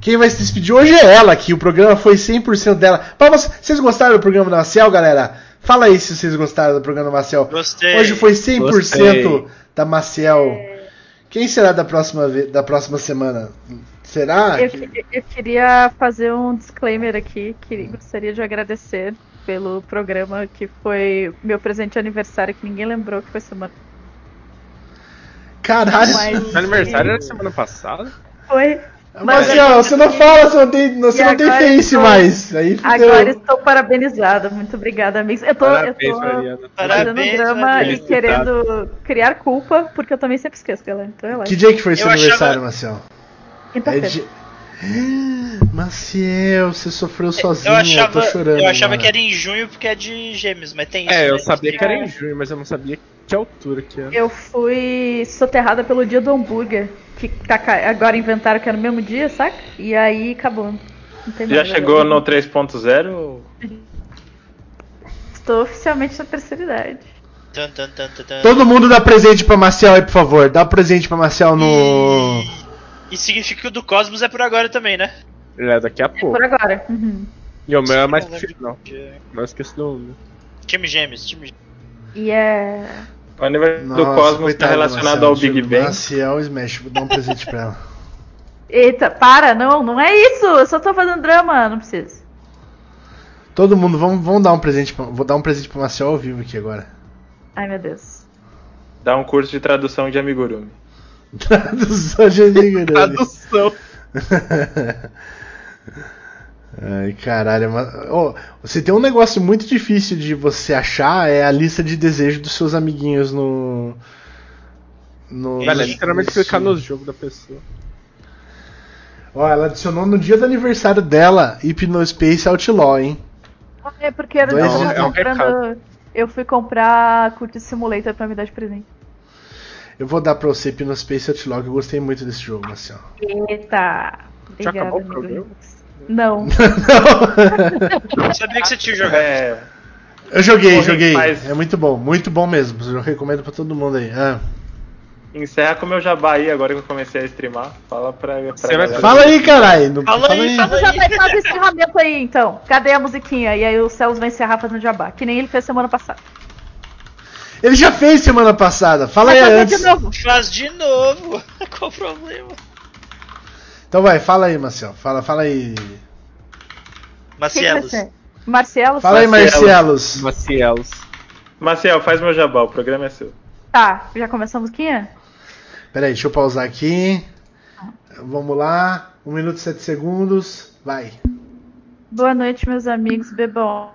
Quem vai se despedir hoje é ela, que o programa foi 100% dela. Palmas, vocês gostaram do programa da Maciel, galera? Fala aí se vocês gostaram do programa da Maciel. Gostei. Hoje foi 100% Gostei. da Maciel. Quem será da próxima, da próxima semana? Será? Eu, que- eu queria fazer um disclaimer aqui, que gostaria de agradecer pelo programa que foi meu presente de aniversário, que ninguém lembrou que foi semana. Caralho! Mas- Seu aniversário era semana passada? Foi. Marcel, você não fala, você não tem, você não tem face estou- mais. Aí. Agora estou parabenizada. Muito obrigada, amigos. Eu tô, eu Parabéns, tô Mariana. fazendo Parabéns, drama e querendo criar culpa, porque eu também sempre esqueço, galera. Então relaxa. Que dia que foi seu Eu achava- aniversário, Marcel? É Quinta-feira. de... Maciel, você sofreu sozinha, Eu achava, tô chorando. eu achava mano. que era em junho porque é de gêmeos, mas tem isso. É, eu né? sabia que era em É. junho, mas eu não sabia que altura que era. Eu fui soterrada pelo dia do hambúrguer. que tá agora inventaram que era no mesmo dia, saca? E aí acabou. Não tem Já chegou no 3.0? Estou oficialmente na terceira idade. Todo mundo dá presente pra Marcel aí, por favor. Dá presente pra Marcel no. E significa que o do Cosmos é por agora também, né? É, daqui a pouco. Por agora. Uhum. E o meu é mais Não pro final. Não esqueci do nome. Time Gêmeos, time Gêmeos. E é. O aniversário do Cosmos coitado tá da relacionado Marcel. ao Big Bang. Marcel Smash, vou dar um presente pra ela. Eita, para, não, não é isso! Eu só tô fazendo drama, não precisa. Todo mundo, vamos, vamos dar um presente pra, Vou dar um presente pro Marcel ao vivo aqui agora. Ai meu Deus. Dá um curso de tradução de amigurumi. Tradução de Nigurumi. Tradução. Ai, caralho. Mas, Ô, você tem um negócio muito difícil de você achar, é a lista de desejos dos seus amiguinhos no. No. Velho, é literalmente no- clicar no jogo da pessoa. Ó, ela adicionou no dia do aniversário dela Hypnospace Outlaw, hein? Ah, É porque era Dois dias. É um comprando. Eu fui comprar Cult Simulator pra me dar de presente. Eu vou dar pra você Hypnospace Outlaw, que eu gostei muito desse jogo, assim, ó. Eita! Já Obrigada, acabou o programa? Não. Eu sabia que você tinha jogado. É. Eu joguei, joguei. É muito bom, muito bom mesmo. Eu recomendo pra todo mundo aí. Ah. Encerra com o meu jabá aí agora que eu comecei a streamar. Fala pra, pra Você vai. Fala aí, caralho. Não- Fala aí, fala Já vai fazer encerramento aí, então. Cadê a musiquinha? E aí o Celso vai encerrar fazendo jabá. Que nem ele fez semana passada. Ele já fez semana passada. Fala Vai aí fazer antes. de novo. Faz de novo. Qual o problema? Então vai, fala aí, Marcel. Fala, fala aí. Quem que vai Macielos. ser? Marcelo? Fala aí, Marcelos. Marcelos. Maciel, faz meu jabá, o programa é seu. Tá, já começou a musiquinha? Pera aí, deixa eu pausar aqui. Vamos lá. 1 minuto e 7 segundos. Vai. Boa noite, meus amigos. Bebam.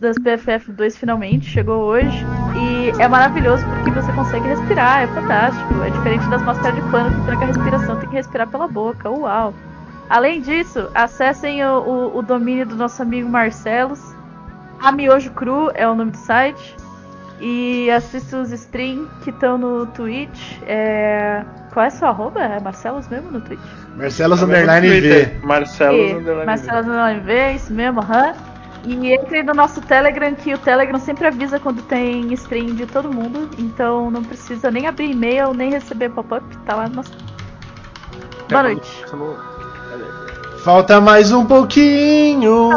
Das PFF2 finalmente chegou hoje e é maravilhoso porque você consegue respirar, é fantástico. É diferente das máscaras de pano que tranca a respiração, tem que respirar pela boca. Uau! Além disso, acessem o, o- o domínio do nosso amigo Marcelos. A Miojo Cru é o nome do site. E assista os streams que estão no Twitch. É... Qual é seu arroba? É Marcelos mesmo no Twitch? Marcelos Tá Underline V. Twitter, Marcelo E Underline Marcelo Underline V, isso mesmo, aham. E entre no nosso Telegram, que o Telegram sempre avisa quando tem stream de todo mundo. Então não precisa nem abrir e-mail, nem receber pop-up, tá lá no nosso. Boa noite. Falta mais um pouquinho.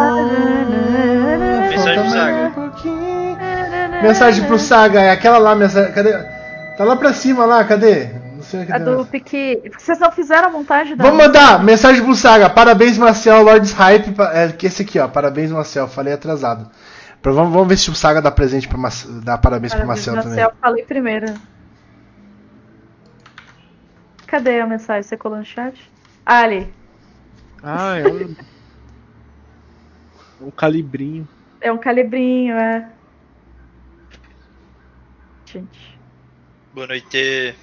Mensagem pro mais Saga. um pouquinho. Mensagem pro Saga, é aquela lá, mensagem. Cadê? Tá lá pra cima lá, cadê? Não sei A cadê. do Pique. Porque vocês não fizeram a montagem da. Vamos mandar mensagem pro Saga. Parabéns, Marcel, Lords Hype. É, que esse aqui, ó. Parabéns, Marcel. Falei atrasado. Pra- vamos, vamos ver se o Saga dá presente pra Marcel, dá parabéns, pro Parabéns, Marcel, Marcel, também. falei primeiro. Cadê a mensagem? Você colou no chat? Ah, ali. Ah, é um. um calibrinho. É um calibrinho, é. Gente. Boa noite.